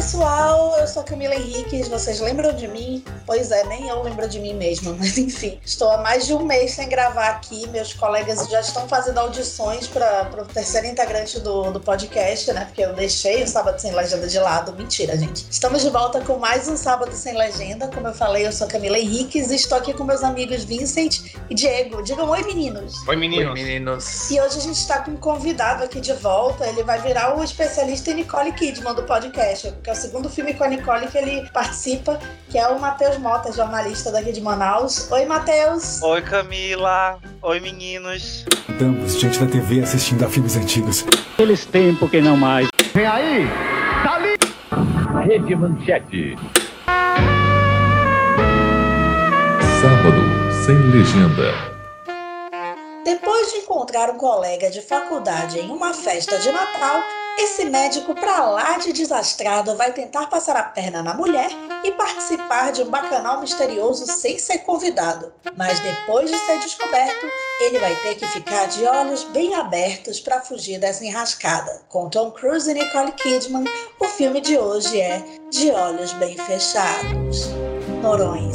pessoal, Camila Henriques, vocês lembram de mim? Pois é, nem eu lembro de mim mesma, mas enfim, estou há mais de um mês sem gravar aqui, meus colegas já estão fazendo audições para o terceiro integrante do, do podcast, né? Porque eu deixei o Sábado Sem Legenda de lado, mentira, gente. Estamos de volta com mais um Sábado Sem Legenda, como eu falei, eu sou Camila Henriques e estou aqui com meus amigos Vincent e Diego. Digam oi, meninos. Oi, meninos. Oi, meninos. E hoje a gente está com um convidado aqui de volta, ele vai virar o especialista em Nicole Kidman do podcast que é o segundo filme com a Nicole que ele participa, que é o Matheus Mota, jornalista daqui de Manaus. Oi, Matheus. Oi, Camila. Oi, meninos. Estamos diante da TV assistindo a filmes antigos. Aqueles tempos que não mais. Vem aí, tá ali. Rede Manchete. Sábado sem legenda. Depois de encontrar um colega de faculdade em uma festa de Natal, esse médico pra lá de desastrado vai tentar passar a perna na mulher e participar de um bacanal misterioso sem ser convidado. Mas depois de ser descoberto, ele vai ter que ficar de olhos bem abertos para fugir dessa enrascada. Com Tom Cruise e Nicole Kidman, o filme de hoje é De Olhos Bem Fechados. Noronha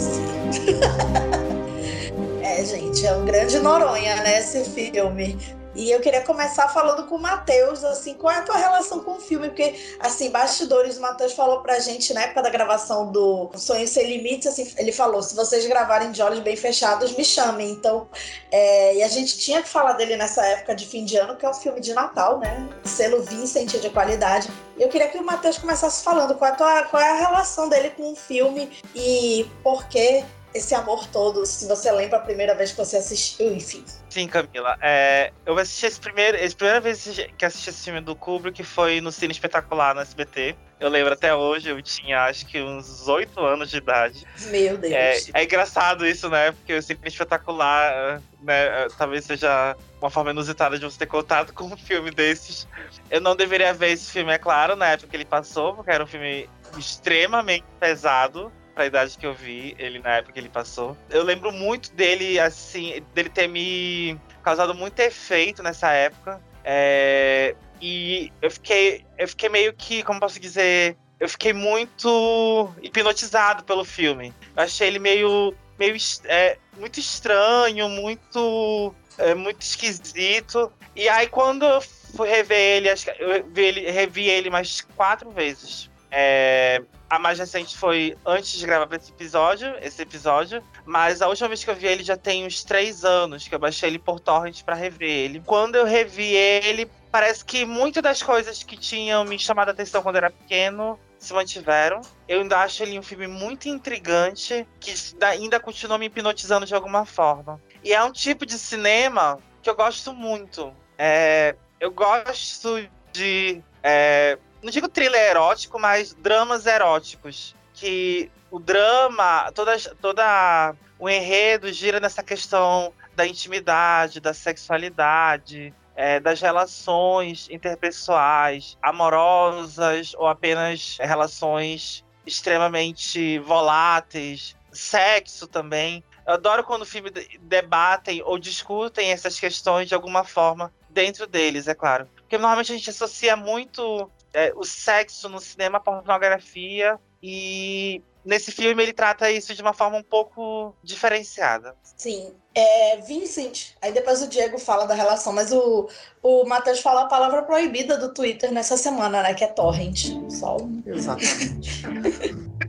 é, gente, é um grande Noronha, né, esse filme. E eu queria começar falando com o Matheus, assim, qual é a tua relação com o filme? Porque, assim, bastidores, o Matheus falou pra gente, na época da gravação do Sonho Sem Limites, assim, ele falou, se vocês gravarem de olhos bem fechados, me chamem. Então, é, e a gente tinha que falar dele nessa época de fim de ano, que é um filme de Natal, né? Selo Vincent de qualidade. Eu queria que o Matheus começasse falando qual é, a tua, qual é a relação dele com o filme e por que esse amor todo, se você lembra a primeira vez que você assistiu, enfim. Sim, Camila. É, eu assisti esse primeiro. A primeira vez que assisti esse filme do Kubrick foi no Cine Espetacular, no SBT. Eu lembro até hoje, eu tinha acho que uns oito anos de idade. Meu Deus. É, é, engraçado isso, né? Porque o Cine Espetacular, né, talvez seja uma forma inusitada de você ter contato com um filme desses. Eu não deveria ver esse filme, é claro, na época que ele passou, porque era um filme extremamente pesado pra idade que eu vi ele na época que ele passou. Eu lembro muito dele, assim, dele ter me causado muito efeito nessa época. É, e eu fiquei, eu fiquei meio que, como posso dizer, eu fiquei muito hipnotizado pelo filme. Eu achei ele meio, meio é, muito estranho, muito, é, muito esquisito. E aí quando eu fui rever ele, acho que eu vi ele, revi ele mais quatro vezes. É, a mais recente foi antes de gravar esse episódio, esse episódio. Mas a última vez que eu vi ele já tem uns três anos, que eu baixei ele por torrent para rever ele. Quando eu revi ele, parece que muitas das coisas que tinham me chamado a atenção quando eu era pequeno se mantiveram. Eu ainda acho ele um filme muito intrigante, que ainda continua me hipnotizando de alguma forma. E é um tipo de cinema que eu gosto muito. É, eu gosto de é, não digo thriller erótico, mas dramas eróticos. Que o drama, toda, toda o enredo gira nessa questão da intimidade, da sexualidade, é, das relações interpessoais, amorosas ou apenas relações extremamente voláteis, sexo também. Eu adoro quando o filme debatem ou discutem essas questões de alguma forma dentro deles, é claro. Porque normalmente a gente associa muito é, o sexo no cinema, a pornografia, e nesse filme ele trata isso de uma forma um pouco diferenciada. Sim. É, Vincent, aí depois o Diego fala da relação, mas o, o Matheus fala a palavra proibida do Twitter nessa semana, né? Que é torrent. Só um... Exatamente.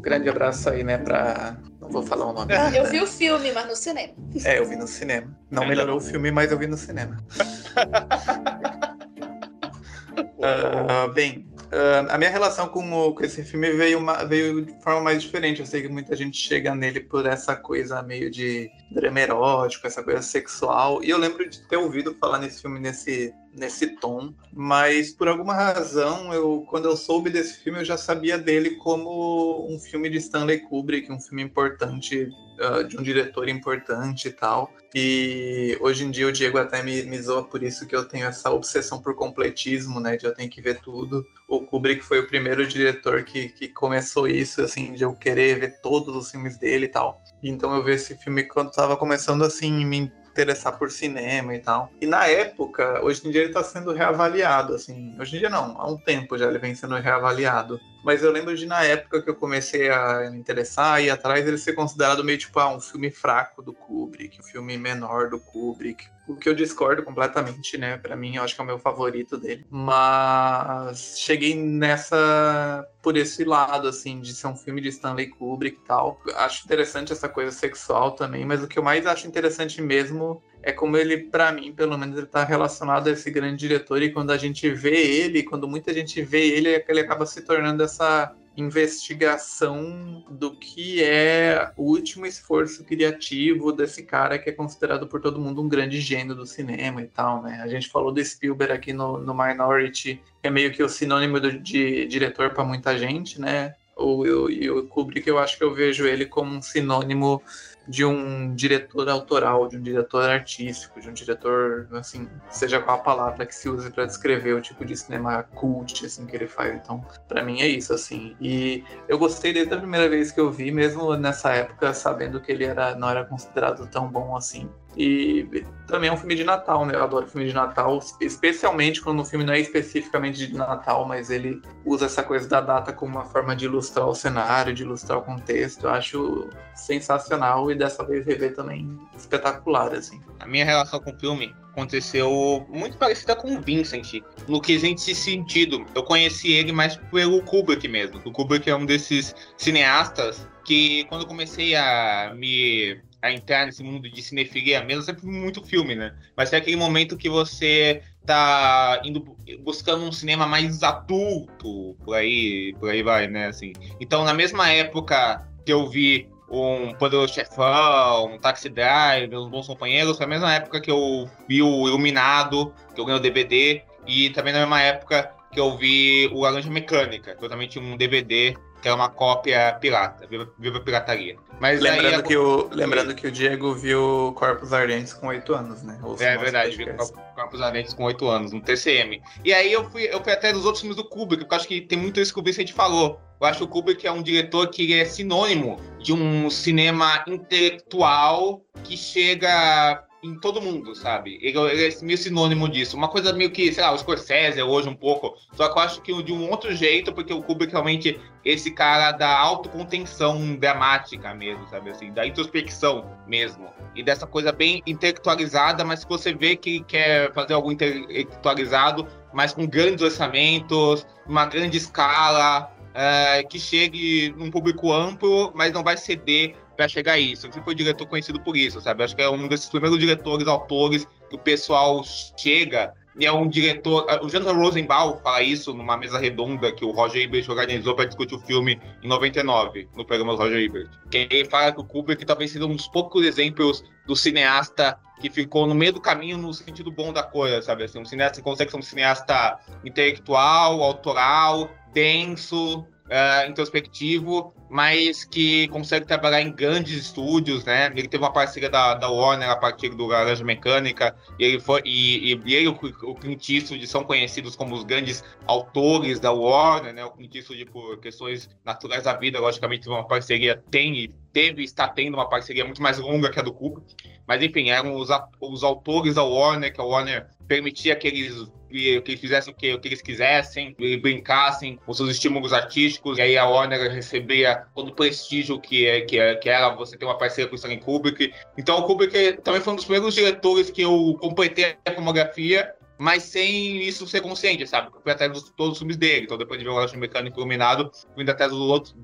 Grande abraço aí, né, pra. Não vou falar o nome. Ah, eu vi o filme, mas no cinema. É, eu vi no cinema. Não melhorou o filme, mas eu vi no cinema. uh, bem, Uh, a minha relação com, o, com esse filme veio, uma, veio de forma mais diferente. Eu sei que muita gente chega nele por essa coisa meio de drama erótico, essa coisa sexual. E eu lembro de ter ouvido falar nesse filme nesse, nesse tom, mas por alguma razão, eu, quando eu soube desse filme, eu já sabia dele como um filme de Stanley Kubrick, um filme importante, uh, de um diretor importante e tal. E hoje em dia o Diego até me, me zoa por isso que eu tenho essa obsessão por completismo, né? De eu tenho que ver tudo. O Kubrick foi o primeiro diretor que, que começou isso, assim, de eu querer ver todos os filmes dele e tal. Então eu vi esse filme quando estava começando, assim, me interessar por cinema e tal. E na época, hoje em dia ele está sendo reavaliado, assim. Hoje em dia não, há um tempo já ele vem sendo reavaliado. Mas eu lembro de na época que eu comecei a me interessar e atrás ele ser considerado meio tipo ah, um filme fraco do Kubrick, um filme menor do Kubrick. O que eu discordo completamente, né? Para mim, eu acho que é o meu favorito dele. Mas cheguei nessa por esse lado, assim, de ser um filme de Stanley Kubrick e tal. Acho interessante essa coisa sexual também, mas o que eu mais acho interessante mesmo é como ele, para mim, pelo menos, ele tá relacionado a esse grande diretor e quando a gente vê ele, quando muita gente vê ele, ele acaba se tornando essa investigação do que é o último esforço criativo desse cara que é considerado por todo mundo um grande gênio do cinema e tal, né? A gente falou do Spielberg aqui no, no Minority, que é meio que o sinônimo do, de diretor para muita gente, né? O, e o Kubrick, eu acho que eu vejo ele como um sinônimo de um diretor autoral, de um diretor artístico, de um diretor, assim, seja qual a palavra que se use para descrever o tipo de cinema cult, assim, que ele faz. Então, para mim é isso, assim. E eu gostei desde a primeira vez que eu vi, mesmo nessa época, sabendo que ele era, não era considerado tão bom assim. E também é um filme de Natal, né? Eu adoro filme de Natal, especialmente quando o filme não é especificamente de Natal, mas ele usa essa coisa da data como uma forma de ilustrar o cenário, de ilustrar o contexto. Eu acho sensacional e dessa vez rever também espetacular, assim. A minha relação com o filme aconteceu muito parecida com o Vincent, no que esse sentido. Eu conheci ele mais pelo Kubrick mesmo. O Kubrick é um desses cineastas que quando eu comecei a me a entrar nesse mundo de cinefilia mesmo, sempre muito filme, né? Mas é aquele momento que você tá indo buscando um cinema mais adulto, por aí, por aí vai, né? Assim. Então, na mesma época que eu vi um Poderoso Chefão, um Taxi Drive, Os Bons Companheiros, foi a mesma época que eu vi o Iluminado, que eu ganhei o DVD, e também na mesma época que eu vi o Laranja Mecânica, que eu também tinha um DVD que é uma cópia pirata, viva, viva pirataria. Mas lembrando, aí, que o, lembrando que o Diego viu Corpos Ardentes com 8 anos, né? é verdade, viu Corpos Ardentes com 8 anos, no TCM. E aí eu fui, eu fui até dos outros filmes do Kubrick, porque eu acho que tem muito isso que o Vicente falou. Eu acho que o Kubrick é um diretor que é sinônimo de um cinema intelectual que chega em todo mundo, sabe? Ele, ele, é meio sinônimo disso. Uma coisa meio que, sei lá, o Scorsese hoje um pouco. Só que eu acho que de um outro jeito, porque o Kubrick realmente esse cara da autocontenção dramática mesmo, sabe? Assim, da introspecção mesmo. E dessa coisa bem intelectualizada, mas que você vê que quer fazer algo intelectualizado, mas com grandes orçamentos, uma grande escala, é, que chegue num público amplo, mas não vai ceder para chegar a isso. Ele foi um diretor conhecido por isso, sabe? Acho que é um desses primeiros diretores, autores que o pessoal chega e é um diretor. O Jonathan Rosenbaum fala isso numa mesa redonda que o Roger Ebert organizou para discutir o filme em 99, no programa do Roger Ebert. Que ele fala que o Kubrick talvez seja um dos poucos exemplos do cineasta que ficou no meio do caminho no sentido bom da coisa, sabe? Assim, um cineasta que consegue ser um cineasta intelectual, autoral, denso, uh, introspectivo, mas que consegue trabalhar em grandes estúdios, né? Ele teve uma parceria da, da Warner a partir do Garage Mecânica, e ele foi e, e ele e o, o Clint Eastwood são conhecidos como os grandes autores da Warner, né? O Clint Eastwood por questões naturais da vida, logicamente uma parceria tem e teve está tendo uma parceria muito mais longa que a do Kubrick, mas enfim, eram os, os autores da Warner, que a Warner permitia que eles que, que fizessem o que, o que eles quisessem, brincassem com seus estímulos artísticos, e aí a Warner recebia todo o prestígio que, é, que, é, que era você ter uma parceria com o Stanley Kubrick. Então o Kubrick também foi um dos primeiros diretores que eu completei a filmografia mas sem isso ser consciente, sabe? Eu fui atrás de todos os filmes dele. Então, depois de ver o Relógio Mecânico Iluminado, fui indo atrás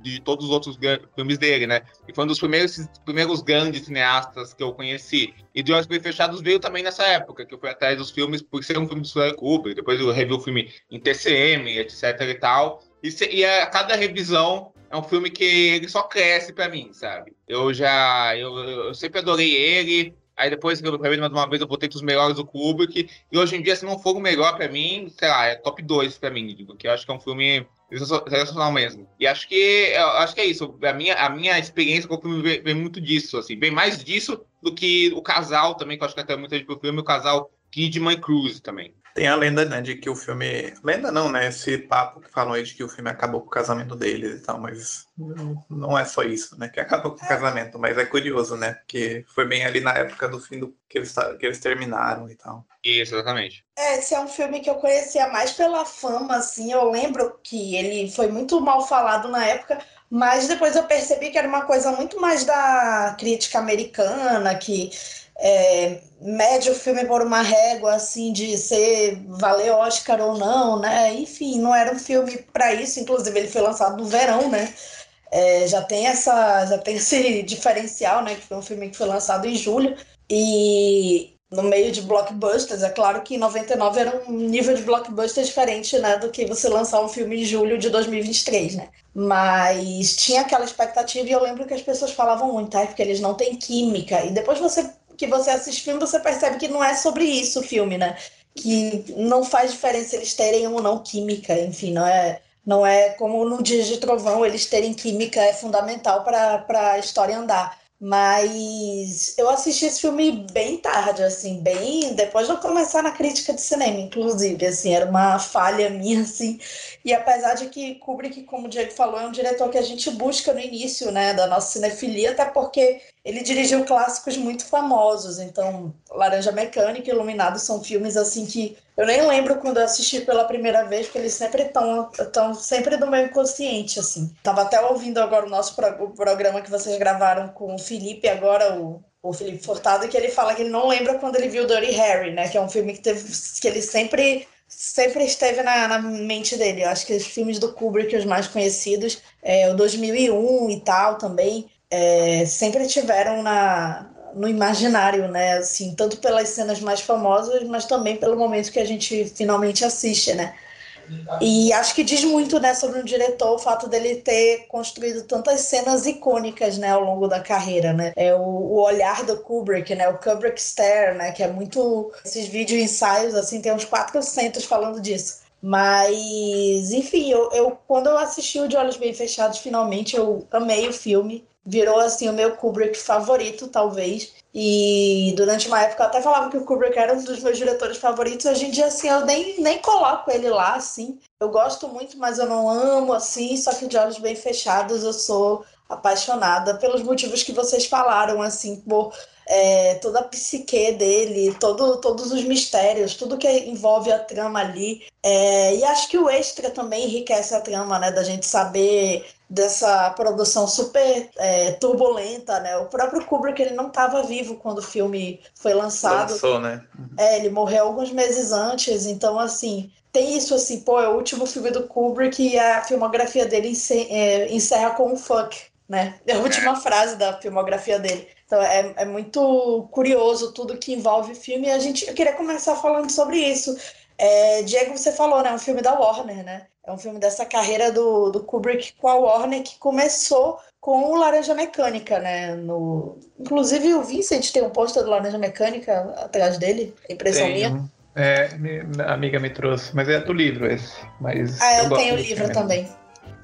de todos os outros filmes dele, né? E foi um dos primeiros, primeiros grandes cineastas que eu conheci. E De Olhos Bem Fechados veio também nessa época, que eu fui atrás dos filmes, por ser um filme do Stanley Kubrick. Depois eu revi o filme em TCM, etc e tal. E, se, e a cada revisão é um filme que ele só cresce para mim, sabe? Eu já. Eu, eu sempre adorei ele. Aí depois que eu mais uma vez eu botei os melhores do Kubrick. E hoje em dia, se não for o melhor pra mim, sei lá, é top 2 pra mim, porque eu acho que é um filme sensacional mesmo. E acho que acho que é isso. A minha, a minha experiência com o filme vem, vem, muito disso, assim, bem mais disso do que o casal também, que eu acho que até muita gente pro filme, o casal Kidman Cruz também. Tem a lenda, né, de que o filme. Lenda não, né? Esse papo que falam aí de que o filme acabou com o casamento deles e tal, mas não é só isso, né? Que acabou com o casamento, mas é curioso, né? Porque foi bem ali na época do fim do que eles, que eles terminaram e tal. Isso, exatamente. É, esse é um filme que eu conhecia mais pela fama, assim. Eu lembro que ele foi muito mal falado na época, mas depois eu percebi que era uma coisa muito mais da crítica americana, que é, mede o filme por uma régua assim de ser valer Oscar ou não, né? Enfim, não era um filme para isso. Inclusive ele foi lançado no verão, né? É, já tem essa, já tem esse diferencial, né? Que foi um filme que foi lançado em julho e no meio de blockbusters. É claro que em 99 era um nível de blockbuster diferente, né? Do que você lançar um filme em julho de 2023, né? Mas tinha aquela expectativa e eu lembro que as pessoas falavam muito, ah, porque eles não têm química. E depois você que você assiste filme, você percebe que não é sobre isso o filme, né? Que não faz diferença eles terem ou não química, enfim, não é. Não é como no Dia de Trovão, eles terem química é fundamental para a história andar. Mas eu assisti esse filme bem tarde, assim, bem depois de eu começar na crítica de cinema, inclusive, assim, era uma falha minha, assim. E apesar de que Kubrick, como o Diego falou, é um diretor que a gente busca no início, né, da nossa cinefilia, até porque ele dirigiu clássicos muito famosos, então Laranja Mecânica e Iluminado são filmes assim que eu nem lembro quando eu assisti pela primeira vez, porque eles sempre estão tão sempre do meu inconsciente, assim. Tava até ouvindo agora o nosso pro, o programa que vocês gravaram com o Felipe, agora o, o Felipe Furtado, que ele fala que ele não lembra quando ele viu Dirty Harry, né? Que é um filme que, teve, que ele sempre sempre esteve na, na, mente dele. Eu acho que os filmes do Kubrick, os mais conhecidos, é o 2001 e tal também, é, sempre tiveram na, no imaginário, né? Assim, tanto pelas cenas mais famosas, mas também pelo momento que a gente finalmente assiste, né? E acho que diz muito, né, sobre um diretor o fato dele ter construído tantas cenas icônicas, né, ao longo da carreira, né? É o, o olhar do Kubrick, né, o Kubrick stare, né, que é muito esses vídeos ensaios assim, tem uns 400 falando disso. Mas, enfim, eu, eu quando eu assisti o De Olhos Bem Fechados, finalmente eu amei o filme virou assim o meu Kubrick favorito, talvez. E durante uma época eu até falava que o Kubrick era um dos meus diretores favoritos. Hoje em dia, assim, eu nem, nem coloco ele lá, assim. Eu gosto muito, mas eu não amo, assim. Só que de olhos bem fechados eu sou apaixonada pelos motivos que vocês falaram, assim, por é, toda a psique dele, todo, todos os mistérios, tudo que envolve a trama ali. É, e acho que o extra também enriquece a trama, né? Da gente saber dessa produção super é, turbulenta, né? O próprio Kubrick ele não estava vivo quando o filme foi lançado. Lançou, né? É, ele morreu alguns meses antes, então assim tem isso assim, pô, é o último filme do Kubrick e a filmografia dele é, encerra com um fuck, né? É a última frase da filmografia dele. Então é, é muito curioso tudo que envolve filme e a gente eu queria começar falando sobre isso. É, Diego, você falou, né? É um filme da Warner, né? É um filme dessa carreira do, do Kubrick com a Warner que começou com o Laranja Mecânica, né? No... Inclusive o Vincent tem um pôster do Laranja Mecânica atrás dele, impressão Tenho. minha. É, a amiga me trouxe, mas é do livro esse. Mas ah, eu, eu tenho o livro também.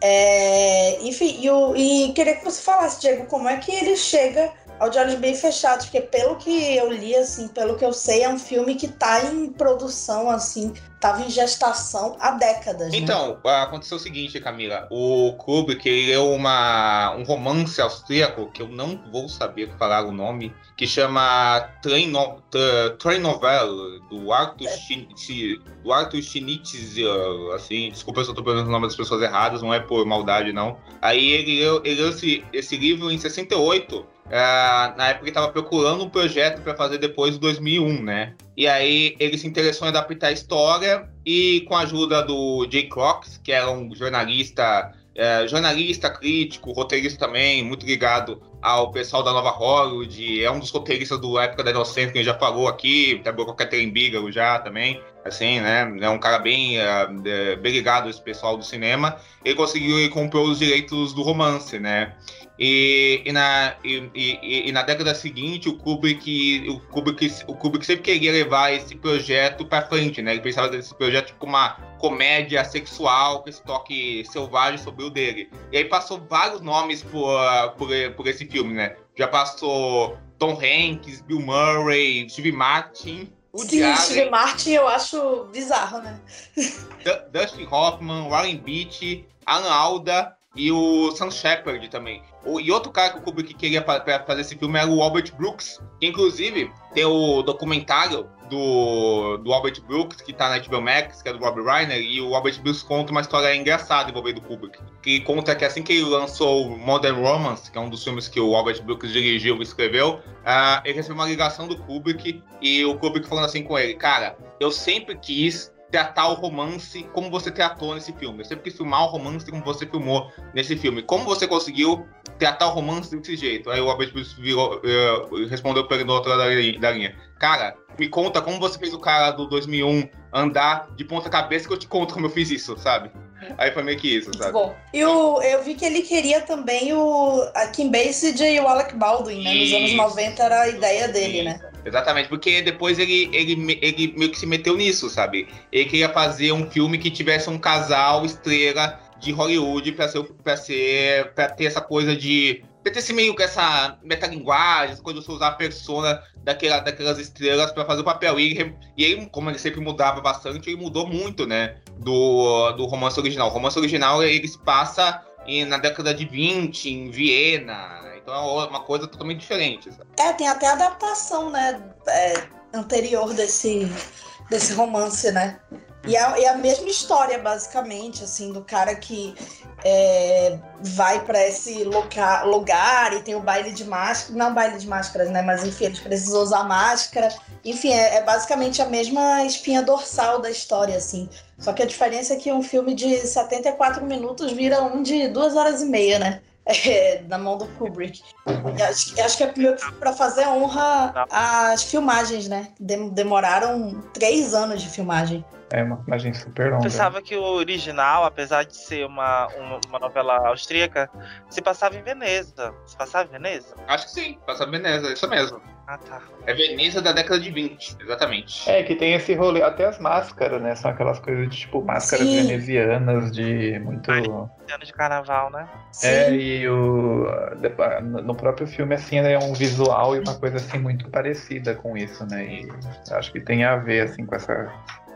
É, enfim, e, o, e queria que você falasse, Diego, como é que ele chega ao De Olhos Bem Fechados, porque pelo que eu li, assim, pelo que eu sei, é um filme que tá em produção, assim, tava em gestação há décadas. Né? Então, aconteceu o seguinte, Camila. O Kubrick, ele é uma, um romance austríaco, que eu não vou saber falar o nome, que chama Train, no, Train Novel, do Arthur, é. do Arthur Schnitzler, assim, desculpa se eu tô pronunciando o nome das pessoas erradas, não é por maldade, não. Aí ele ele leu esse, esse livro em 68, Uh, na época ele estava procurando um projeto para fazer depois de 2001, né? E aí ele se interessou em adaptar a história e com a ajuda do Jay Cox, que era um jornalista, uh, jornalista crítico, roteirista também, muito ligado ao pessoal da Nova Hollywood, é um dos roteiristas do época da Inocência que a gente já falou aqui, trabalhou com a Catherine Bigelow já também, assim, né? É um cara bem, uh, bem ligado a esse pessoal do cinema. Ele conseguiu e comprou os direitos do romance, né? E, e, na, e, e, e, na década seguinte, o Kubrick, o, Kubrick, o Kubrick sempre queria levar esse projeto para frente, né? Ele pensava desse projeto como uma comédia sexual com esse toque selvagem sobre o dele. E aí passou vários nomes por, por, por esse filme, né? Já passou Tom Hanks, Bill Murray, Steve Martin, Sim, Steve Martin eu acho bizarro, né? Dustin Hoffman, Warren Beatty, Alan Alda e o Sam Shepard também. O, e outro cara que o Kubrick queria para fazer esse filme era o Albert Brooks, que inclusive tem o documentário do, do Albert Brooks, que tá na HBO Max, que é do Rob Reiner, e o Albert Brooks conta uma história engraçada envolvendo o Kubrick. Que conta que assim que ele lançou Modern Romance, que é um dos filmes que o Albert Brooks dirigiu e escreveu, uh, ele recebeu uma ligação do Kubrick, e o Kubrick falando assim com ele, cara, eu sempre quis tratar o romance como você tratou nesse filme. Eu sempre quis filmar o romance como você filmou nesse filme. Como você conseguiu tratar o romance desse jeito? Aí o Albert Brooks virou, uh, respondeu para ele do outro lado da linha. Cara, me conta como você fez o cara do 2001 andar de ponta cabeça que eu te conto como eu fiz isso, sabe? Aí foi meio que isso, sabe? Bom, e o, eu vi que ele queria também o a Kim Basinger e o Alec Baldwin, né? Nos anos 90 era a ideia dele, né? Exatamente, porque depois ele, ele, ele meio que se meteu nisso, sabe? Ele queria fazer um filme que tivesse um casal estrela de Hollywood para ser, pra ser pra ter essa coisa de ter esse meio com essa metalinguagem, de você usar a persona daquela, daquelas estrelas para fazer o papel. E e ele, como ele sempre mudava bastante, ele mudou muito, né? Do, do romance original. O romance original ele se passa em, na década de 20, em Viena. Então é uma coisa totalmente diferente. Sabe? É, tem até adaptação, né? É, anterior desse, desse romance, né? E é, é, a mesma história, basicamente, assim, do cara que é, vai para esse lugar e tem o baile de máscara, não baile de máscaras, né? Mas enfim, eles precisam usar máscara. Enfim, é, é, basicamente a mesma espinha dorsal da história, assim. Só que a diferença é que um filme de 74 minutos vira um de duas horas e meia, né? É, na mão do Kubrick. Acho, acho, que é para fazer honra às filmagens, né? Demoraram três anos de filmagem. É uma imagem super longa. Eu pensava que o original, apesar de ser uma, uma, uma, novela austríaca, se passava em Veneza. Se passava em Veneza? Acho que sim, passava em Veneza, isso mesmo. Ah, tá. É Veneza da década de 20, exatamente. É, que tem esse rolê, até as máscaras, né? São aquelas coisas de tipo máscaras sim. venezianas de muito. Ano de carnaval, né? É, sim. e o. No próprio filme, assim, é um visual e uma coisa assim muito parecida com isso, né? E acho que tem a ver, assim, com essa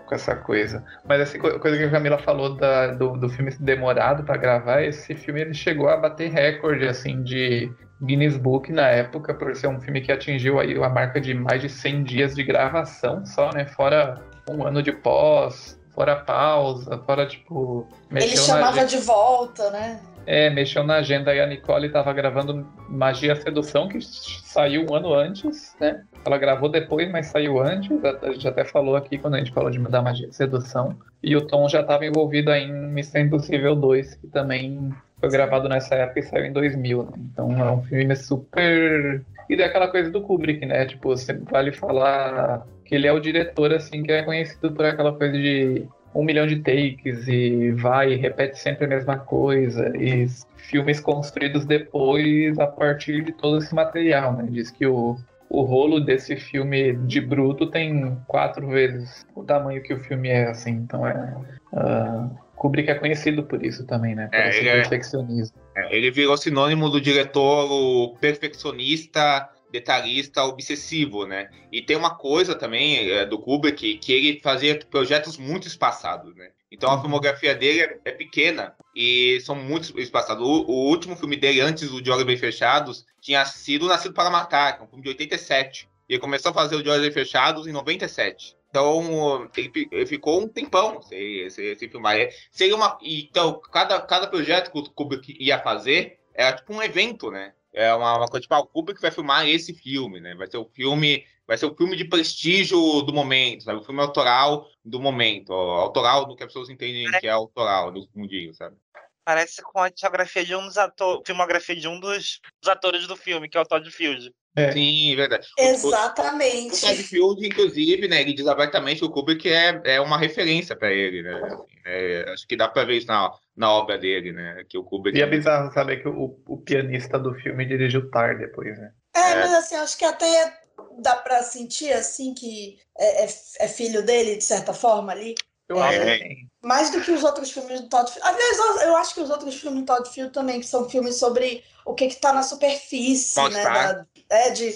com essa coisa. Mas essa coisa que a Camila falou da, do, do filme demorado para gravar, esse filme ele chegou a bater recorde assim de Guinness Book na época por ser um filme que atingiu aí a marca de mais de 100 dias de gravação só, né? Fora um ano de pós, fora pausa, fora tipo. Ele chamava de volta, né? É, mexeu na agenda e a Nicole estava gravando Magia Sedução, que saiu um ano antes, né? Ela gravou depois, mas saiu antes. A gente até falou aqui quando a gente falou de da Magia Sedução. E o Tom já estava envolvido aí em Missão Impossível 2, que também foi gravado nessa época e saiu em 2000. Né? Então é um filme super. E daquela coisa do Kubrick, né? Tipo, sempre vale falar que ele é o diretor, assim, que é conhecido por aquela coisa de um milhão de takes e vai repete sempre a mesma coisa. E filmes construídos depois a partir de todo esse material, né? Diz que o, o rolo desse filme de bruto tem quatro vezes o tamanho que o filme é, assim. Então é. Uh, Kubrick é conhecido por isso também, né? Por é, esse é- perfeccionismo. É, ele virou sinônimo do diretor perfeccionista detalhista obsessivo, né? E tem uma coisa também é, do Kubrick que ele fazia projetos muito espaçados, né? Então a uhum. filmografia dele é, é pequena e são muito espaçados. O, o, último filme dele, antes do De Olhos Bem Fechados, tinha sido Nascido para Matar, que é um filme de 87. E ele começou a fazer o De Olhos Bem Fechados em 97. Então, ele, ele ficou um tempão sem, sem, sem filmar. É, seria uma, então, cada, cada projeto que o Kubrick ia fazer era tipo um evento, né? é uma, uma coisa tipo, ah, o Kubrick vai filmar esse filme, né? Vai ser o filme, vai ser o filme de prestígio do momento, sabe? O filme autoral do momento, autoral do que as pessoas entendem que é autoral no mundinho, sabe? Parece com a geografia de um dos atores, filmografia de um dos, dos, atores do filme, que é o Todd Field. É. Sim, verdade. Exatamente. O, o Todd Field, inclusive, né, ele diz abertamente que o Kubrick é, é uma referência para ele, né? Assim, é, acho que dá para ver isso na, na obra dele, né? Que o Kubrick... E é bizarro saber que o, o pianista do filme dirigiu Tar depois, né? É, é, mas assim, acho que até dá para sentir, assim, que é, é, é, filho dele, de certa forma, ali. Eu acho é. Mais do que os outros filmes do Todd Field. Aliás, eu acho que os outros filmes do Todd Field também, que são filmes sobre o que está na superfície, né? Da, é, de,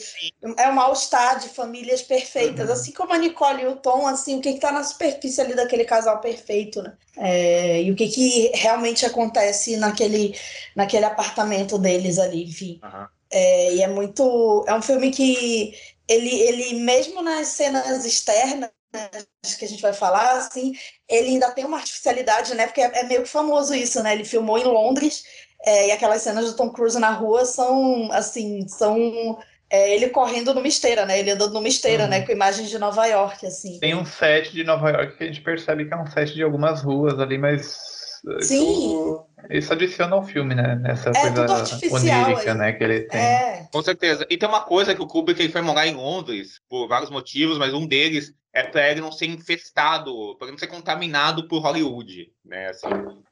é um mal-estar de famílias perfeitas, uhum. assim como a Nicole e o Tom, assim, o que está na superfície ali daquele casal perfeito, né? É, e o que, que realmente acontece naquele, naquele apartamento deles ali, enfim. Uhum. É, e é muito. É um filme que ele, ele mesmo nas cenas externas que a gente vai falar, assim, ele ainda tem uma artificialidade, né? Porque é, é meio famoso isso, né? Ele filmou em Londres é, e aquelas cenas do Tom Cruise na rua são, assim, são é, ele correndo numa esteira, né? Ele andando numa esteira, uhum. né? Com imagens de Nova York, assim. Tem um set de Nova York que a gente percebe que é um set de algumas ruas ali, mas Sim. Isso, isso adiciona ao filme, né? Nessa é, coisa onírica, né? Que ele tem. É. Com certeza. E tem uma coisa que o Kubrick ele foi morar em Londres por vários motivos, mas um deles é para ele não ser infestado, para não ser contaminado por Hollywood, né? Assim,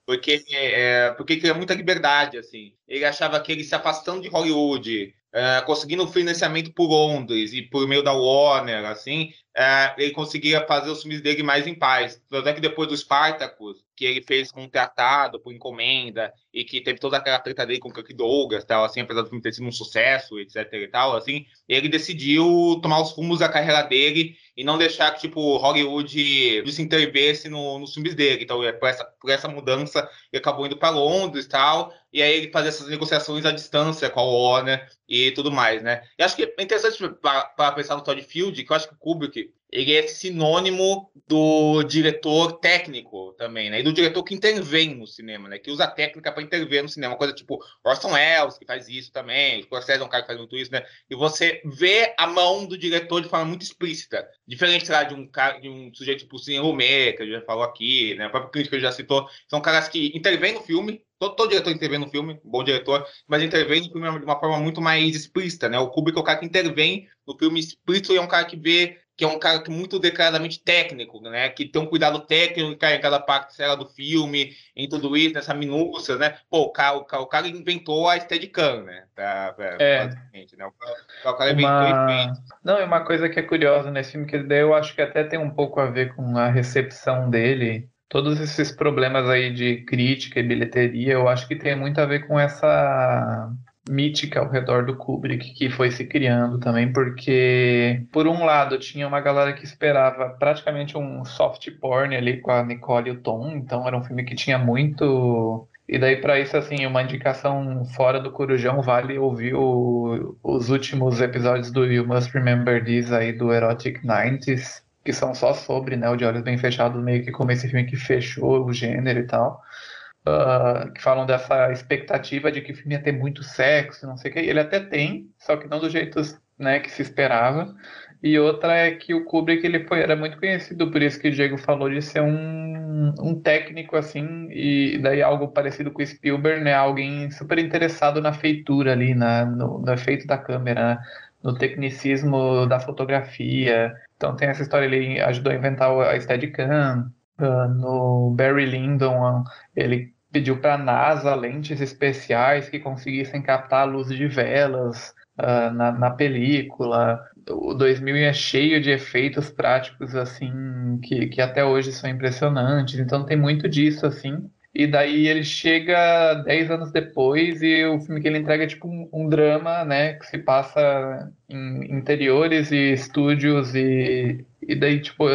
porque é, porque ele queria muita liberdade, assim. Ele achava que ele se afastando de Hollywood, é, conseguindo financiamento por Londres e por meio da Warner, assim, é, ele conseguia fazer os filmes dele mais em paz. Tanto é que depois do Spartacus, que ele fez contratado por encomenda e que teve toda aquela treta dele com o Kirk Douglas, tal, assim, apesar do filme ter sido um sucesso, etc e tal, assim, ele decidiu tomar os rumos da carreira dele e não deixar que, tipo, Hollywood se intervesse no, nos filmes dele. Então, é por essa, por essa mudança, ele acabou indo para Londres e tal, e aí ele fazia essas negociações à distância com a Warner e tudo mais, né? E acho que é interessante para pensar no Todd Field, que eu acho que o Kubrick ele é sinônimo do diretor técnico também, né? E do diretor que intervém no cinema, né? Que usa a técnica para intervir no cinema, coisa tipo Orson Welles, que faz isso também, o Scorsese é um cara que faz muito isso, né? E você vê a mão do diretor de forma muito explícita, diferente lá de um cara, de um sujeito tipo Cine Romé, que a gente já falou aqui, né? O próprio crítico já citou, são caras que intervêm no filme, Todo, todo, diretor intervém no filme, bom diretor, mas intervém no filme de uma forma muito mais explícita, né? O Kubrick é o cara que intervém no filme explícito e é um cara que vê que é um cara que é muito declaradamente técnico, né? Que tem um cuidado técnico em cada parte sei do filme, em tudo isso, nessa minúcia, né? Pô, o cara, o cara, o cara inventou a Steadicam, né? Pra, pra, é. Né? O cara, o cara uma... Não, e uma coisa que é curiosa nesse filme, que daí eu acho que até tem um pouco a ver com a recepção dele, todos esses problemas aí de crítica e bilheteria, eu acho que tem muito a ver com essa mítica ao redor do Kubrick que foi se criando também, porque por um lado tinha uma galera que esperava praticamente um soft porn ali com a Nicole e o Tom, então era um filme que tinha muito e daí para isso assim, uma indicação fora do Corujão vale ouvir o, os últimos episódios do You Must Remember This aí do Erotic 90s, que são só sobre, né, o De Olhos Bem Fechados, meio que como esse filme que fechou o gênero e tal uh, que falam dessa expectativa de que o filme ia ter muito sexo, não sei o que. Ele até tem, só que não do jeito né, que se esperava. E outra é que o Kubrick ele foi, era muito conhecido por isso que o Diego falou de ser um, um técnico assim, e daí algo parecido com o Spielberg, né? Alguém super interessado na feitura ali, na, no, no efeito da câmera, né? no tecnicismo da fotografia. Então tem essa história, ele ajudou a inventar a Steadicam. Uh, no Barry Lyndon, ele pediu para a NASA lentes especiais que conseguissem captar a luz de velas uh, na, na película. O 2000 é cheio de efeitos práticos assim que, que até hoje são impressionantes. Então tem muito disso assim. E daí ele chega 10 anos depois e o filme que ele entrega é tipo um, um drama, né? Que se passa em interiores e estúdios e, e daí, tipo,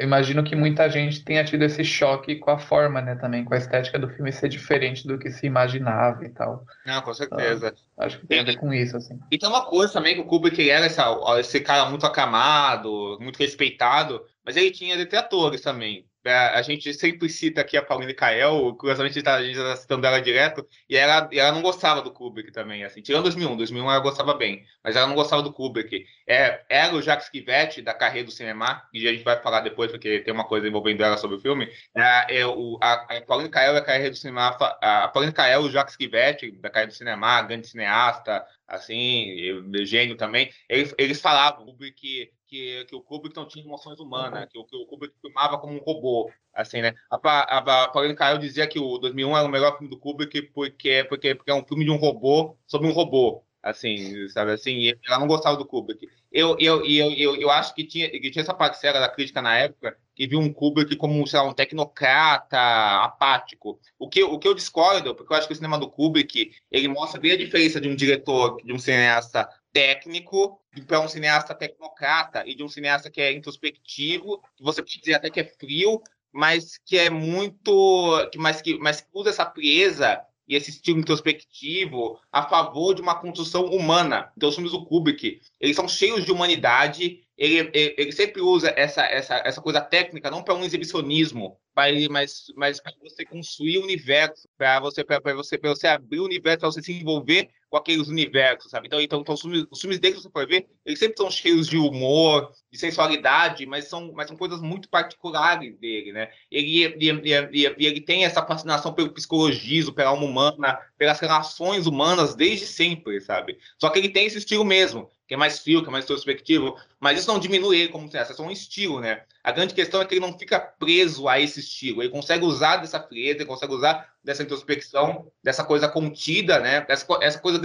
imagino que muita gente tenha tido esse choque com a forma, né, também, com a estética do filme ser diferente do que se imaginava e tal. Não, com certeza. Então, acho que tem a ver com isso, assim. E tem uma coisa também que o Kubrick era essa, esse cara muito acamado, muito respeitado, mas ele tinha detratores também. É, a gente sempre cita aqui a Pauline Kael, curiosamente a gente está citando ela direto, e ela, ela não gostava do Kubrick também, assim, tirando 2001, 2001 ela gostava bem, mas ela não gostava do Kubrick. É, era o Jacques Kivetti, da carreira do cinema, e a gente vai falar depois, porque tem uma coisa envolvendo ela sobre o filme, é, é o, a, a Pauline Kael é a carreira do cinema, a Pauline Kael, o Jacques Kivetti, da carreira do cinema, grande cineasta, assim, gênio também, eles, eles falavam, Kubrick que, que o Kubrick não tinha emoções humanas, que, que o Kubrick filmava como um robô, assim, né? A, a, a Pauline Kael dizia que o 2001 era o melhor filme do Kubrick porque, porque, porque é um filme de um robô sobre um robô, assim, sabe assim, ela não gostava do Kubrick. Eu, eu, eu, eu, eu acho que tinha, que tinha essa parcela da crítica na época que viu um Kubrick como, sei lá, um tecnocrata apático. O que, o que eu discordo, porque eu acho que o cinema do Kubrick, ele mostra bem a diferença de um diretor, de um cineasta técnico para um cineasta tecnocrata e de um cineasta que é introspectivo, que você pode dizer até que é frio, mas que é muito, mas que mas que usa essa frieza e esse estilo introspectivo a favor de uma construção humana. Então, os filmes do Kubrick, eles são cheios de humanidade, ele, ele, sempre usa essa, essa, essa coisa técnica não para um exibicionismo, mas, mas para você construir o universo, para você, você, você abrir o universo, para você se envolver com aqueles universos, sabe? Então, então, então os, filmes, os filmes dele, você pode ver, eles sempre são cheios de humor, de sensualidade, mas são, mas são coisas muito particulares dele, né? Ele, ele, ele, ele tem essa fascinação pelo psicologismo, pela alma humana, pelas relações humanas desde sempre, sabe? Só que ele tem esse estilo mesmo, que é mais frio, que é mais introspectivo, mas isso não diminui ele como cineasta, é só um estilo, né? A grande questão é que ele não fica preso a esse estilo, ele consegue usar dessa frieza, ele consegue usar dessa introspecção, dessa coisa contida, né? Essa, essa coisa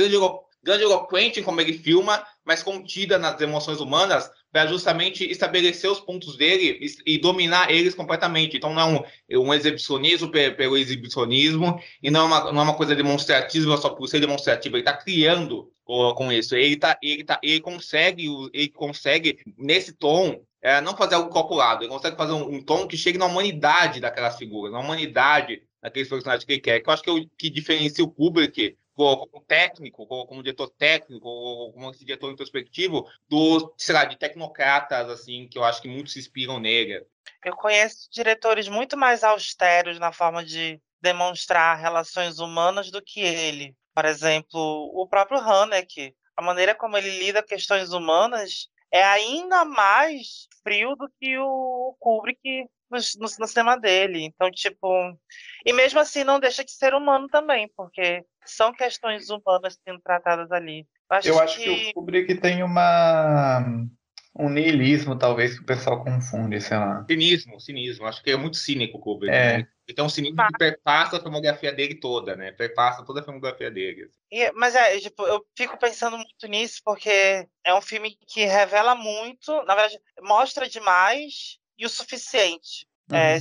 grandiloquente em como ele filma, mas contida nas emoções humanas, para justamente estabelecer os pontos dele e, dominar eles completamente. Então não é um, um exibicionismo pelo exibicionismo, e não é uma, não é uma coisa demonstrativa só por ser demonstrativa, ele está criando com isso. Ele, tá, ele, tá, ele, consegue, ele consegue, nesse tom, é, não fazer algo calculado, ele consegue fazer um, um, tom que chegue na humanidade daquelas figuras, na humanidade daqueles personagens que ele quer. Que eu acho que é o que diferencia o Kubrick como técnico, como, diretor técnico, como esse diretor introspectivo, do, sei lá, de tecnocratas, assim, que eu acho que muitos se inspiram nele. Eu conheço diretores muito mais austeros na forma de demonstrar relações humanas do que ele. Por exemplo, o próprio Haneke, a maneira como ele lida questões humanas é ainda mais frio do que o Kubrick no, no, no, cinema dele. Então, tipo. E mesmo assim, não deixa de ser humano também, porque são questões humanas sendo tratadas ali. Eu acho, Eu acho que... que o Kubrick tem uma um niilismo, talvez, que o pessoal confunde, sei lá. Cinismo, cinismo. Acho que é muito cínico o Kubrick. É. Né? Então, o cinismo que perpassa a filmografia dele toda, né? Perpassa toda a filmografia dele. Assim. E, mas é, tipo, eu fico pensando muito nisso, porque é um filme que revela muito, na verdade, mostra demais e o suficiente. É, uhum. É,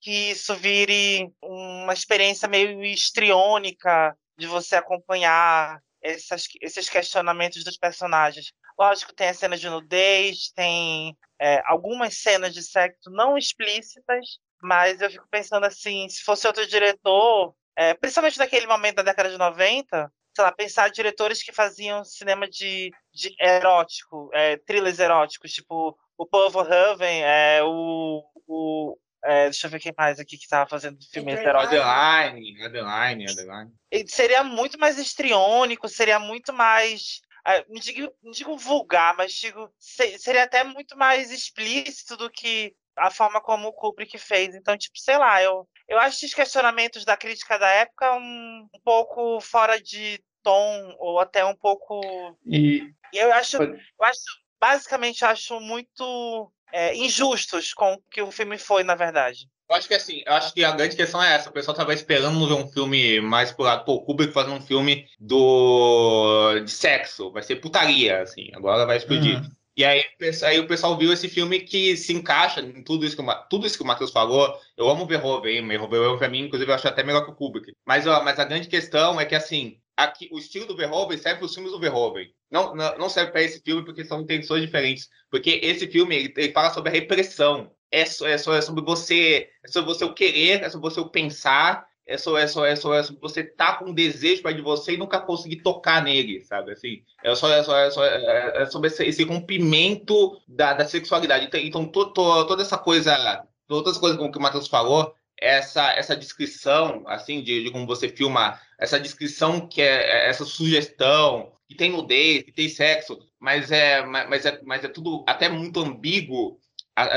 que isso vire uma experiência meio histriônica de você acompanhar essas, esses questionamentos dos personagens. Lógico, tem a cena de nudez, tem é, algumas cenas de sexo não explícitas, mas eu fico pensando assim, se fosse outro diretor, é, principalmente naquele momento da década de 90, sei lá, pensar diretores que faziam cinema de, de erótico, é, thrillers eróticos, tipo o Paul Verhoeven, é, o, o é, deixa eu ver quem mais aqui que estava fazendo filme erótico. Adeline, Adeline, Adeline. Seria muito mais estriônico, seria muito mais ah, não digo, não digo vulgar, mas digo, seria até muito mais explícito do que a forma como o Kubrick fez. Então, tipo, sei lá, eu, eu acho os questionamentos da crítica da época um, um pouco fora de tom, ou até um pouco. E, e eu acho, eu acho, basicamente, acho muito é, injustos com o que o filme foi, na verdade. Eu acho que assim, eu acho que a grande questão é essa. O pessoal tava esperando ver um filme mais por lado. Pô, o Kubrick fazendo um filme do de sexo. Vai ser putaria, assim. Agora vai explodir. Uhum. E aí, aí o pessoal viu esse filme que se encaixa em tudo isso que, tudo isso que o Matheus falou. Eu amo Verhoeven, Verhoeven pra mim, inclusive, eu acho até melhor que o Kubrick. Mas, ó, mas a grande questão é que, assim, aqui, o estilo do Verhoeven serve para os filmes do Verhoeven. Não, não, serve para esse filme porque são intenções diferentes. Porque esse filme, ele, ele fala sobre a repressão é, é, é sobre você, é sobre você o querer, é sobre você o pensar, é só, é só, é só, é você tá com um desejo para de você e nunca conseguir tocar nele, sabe? Assim, é só, é só, é, só, é, é sobre esse, esse, rompimento da, da sexualidade. Então, então to, to, toda essa coisa, todas as coisas como que o Matheus falou, essa, essa descrição, assim, de, de como você filma, essa descrição que é, é essa sugestão, que tem nudez, que tem sexo, mas é, mas é, mas é tudo até muito ambíguo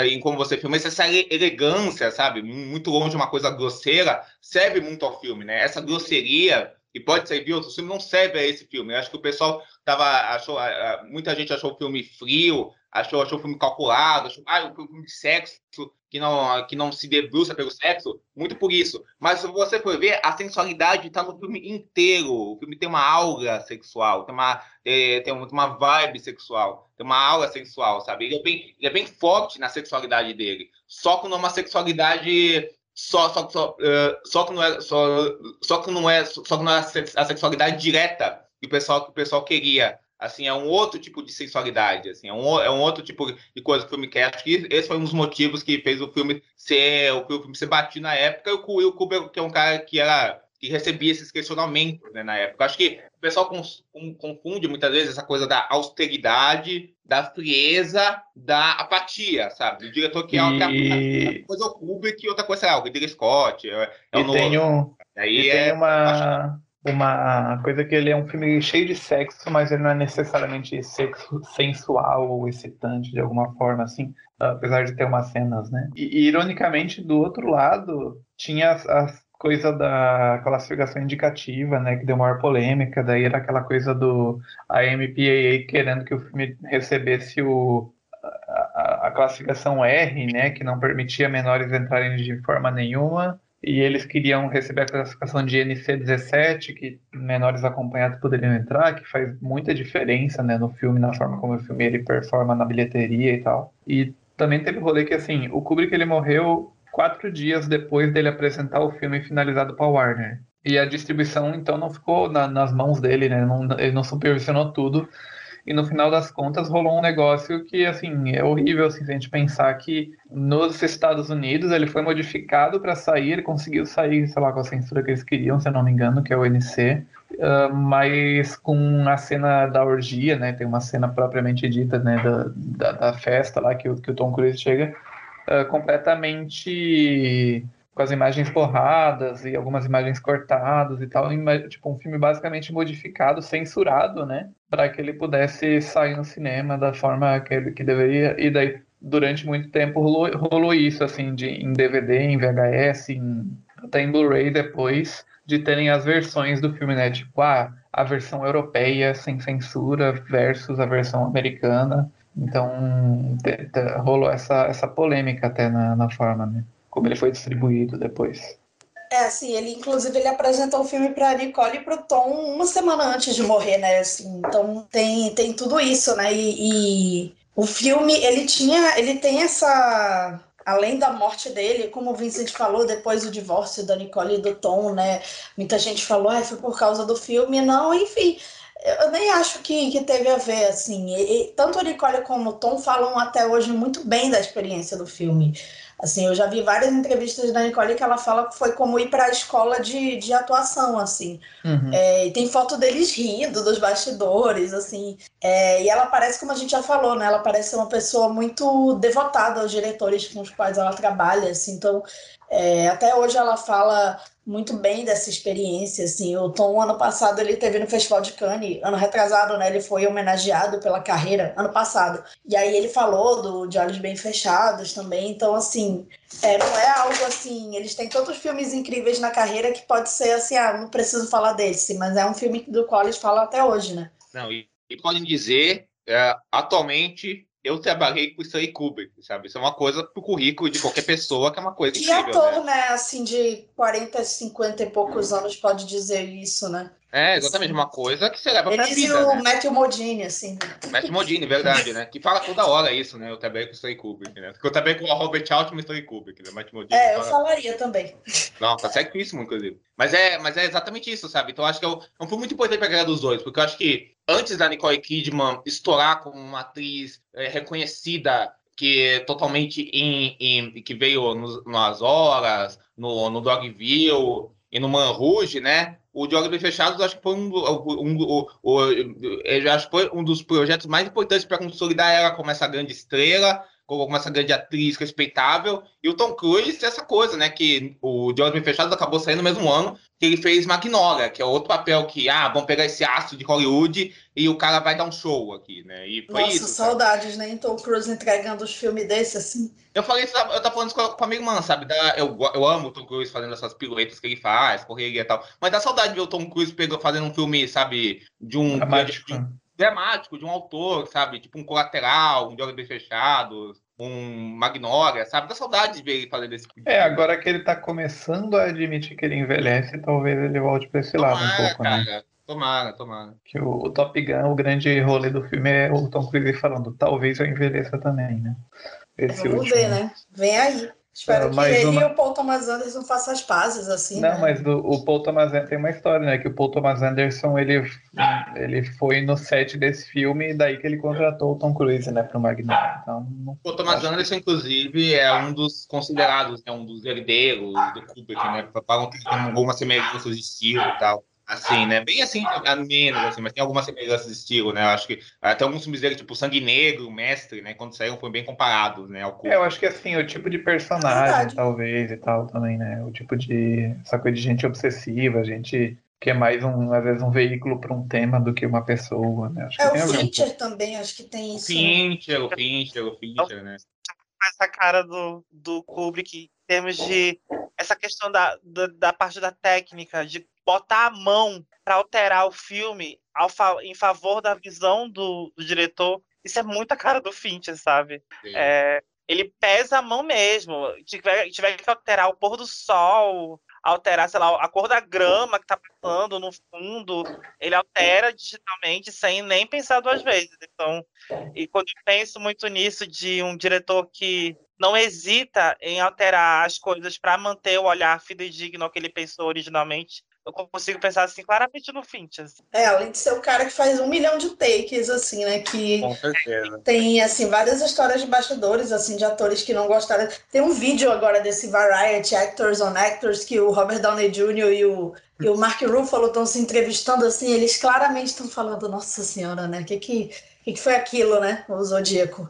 em como você filma, essa elegância, sabe? Muito longe de uma coisa grosseira, serve muito ao filme, né? Essa grosseria, e pode servir outro filme, não serve a esse filme. Eu acho que o pessoal tava, achou, muita gente achou o filme frio, achou, achou o filme calculado, achou, ah, o filme de sexo, que não, que não se debruça pelo sexo, muito por isso. Mas se você for ver, a sensualidade está no filme inteiro. O filme tem uma aura sexual, tem uma, é, tem uma vibe sexual, tem uma aura sexual, sabe? Ele é, bem, ele é bem forte na sexualidade dele. Só que numa sexualidade só só só, uh, só que não é só, só que não é só que não é a sexualidade direta que o pessoal que o pessoal queria Assim, é um outro tipo de sensualidade, assim, é um, é um outro tipo de coisa que o filme quer. Acho que esse foi um dos motivos que fez o filme ser o filme ser batido na época. E o Will Cooper, que é um cara que era que recebia esses questionamentos né, na época. Acho que o pessoal confunde muitas vezes essa coisa da austeridade, da frieza, da apatia, sabe? O diretor que é uma E- coisa é o Kubrick e outra coisa é o Ridley Scott. É, é o E tem, Nolan. um, Aí e é tem uma, uma coisa que ele é um filme cheio de sexo, mas ele não é necessariamente sexo, sensual ou excitante de alguma forma, assim, apesar de ter umas cenas, né? E, ironicamente, do outro lado, tinha as, as coisa da classificação indicativa, né, que deu maior polêmica, daí era aquela coisa do MPAA querendo que o filme recebesse o a, a classificação R, né, que não permitia menores entrarem de forma nenhuma, e eles queriam receber a classificação de NC17, que menores acompanhados poderiam entrar, que faz muita diferença, né, no filme, na forma como o filme ele performa na bilheteria e tal. E também teve o rolê que, assim, o Kubrick ele morreu quatro dias depois dele apresentar o filme finalizado para Warner. E a distribuição, então, não ficou na, nas mãos dele, né, não, ele não supervisionou tudo. E no final das contas rolou um negócio que, assim, é horrível, assim, se a gente pensar que nos Estados Unidos ele foi modificado para sair, ele conseguiu sair, sei lá, com a censura que eles queriam, se eu não me engano, que é o NC, uh, mas com a cena da orgia, né, tem uma cena propriamente dita, né, da, da, da festa lá que, o- que o Tom Cruise chega, uh, completamente com as imagens borradas e algumas imagens cortadas e tal, tipo um filme basicamente modificado, censurado, né, para que ele pudesse sair no cinema da forma que ele que deveria. E daí durante muito tempo rolou, rolou isso assim de em DVD, em VHS, em, até em Blu-ray depois de terem as versões do filme, né, tipo ah, a versão europeia sem censura versus a versão americana. Então rolou essa, essa polêmica até na, na forma, né? Como ele foi distribuído depois. É, assim, ele inclusive ele apresentou o filme para Nicole e pro Tom uma semana antes de morrer, né? Assim, então tem, tem tudo isso, né? E, e o filme ele tinha, ele tem essa além da morte dele, como o Vincent falou, depois do divórcio da Nicole e do Tom, né? Muita gente falou, ah, foi por causa do filme, não, enfim. Eu nem acho que, que teve a ver, assim. E- e tanto a Nicole como o Tom falam até hoje muito bem da experiência do filme. Assim, eu já vi várias entrevistas da Nicole que ela fala que foi como ir para a escola de, de atuação, assim. Uhum. É, e tem foto deles rindo, dos bastidores, assim. É, e ela parece, como a gente já falou, né? Ela parece uma pessoa muito devotada aos diretores com os quais ela trabalha, assim. Então, é, até hoje ela fala muito bem dessa experiência, assim. O Tom, ano passado, ele teve no Festival de Cannes, ano retrasado, né? Ele foi homenageado pela carreira, ano passado. E aí ele falou do De Olhos Bem Fechados também. Então, assim, é, não é algo assim. Eles têm tantos filmes incríveis na carreira que pode ser assim, ah, não preciso falar desse, mas é um filme do qual eles falam até hoje, né? Não, e, e podem dizer, é, atualmente, eu trabalhei com Stanley Kubrick, sabe? Isso é uma coisa pro currículo de qualquer pessoa que é uma coisa Que incrível, ator, né? né, assim, de 40, 50 e poucos anos pode dizer isso, né? É, exatamente, uma coisa que você leva pra Eles e vida, o né? Matthew Modine, assim. Matt Modini, verdade, né? Que fala toda hora isso, né? Eu trabalhei com Stanley Kubrick, né? Eu trabalhei com o Robert Altman e Stanley Kubrick, né? Matt Modini É, eu fala- falaria também. Não, tá certíssimo, inclusive. Mas é, mas é exatamente isso, sabe? Então eu acho que é um, é um filme muito importante pra carreira dos dois, porque eu acho que antes da Nicole Kidman estourar como uma atriz é, reconhecida, que é totalmente em, em- que veio nos- nas horas, no, no Dogville e no Man Rouge, né? O Bem Fechados, acho que foi um, um, eu acho que foi um dos projetos mais importantes para consolidar ela como essa grande estrela, como essa grande atriz respeitável. E o Tom Cruise, essa coisa, né? Que o De Olhos Bem Fechados acabou saindo no mesmo ano que ele fez Magnolia, que é outro papel que, ah, vamos pegar esse astro de Hollywood e o cara vai dar um show aqui, né? E foi Nossa, isso. sabe? saudades, né? Tom Cruise entregando os filmes desse, assim. Eu falei isso, eu tava falando isso com a, minha irmã, sabe? Da, eu, eu amo o Tom Cruise fazendo essas piruetas que ele faz, correria e tal. Mas dá saudade de ver o Tom Cruise pegando, fazendo um filme, sabe? De um. Dramático. De um dramático, de um autor, sabe? Tipo um colateral, um De Olhos Bem Fechados, um Magnolia, sabe? Dá saudade de ver ele fazendo esse tipo de É, agora que ele tá começando a admitir que ele envelhece, talvez ele volte pra esse lado um Tomara, pouco, né? cara. Tomara, tomara. Que o, o Top Gun, o grande rolê do filme é o Tom Cruise falando, talvez eu envelheça também, né? Esse Vamos último. ver, né? Vem aí. Espero Ah, que ele uma- e o Paul Thomas Anderson façam as pazes, assim, Não, né? mas do- o Paul Thomas Anderson tem uma história, né? Que o Paul Thomas Anderson ele, ele foi no set desse filme e daí que ele contratou o Tom Cruise, né, pro Magneto. Então, não- O Thomas acho que- Anderson, inclusive, é um dos considerados, né, um dos herdeiros do Kubrick, né? Falam que tem algumas semelhanças de estilo e tal. Assim, né? Bem assim, a menos, assim, mas tem algumas semelhanças de estilo, né? Eu acho que até alguns filmes dele, tipo Sangue Negro, o Mestre, né? Quando saíram, foram bem comparados, né? Ao É, Kubrick. eu acho que assim, o tipo de personagem, talvez, e tal, também, né? O tipo de. Essa coisa de gente obsessiva, gente que é mais um, às vezes, um veículo para um tema do que uma pessoa, né? Acho que É o Fincher também, acho que tem isso. né? Fincher, o Fincher, o Fincher, né? essa cara do, do Kubrick em termos de essa questão da, da, da parte da técnica, de botar a mão para alterar o filme fa- em favor da visão do, do diretor. Isso é muito a cara do Fincher, sabe? É, ele pesa a mão mesmo. Tiver, tiver que alterar o pôr do sol, alterar, sei lá, a cor da grama que tá passando no fundo, ele altera digitalmente sem nem pensar duas vezes. Então, e quando eu penso muito nisso de um diretor que não hesita em alterar as coisas para manter o olhar fidedigno ao que ele pensou originalmente, eu consigo pensar assim claramente no Fincher. assim. É, além de ser o cara que faz um milhão de takes, assim, né? Que Com certeza. tem, assim, várias histórias de bastidores, assim, de atores que não gostaram. Tem um vídeo agora desse Variety Actors on Actors que o Robert Downey Jr. e o, e o Mark Ruffalo estão se entrevistando, assim, eles claramente estão falando, nossa senhora, né? O que que, que que foi aquilo, né? O Zodíaco.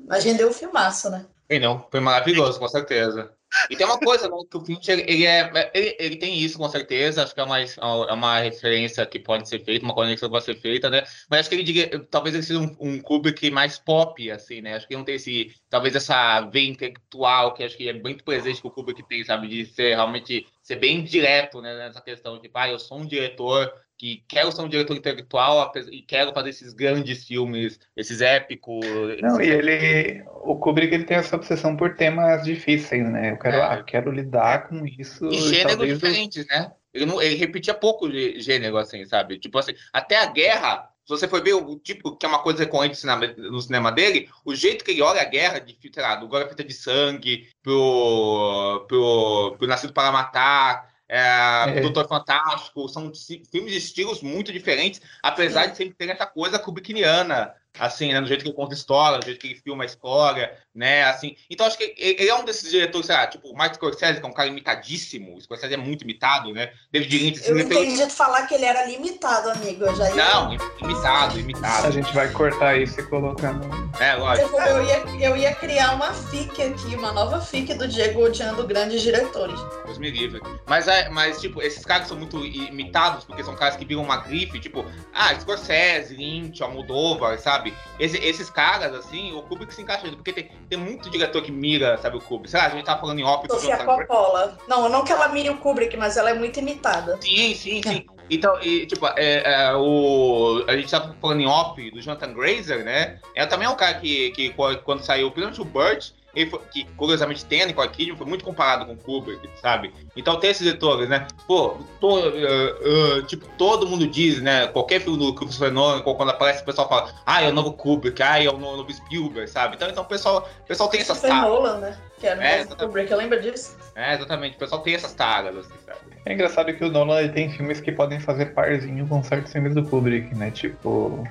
Mas rendeu o filmaço, né? E não, foi maravilhoso, com certeza. E tem uma coisa, né, que o Fincher, ele, é, ele, ele tem isso, com certeza, acho que é uma, é uma referência que pode ser feita, uma conexão que pode ser feita, né, mas acho que ele diria, talvez ele seja um, um Kubrick mais pop, assim, né, acho que não tem esse, talvez essa veia intelectual, que acho que é muito presente que o Kubrick tem, sabe, de ser realmente, ser bem direto, né, nessa questão de, tipo, ah, eu sou um diretor que quero ser um diretor intelectual e quero fazer esses grandes filmes, esses épicos. Não, esses- e ele. O Kubrick ele tem essa obsessão por temas difíceis, né? Eu quero, É. ah, quero lidar com isso. E gêneros talvez diferentes, né? Ele, não, ele repetia pouco de gênero, assim, sabe? Tipo assim, até a guerra, se você for ver o tipo, que é uma coisa recorrente no cinema, no cinema dele, o jeito que ele olha a guerra, de, sei lá, do Glória Feita de Sangue, pro, pro, pro Nascido para Matar, é, É. Doutor Fantástico, são filmes de estilos muito diferentes, apesar de sempre ter essa coisa kubrickiana, assim, né, no jeito que ele conta história, no jeito que ele filma a história, né, assim. Então, acho que ele é um desses diretores, sei lá, tipo, o Martin Scorsese, que é um cara imitadíssimo, o Scorsese é muito imitado, né, David Lynch, Eu diretor- entendi tu falar que ele era limitado, amigo. Eu já ia... Não, imitado, A imitado, gente vai cortar isso e colocar no. é, lógico. Eu ia, eu ia criar uma FIC aqui, uma nova FIC do Diego odiando grandes diretores. Deus me livre. Mas, é, mas, tipo, esses caras são muito imitados, porque são caras que viram uma grife, tipo, ah, Scorsese, Lynch, Almodóvar, sabe? Esse- esses caras, assim, o Kubrick se encaixa, porque tem, tem muito diretor que mira, sabe, o Kubrick. Sei lá, a gente tava falando em off com o Sofia. Coppola. Não, não que ela mire o Kubrick, mas ela é muito imitada. Sim, sim, sim. Então, e, tipo, é, é, o, a gente tava falando em off do Jonathan Grazer, né? Ela também é um cara que, que quando saiu, principalmente o Burt, ele foi, que curiosamente tem a Nicole Kidman, foi muito comparado com o Kubrick, sabe? Então tem esses diretores, né? Pô, to- uh, uh, tipo, todo mundo diz, né? Qualquer filme do Christopher Nolan, quando aparece, o pessoal fala, ah, é o novo Kubrick, ah, é o novo Spielberg, sabe? Então, então o pessoal, o pessoal tem essas Christopher taras. Nolan, né? Que era o É, novo exatamente. Kubrick, lembra disso? É, exatamente, o pessoal tem essas taras, assim, sabe? É engraçado que o Nolan tem filmes que podem fazer parzinho com certos filmes do Kubrick, né? Tipo.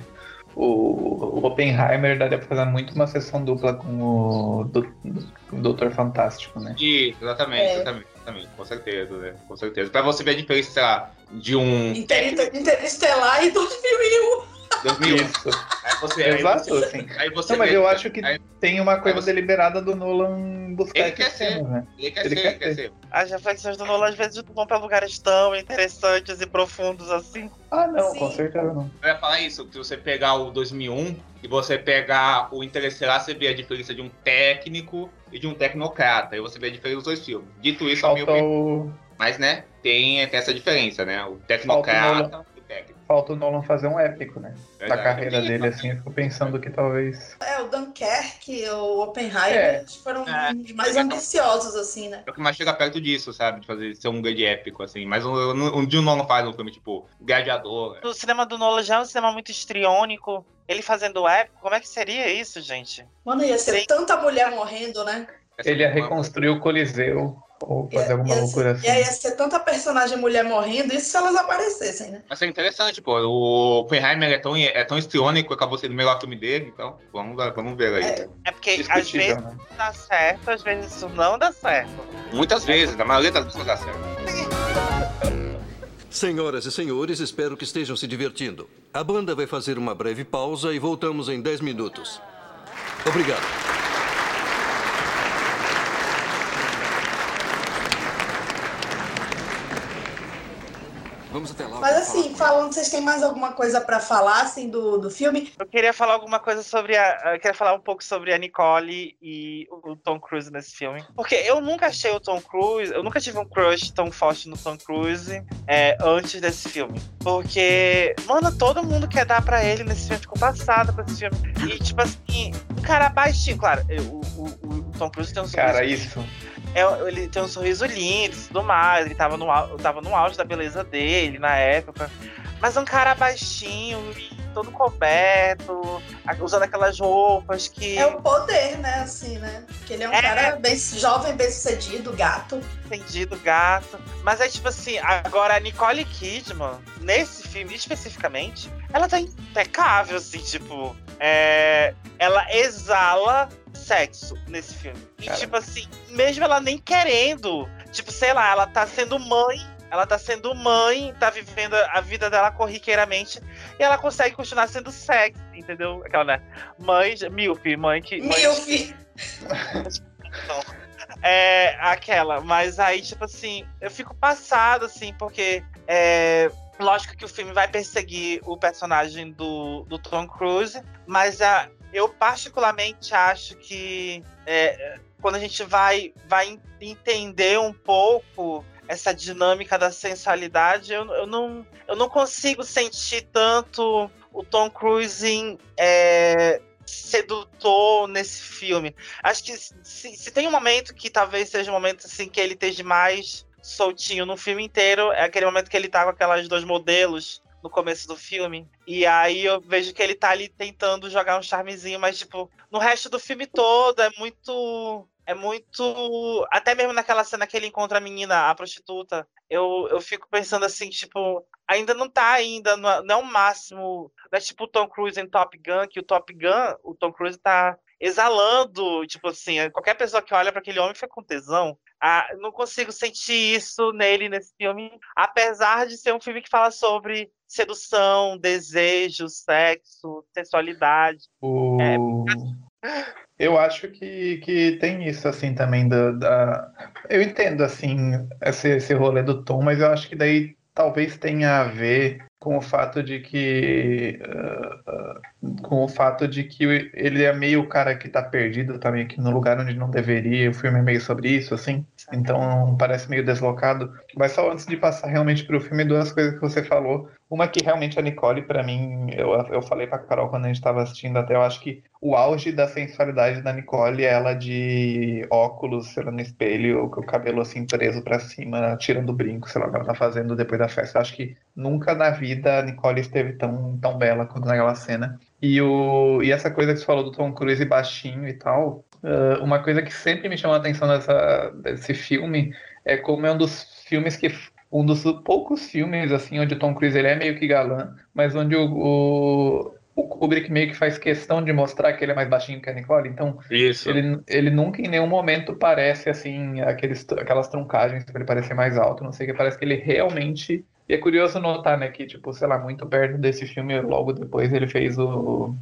O, o Oppenheimer daria pra fazer muito uma sessão dupla com o do, do Doutor Fantástico, né? Isso, exatamente, É. exatamente, exatamente, com certeza, né? Com certeza. Pra você ver a diferença, sei lá, de um Inter- Interestelar e 2001. 2001. Isso. Aí você, aí Exato, você, assim. aí você Não, mas vê- eu acho que aí tem uma coisa você- deliberada do Nolan buscar Ele quer ser. né? ele quer ele ser, quer ele quer ser. ser. As reflexões do Nolan às vezes vão para lugares tão interessantes e profundos assim. Ah, não, Sim. com certeza não. Eu ia falar isso, que você pegar o 2001 e você pegar o Interestelar, você vê a diferença de um técnico e de um tecnocrata. E você vê a diferença dos dois filmes. Dito isso, a minha opinião, o, mas, né, tem, tem essa diferença, né? O tecnocrata. Falta o Nolan fazer um épico, né? Da Verdade. carreira Sim, dele, assim, eu fico pensando que talvez. É, o Dunkerque, o Oppenheimer, É. foram É. os mais Exato. ambiciosos, assim, né? É o que mais chega perto disso, sabe? De fazer ser um grande épico, assim. Mas um, um, um dia o Nolan faz um filme, tipo, Gladiador. né? O cinema do Nolan já é um cinema muito histriônico. Ele fazendo épico, como é que seria isso, gente? Mano, ia ser Sim. tanta mulher morrendo, né? Ele ia reconstruir o Coliseu. Ou fazer alguma ia, loucura assim. E aí ia ser tanta personagem mulher morrendo, isso se elas aparecessem, né? Mas é interessante, pô. O Oppenheimer é tão, é tão estriônico, acabou sendo o melhor filme dele, então vamos, vamos ver aí. É. É porque às vezes né? dá certo, às vezes isso não dá certo. Muitas vezes, na maioria das vezes não dá certo. Senhoras e senhores, espero que estejam se divertindo. A banda vai fazer uma breve pausa e voltamos em 10 minutos. Obrigado. Vamos até lá. Mas assim, falando, vocês têm mais alguma coisa pra falar, assim, do, do filme? Eu queria falar alguma coisa sobre a. Eu queria falar um pouco sobre a Nicole e o Tom Cruise nesse filme. Porque eu nunca achei o Tom Cruise. Eu nunca tive um crush tão forte no Tom Cruise é, antes desse filme. Porque, mano, todo mundo quer dar pra ele nesse filme. Ficou passado com esse filme. E, tipo assim, um cara baixinho, claro. O, o, o Tom Cruise tem um. Cara, isso. É, ele tem um sorriso lindo e tudo mais. Ele tava no, tava no auge da beleza dele na época. Mas um cara baixinho e todo coberto, usando aquelas roupas que. É o poder, né, assim, né? Porque ele é um É. cara bem jovem, bem sucedido, gato. entendido, gato. Mas é tipo assim, agora a Nicole Kidman, nesse filme especificamente, ela tá impecável, assim, tipo. é, ela exala sexo nesse filme. E, Cara. tipo assim, mesmo ela nem querendo, tipo, sei lá, ela tá sendo mãe. Ela tá sendo mãe, tá vivendo a vida dela corriqueiramente e ela consegue continuar sendo sexy, entendeu? Aquela, né? Mãe, milf, mãe que. mãe filho. é aquela, mas aí, tipo assim, eu fico passado, assim, porque é, lógico que o filme vai perseguir o personagem do, do Tom Cruise, mas a, eu particularmente acho que é, quando a gente vai, vai entender um pouco essa dinâmica da sensualidade, eu, eu, não, eu não consigo sentir tanto o Tom Cruise em, é, sedutor nesse filme. Acho que se, se tem um momento que talvez seja um momento assim que ele esteja mais soltinho no filme inteiro, é aquele momento que ele tá com aquelas dois modelos no começo do filme. E aí eu vejo que ele tá ali tentando jogar um charmezinho, mas tipo, no resto do filme todo é muito é muito. Até mesmo naquela cena que ele encontra a menina, a prostituta, eu, eu fico pensando assim, tipo, ainda não tá ainda, não é, é o máximo. Não é tipo o Tom Cruise em Top Gun, que o Top Gun, o Tom Cruise tá exalando, tipo assim, qualquer pessoa que olha para aquele homem fica com tesão. Ah, não consigo sentir isso nele nesse filme, apesar de ser um filme que fala sobre sedução, desejo, sexo, sensualidade. O... Eu acho que, que tem isso, assim, também da, da... Eu entendo, assim, esse, esse rolê do Tom, mas eu acho que daí talvez tenha a ver com o fato de que uh, uh, com o fato de que ele é meio o cara que tá perdido, tá meio que no lugar onde não deveria, o filme é meio sobre isso, assim, então parece meio deslocado. Mas só antes de passar realmente pro filme, duas coisas que você falou. Uma que realmente a Nicole, para mim, eu, eu falei pra Carol quando a gente tava assistindo até, eu acho que o auge da sensualidade da Nicole é ela de óculos, sei lá, no espelho, com o cabelo assim preso para cima, tirando o brinco, sei lá, o que ela tá fazendo depois da festa. Eu acho que nunca na vida a Nicole esteve tão, tão bela quanto naquela cena. E, o, e essa coisa que você falou do Tom Cruise baixinho e tal, uh, uma coisa que sempre me chamou a atenção dessa, desse filme é como é um dos filmes que um dos poucos filmes assim onde o Tom Cruise ele é meio que galã, mas onde o, o, o, Kubrick meio que faz questão de mostrar que ele é mais baixinho que a Nicole. Então Isso. Ele, ele nunca em nenhum momento parece assim aqueles, aquelas truncagens para ele parecer mais alto, não sei o que parece que ele realmente e é curioso notar, né, que, tipo, sei lá, muito perto desse filme, logo depois ele fez o.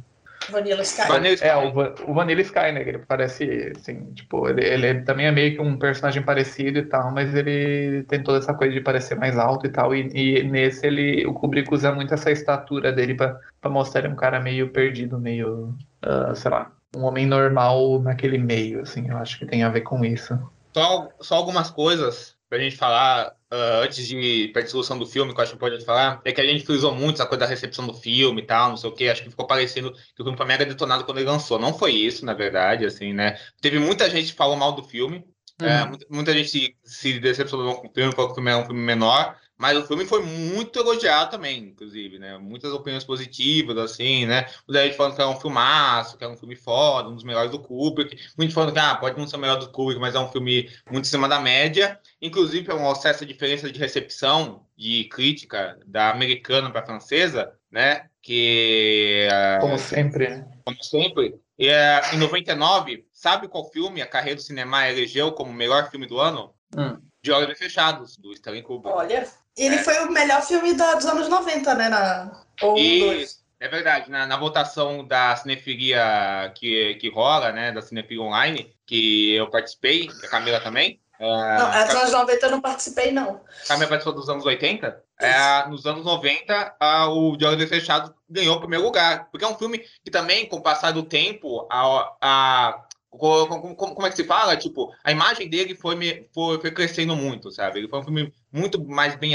Vanilla Sky. Vanilla Sky. É, o, o Vanilla Sky, né? Ele parece, assim, tipo, ele, ele também é meio que um personagem parecido e tal, mas ele tem toda essa coisa de parecer mais alto e tal. E, e nesse ele, o Kubrick usa muito essa estatura dele pra, pra mostrar ele um cara meio perdido, meio, uh, sei lá, um homem normal naquele meio, assim. Eu acho que tem a ver com isso. Só, só algumas coisas pra gente falar uh, antes de pra discussão do filme, que eu acho importante falar, é que a gente frisou muito essa coisa da recepção do filme e tal, não sei o que, acho que ficou parecendo que o filme foi mega detonado quando ele lançou. Não foi isso, na verdade, assim, né? Teve muita gente que falou mal do filme, uhum. é, muita, muita, gente se, se decepcionou com o filme, falou que o filme é um filme menor, Mas o filme foi muito elogiado também, inclusive, né? Muitas opiniões positivas, assim, né? O David falando que é um filmaço, que é um filme foda, um dos melhores do Kubrick. Muitos falando que, ah, pode não ser o melhor do Kubrick, mas é um filme muito em cima da média. Inclusive, é uma certa diferença de recepção, de crítica, da americana para a francesa, né? Que... Como sempre, né? Como sempre. E, uh, em 99, sabe qual filme a Carreira do Cinema elegeu como o melhor filme do ano? Hum. De Olhos Fechados, do Stanley Kubrick. Olha, ele é. foi o melhor filme dos anos 90, né? Na... Ou e... dois. É verdade, na, na, votação da cinefilia que, que rola, né, da cinefilia online, que eu participei, a Camila também. Uh, não, dos anos 90 eu não participei, não. A Camila participou dos anos 80? É, nos anos 90, a, o De Olhos Fechados ganhou o primeiro lugar, porque é um filme que também, com o passar do tempo, a, a como, é que se fala? Tipo, a imagem dele foi, foi, foi, crescendo muito, sabe? Ele foi um filme muito mais bem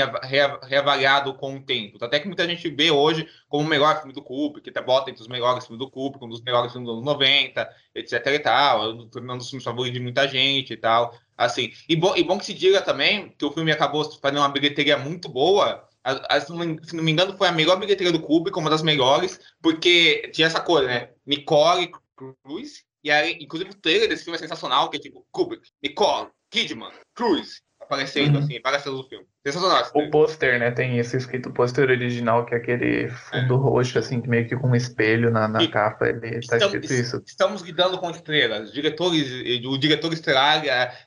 reavaliado com o tempo. Até que muita gente vê hoje como o melhor filme do Kubrick, que até bota entre os melhores filmes do Kubrick, um dos melhores filmes dos anos 90, etc e tal. Foi um dos filmes favoritos de muita gente e tal. Assim, e bom, e bom que se diga também que o filme acabou fazendo uma bilheteria muito boa, a, a, se, não me engano, foi a melhor bilheteria do Kubrick, uma das melhores, porque tinha essa coisa, né? Nicole Cruz, e aí, inclusive, o trailer desse filme é sensacional, que é tipo Kubrick, Nicole, Kidman, Cruz, aparecendo uhum. assim, aparecendo no filme. Sensacional. O pôster, né? Tem esse escrito pôster original, que é aquele fundo é. roxo, assim, meio que com um espelho na, na e, capa. Ele tá estamos, escrito isso. Estamos lidando com estrelas, diretores, o diretor estelar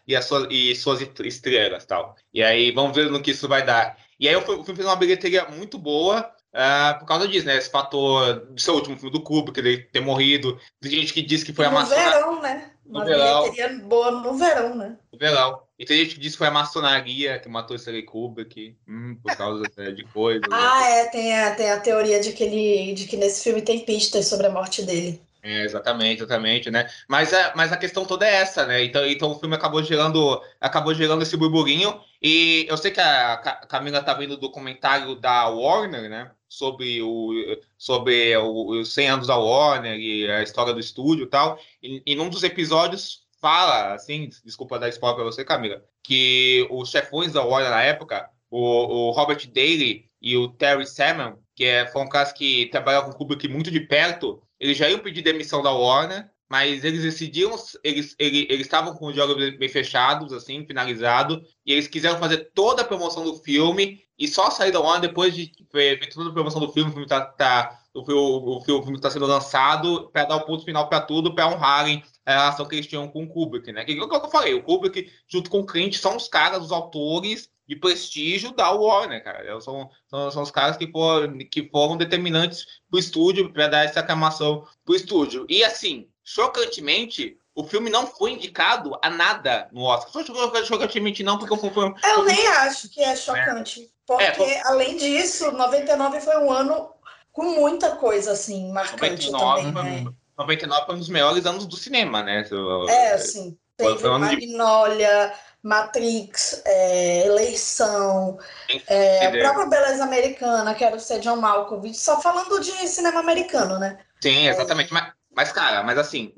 e, a sua, e suas estrelas tal. E aí, vamos ver no que isso vai dar. E aí, o filme fez uma bilheteria muito boa. Uh, por causa disso, né? Esse fator do seu último filme do Kubrick, ele ter morrido. Tem gente que diz que foi no a maçonaria. No verão, né? Uma bilheteria boa no verão, né? No verão. E tem gente que diz que foi a maçonaria que matou esse Kubrick, hum, por causa de coisas. Né? ah, né? é, tem a, tem a teoria de que, ele, de que nesse filme tem pistas sobre a morte dele. É, exatamente, exatamente, né? Mas a, mas a questão toda é essa, né? Então, então o filme acabou gerando, acabou gerando esse burburinho. E eu sei que a Camila tá vendo o documentário da Warner, né? Sobre, o, sobre o, os 100 anos da Warner e a história do estúdio e tal. E, e num dos episódios fala, assim, desculpa dar spoiler para você, Camila, que os chefões da Warner na época, o, o Robert Daly e o Terry Salmon, que é, foram caras que trabalharam com o Kubrick muito de perto, eles já iam pedir demissão da Warner, mas eles decidiram, eles, eles, eles estavam com os jogos bem fechados, assim, finalizado, e eles quiseram fazer toda a promoção do filme e só sair da Warner depois de ver toda a promoção do filme, o filme tá, tá o, filme está sendo lançado para dar o ponto final para tudo, para honrarem a relação que eles tinham com o Kubrick, né? Que é que eu falei, o Kubrick, junto com o Clint, são os caras, os autores de prestígio da Warner, cara. São, são, são os caras que foram, que foram determinantes para o estúdio, para dar essa aclamação para o estúdio. E assim, chocantemente, o filme não foi indicado a nada no Oscar. Chocantemente não, porque foi um filme... Eu nem acho que é chocante. Porque, é, além disso, 99 foi um ano com muita coisa, assim, marcante 99, também, né? 99 foi um dos melhores anos do cinema, né? É, assim, teve Magnolia... Matrix, é, Eleição, é, a própria Beleza Americana, que era o C. John Malkovich, só falando de cinema americano, né? Sim, exatamente. É. Mas, mas, cara, mas assim,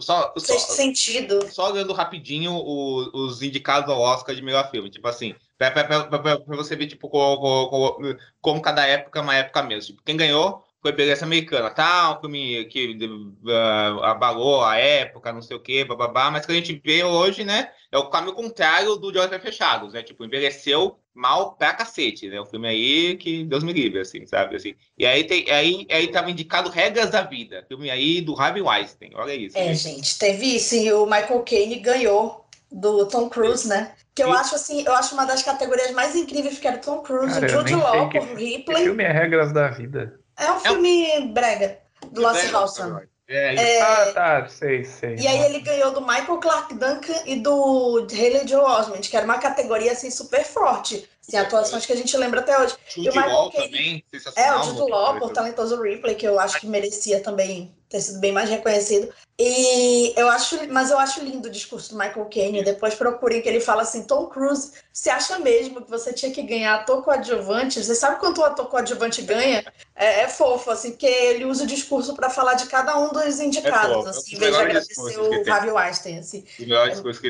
só, só, sentido. só olhando rapidinho os, os indicados ao Oscar de melhor filme, tipo assim, pra você ver, tipo, como, como, como, cada época é uma época mesmo. Tipo, quem ganhou foi Beleza Americana, tá? Um filme que uh, abalou a época, não sei o quê, bababá, mas que a gente vê hoje, né? É o caminho contrário do De Olhos Fechados, né? Tipo, envelheceu mal pra cacete, né? O filme aí que Deus me livre, assim, sabe? Assim. E aí, tem, aí, aí tava indicado Regras da Vida, filme aí do Harvey Weinstein, olha isso. É, gente, teve isso, e o Michael Caine ganhou do Tom Cruise, né? Que eu acho assim, eu acho uma das categorias mais incríveis que era Tom Cruise, Cara, Jude Law, que, Ripley. Que filme é Regras da Vida? É um filme é um... brega, do Lasse Hawson. É, é, ah, tá, sei, sei. E aí ele ganhou do Michael Clark Duncan e do Haley Joe Osment, que era uma categoria assim super forte. Assim, atuações que a gente lembra até hoje. Jude e o Michael Law também, É, o Jude Law, por talentoso Ripley, que eu acho que merecia também ter sido bem mais reconhecido. E eu acho, mas eu acho lindo o discurso do Michael Caine. Depois procurem que ele fala assim: Tom Cruise, você acha mesmo que você tinha que ganhar ator coadjuvante? Você sabe quanto o ator coadjuvante ganha? É, é fofo, assim, porque ele usa o discurso para falar de cada um dos indicados, é assim, em vez de agradecer o Harvey Weinstein. Assim.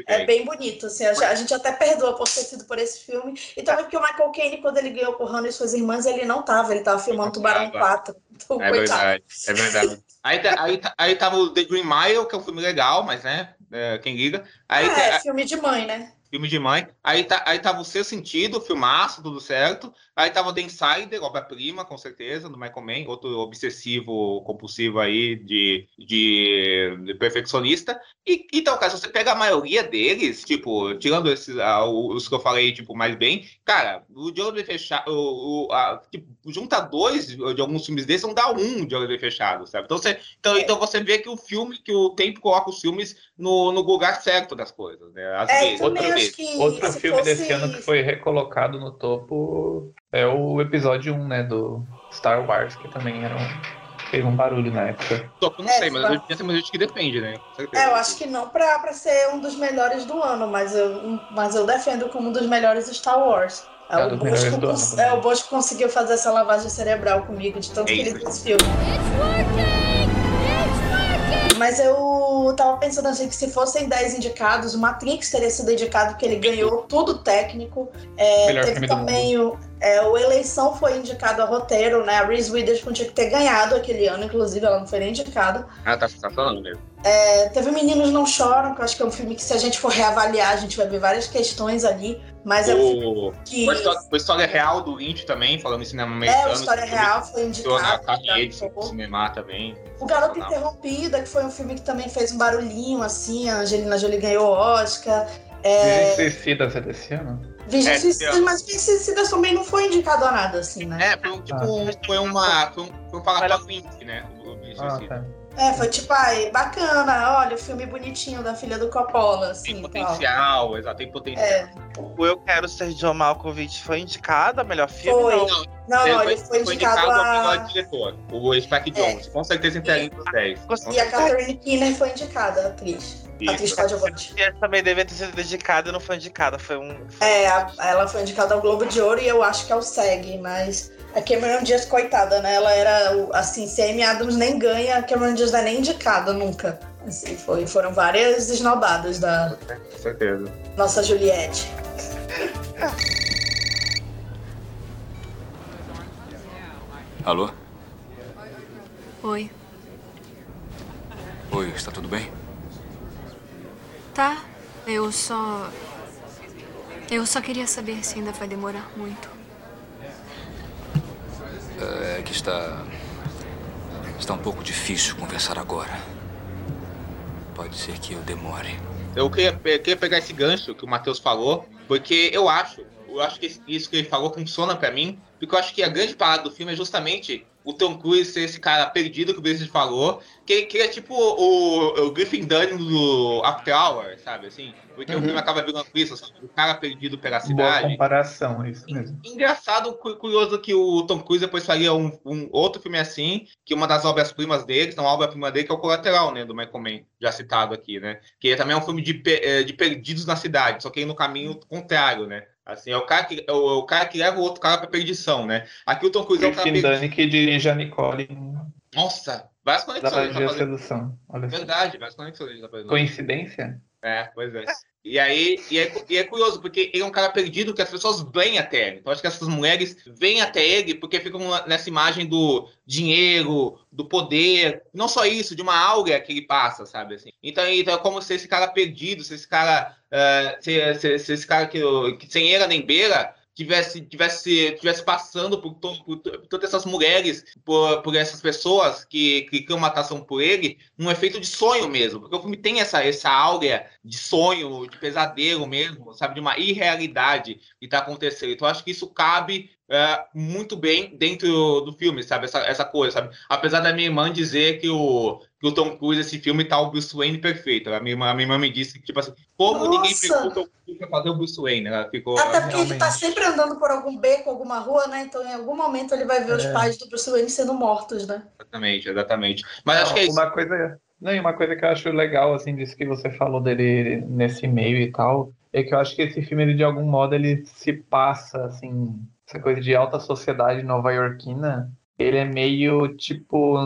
É, é, bem bonito, assim, a, gente até perdoa por ter sido por esse filme. E também porque o Michael Caine, quando ele ganhou por Hannah e suas irmãs, ele não tava, ele tava filmando Tubarão 4. Então, é verdade, é verdade. Aí, tá, aí, tá, aí tava o The Green Mile, que é um filme legal, mas né, é, quem liga. Aí, ah, é, filme de mãe, né? Filme de mãe. Aí, tá, aí tava o Seu Sentido, filmaço, tudo certo. Aí tava The Insider, obra-prima, com certeza, do Michael Mann, outro obsessivo, compulsivo aí de, de, de perfeccionista. E, então, cara, se você pega a maioria deles, tipo, tirando esses, ah, os que eu falei, tipo, mais bem, cara, o de olho fechado, o, o, a, tipo, junta dois de alguns filmes desses, não dá um de olho fechado, sabe? Então você, então, então você vê que o filme, que o tempo coloca os filmes no, no lugar certo das coisas, né? Às é, vezes, outra vez. Outro filme fosse... desse ano que foi recolocado no topo é o episódio 1, né, do Star Wars, que também era um fez um barulho na época. Só que eu não é, sei, mas eu tem gente que depende, né? É, eu acho que não pra, pra ser um dos melhores do ano, mas eu, mas eu defendo como um dos melhores Star Wars. É, é o, Bosco, cons... é, o Bosco conseguiu fazer essa lavagem cerebral comigo, de tanto é que ele filme. Mas eu tava pensando assim que se fossem 10 indicados, o Matrix teria sido indicado porque ele ganhou tudo técnico. É, Melhor teve também o, é, o Eleição foi indicado a roteiro, né? A Reese Witherspoon tinha que ter ganhado aquele ano, inclusive, ela não foi nem indicada. Ah, tá, tá falando mesmo. É, teve Meninos Não Choram, que eu acho que é um filme que, se a gente for reavaliar, a gente vai ver várias questões ali. Mas o... é um filme que. Foi história, foi história real do Lynch também, falando em cinema americano. É, a história real foi indicado. Na cinema também. O Garota Interrompida, que foi um filme que também fez um barulhinho, assim, a Angelina Jolie ganhou o Oscar. É... Suicidas é desse ano? Virgem é, Suicidas, mas Virgem Suicidas também não foi indicado a nada, assim, né? É, foi, tipo, ah. foi uma. Foi um, foi um palatório né? O ah, tá. É, foi tipo, ai, bacana, olha, o filme bonitinho da filha do Coppola, assim. Tem potencial, tal. exato, tem potencial. É. O Eu Quero Ser John Malkovich foi indicado a melhor filme? Foi. Não, não, não ele, foi, ele foi, foi indicado, indicado a... melhor diretor, o Spike é. Jones, com certeza entre os 10. E a Catherine Keener foi indicada, a atriz. Isso. Atriz coadjuvante. Também deve ter sido indicada e não foi indicada, foi um... É, a, ela foi indicada ao Globo de Ouro e eu acho que é o SEG, mas... A Cameron Diaz, coitada, né? Ela era, assim, se a Amy Adams nem ganha, a Cameron Diaz não é nem indicada nunca. Assim, foi, foram várias esnobadas da... Com certeza. Nossa Juliette. Alô? Oi. Oi, está tudo bem? Tá. Eu só. Eu só queria saber se ainda vai demorar muito. É que está. Está um pouco difícil conversar agora. Pode ser que eu demore. Eu queria, eu queria pegar esse gancho que o Matheus falou, porque eu acho, eu acho que isso que ele falou funciona para mim, porque eu acho que a grande parada do filme é justamente o Tom Cruise ser esse cara perdido que o Vinícius falou, que, que é tipo o, o Griffin Dunn do After Hour, sabe, assim? Porque uhum. o filme acaba virando isso, assim, o cara perdido pela cidade. Boa comparação, é isso mesmo. Engraçado, curioso que o Tom Cruise depois faria um, um outro filme assim, que uma das obras-primas dele, então a obra-prima dele que é o Colateral, né, do Michael Mann, já citado aqui, né? Que também é um filme de, eh, de perdidos na cidade, só que no caminho contrário, né? Assim, é o cara que, é o, é o cara que leva o outro cara pra perdição, né? Aqui o Tom Cruise é o cara... Dani que dirige a Nicole. Nossa, várias conexões. Da tá sedução. Olha Verdade, várias conexões. Tá Coincidência? É, pois é. E aí, e é, e é, curioso, porque ele é um cara perdido que as pessoas vêm até ele. Então, acho que essas mulheres vêm até ele porque ficam nessa imagem do dinheiro, do poder. Não só isso, de uma aura que ele passa, sabe? Assim. Então, então é como se esse cara perdido, se esse cara. Uh, se, se, se, esse cara que, que sem era nem beira tivesse, tivesse, tivesse passando por, por, por, todas essas mulheres, por, por essas pessoas que, que criam uma atração por ele, um efeito de sonho mesmo. Porque o filme tem essa, essa áurea de sonho, de pesadelo mesmo, sabe? De uma irrealidade que está acontecendo. Então, acho que isso cabe é, muito bem dentro do filme, sabe? Essa, essa coisa, sabe? Apesar da minha irmã dizer que o, que o Tom Cruise, esse filme, tá o Bruce Wayne perfeito. A minha, irmã, a minha irmã me disse que, tipo assim, como Nossa. ninguém pegou o Tom Cruise pra fazer o Bruce Wayne? Ela ficou. Até porque ele tá sempre andando por algum beco, alguma rua, né? Então em algum momento ele vai ver os É. pais do Bruce Wayne sendo mortos, né? Exatamente, exatamente. Mas acho que é isso. Uma coisa, não, e uma coisa que eu acho legal, assim, disso que você falou dele nesse meio e tal, é que eu acho que esse filme, ele, de algum modo, ele se passa, assim, essa coisa de alta sociedade nova-iorquina, ele é meio, tipo,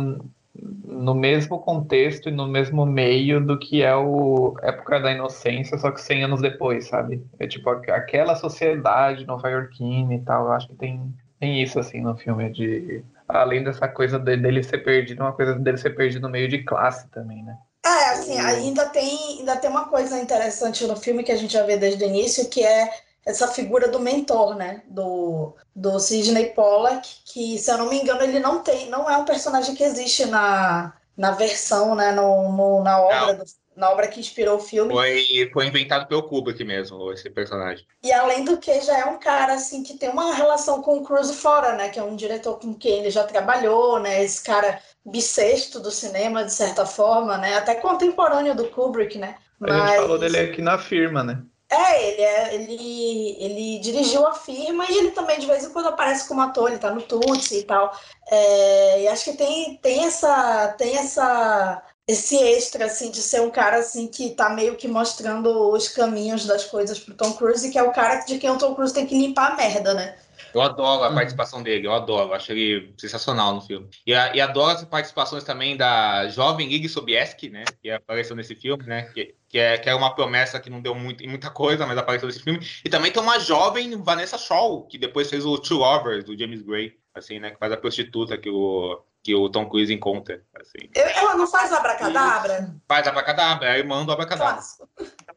no mesmo contexto e no mesmo meio do que é o Época da Inocência, só que 100 anos depois, sabe? É tipo aqu- aquela sociedade nova-iorquina e tal, eu acho que tem, tem isso, assim, no filme, de... Além dessa coisa de- dele ser perdido, uma coisa dele ser perdido no meio de classe também, né? É, assim, ainda tem, ainda tem uma coisa interessante no filme que a gente já vê desde o início, que é essa figura do mentor, né? Do, do Sidney Pollack, que, se eu não me engano, ele não tem, não é um personagem que existe na, na versão, né? No, no- na obra, do- na obra que inspirou o filme. Foi, foi inventado pelo Kubrick mesmo, esse personagem. E além do que, já é um cara assim que tem uma relação com o Cruz fora, né? Que é um diretor com quem ele já trabalhou, né? Esse cara bissexto do cinema, de certa forma, né? Até contemporâneo do Kubrick, né? A gente falou dele aqui na firma, né? É, ele, é, ele, ele dirigiu a firma e ele também de vez em quando aparece como ator, ele tá no Tutsi e tal. É, e acho que tem, tem essa tem essa esse extra assim de ser um cara assim que tá meio que mostrando os caminhos das coisas pro Tom Cruise, que é o cara de quem o Tom Cruise tem que limpar a merda, né? Eu adoro a participação dele, eu adoro, eu acho ele sensacional no filme. E, a- e adoro as participações também da jovem Iggy Sobieski, né? Que apareceu nesse filme, né? Que, que, é, que é uma promessa que não deu muito, em muita coisa, mas apareceu nesse filme. E também tem uma jovem Vanessa Shaw, que depois fez o Two Lovers, do James Gray, assim, né? Que faz a prostituta que o, que o Tom Cruise encontra, assim. Eu- ela não faz abracadabra? Faz Abracadabra, é a irmã do Abracadabra.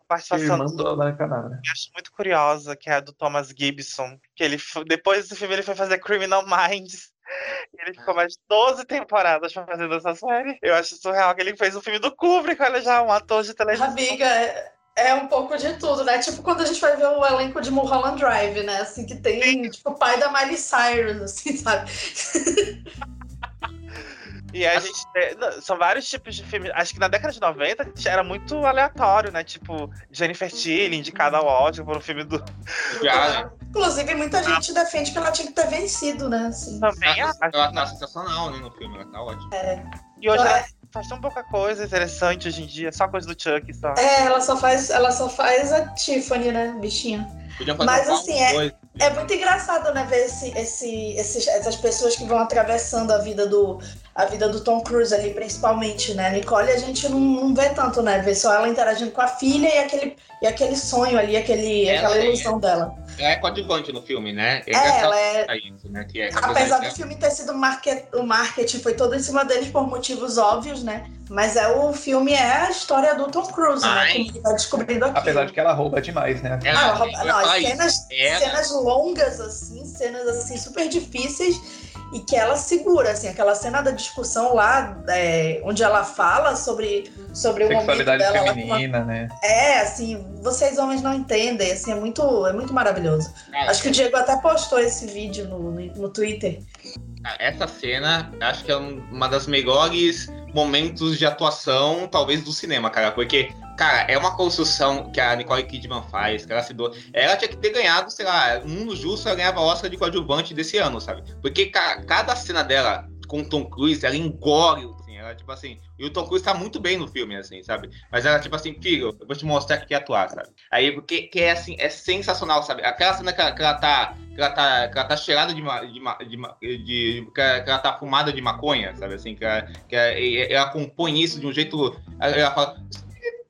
participação Irmã do Abracadabra. eu acho muito curiosa, que é a do Thomas Gibson, que ele depois desse filme ele foi fazer Criminal Minds. Ele ficou mais de 12 temporadas fazendo essa série. Eu acho surreal que ele fez um filme do Kubrick, olha já, um ator de televisão. Amiga, é, é um pouco de tudo, né? Tipo quando a gente vai ver o elenco de Mulholland Drive, né? Assim, que tem, tipo, o pai da Miley Cyrus, assim, sabe? E a gente tem- são vários tipos de filmes. Acho que na década de 90 era muito aleatório, né? Tipo, Jennifer Tilly indicada ao Oscar por um filme do. Inclusive, muita gente defende que ela tinha que ter vencido, né? Assim. Também ela, acho. ela tá sensacional né, no filme, ela tá ótima. É. E hoje É. ela faz tão pouca coisa interessante hoje em dia, só coisa do Chuck só. É, ela só faz, ela só faz a Tiffany, né, bichinha. Podiam fazer Mas, assim, é- dois. É muito engraçado, né, ver esse, esse, esses- essas pessoas que vão atravessando a vida do a vida do Tom Cruise ali, principalmente, né? Nicole a gente não, não vê tanto, né? Vê só ela interagindo com a filha e aquele, e aquele sonho ali, aquele, Ela aquela é- ilusão dela. Ela é coadjuvante no filme, né? É, ela é- isso, né? Que é, Apesar do filme ter sido market, o marketing foi todo em cima deles por motivos óbvios, né? Mas é o filme é a história do Tom Cruise, né? Ai. Como ele vai descobrindo aqui. Apesar de que ela rouba demais, né? Ela- Ah, rouba- não, cenas, cenas longas, assim, cenas assim, super difíceis e que ela segura, assim, aquela cena da discussão lá, é, onde ela fala sobre, sobre o momento dela. com uma- feminina, né? É, assim, vocês homens não entendem, assim, é muito, é muito maravilhoso. Cara, Acho que o Diego até postou esse vídeo no, no, no Twitter. Essa cena, acho que é um- uma das melhores momentos de atuação, talvez, do cinema, cara. Porque, cara, é uma construção que a Nicole Kidman faz, que ela se doa. Ela tinha que ter ganhado, sei lá, um mundo justo, ela ganhava Oscar de coadjuvante desse ano, sabe? Porque ca- cada cena dela com Tom Cruise, ela engole, assim, ela, tipo assim. E o Tom Cruise tá muito bem no filme, assim, sabe? Mas ela, tipo assim, filho, eu vou te mostrar que quer atuar, sabe? Aí, porque que é assim, é sensacional, sabe? Aquela cena que ela, que ela tá. Que ela tá, que ela tá cheirada de, de, de, de- que, ela, que ela tá fumada de maconha, sabe? Assim, que ela, que ela, e- ela compõe isso de um jeito. Ela fala.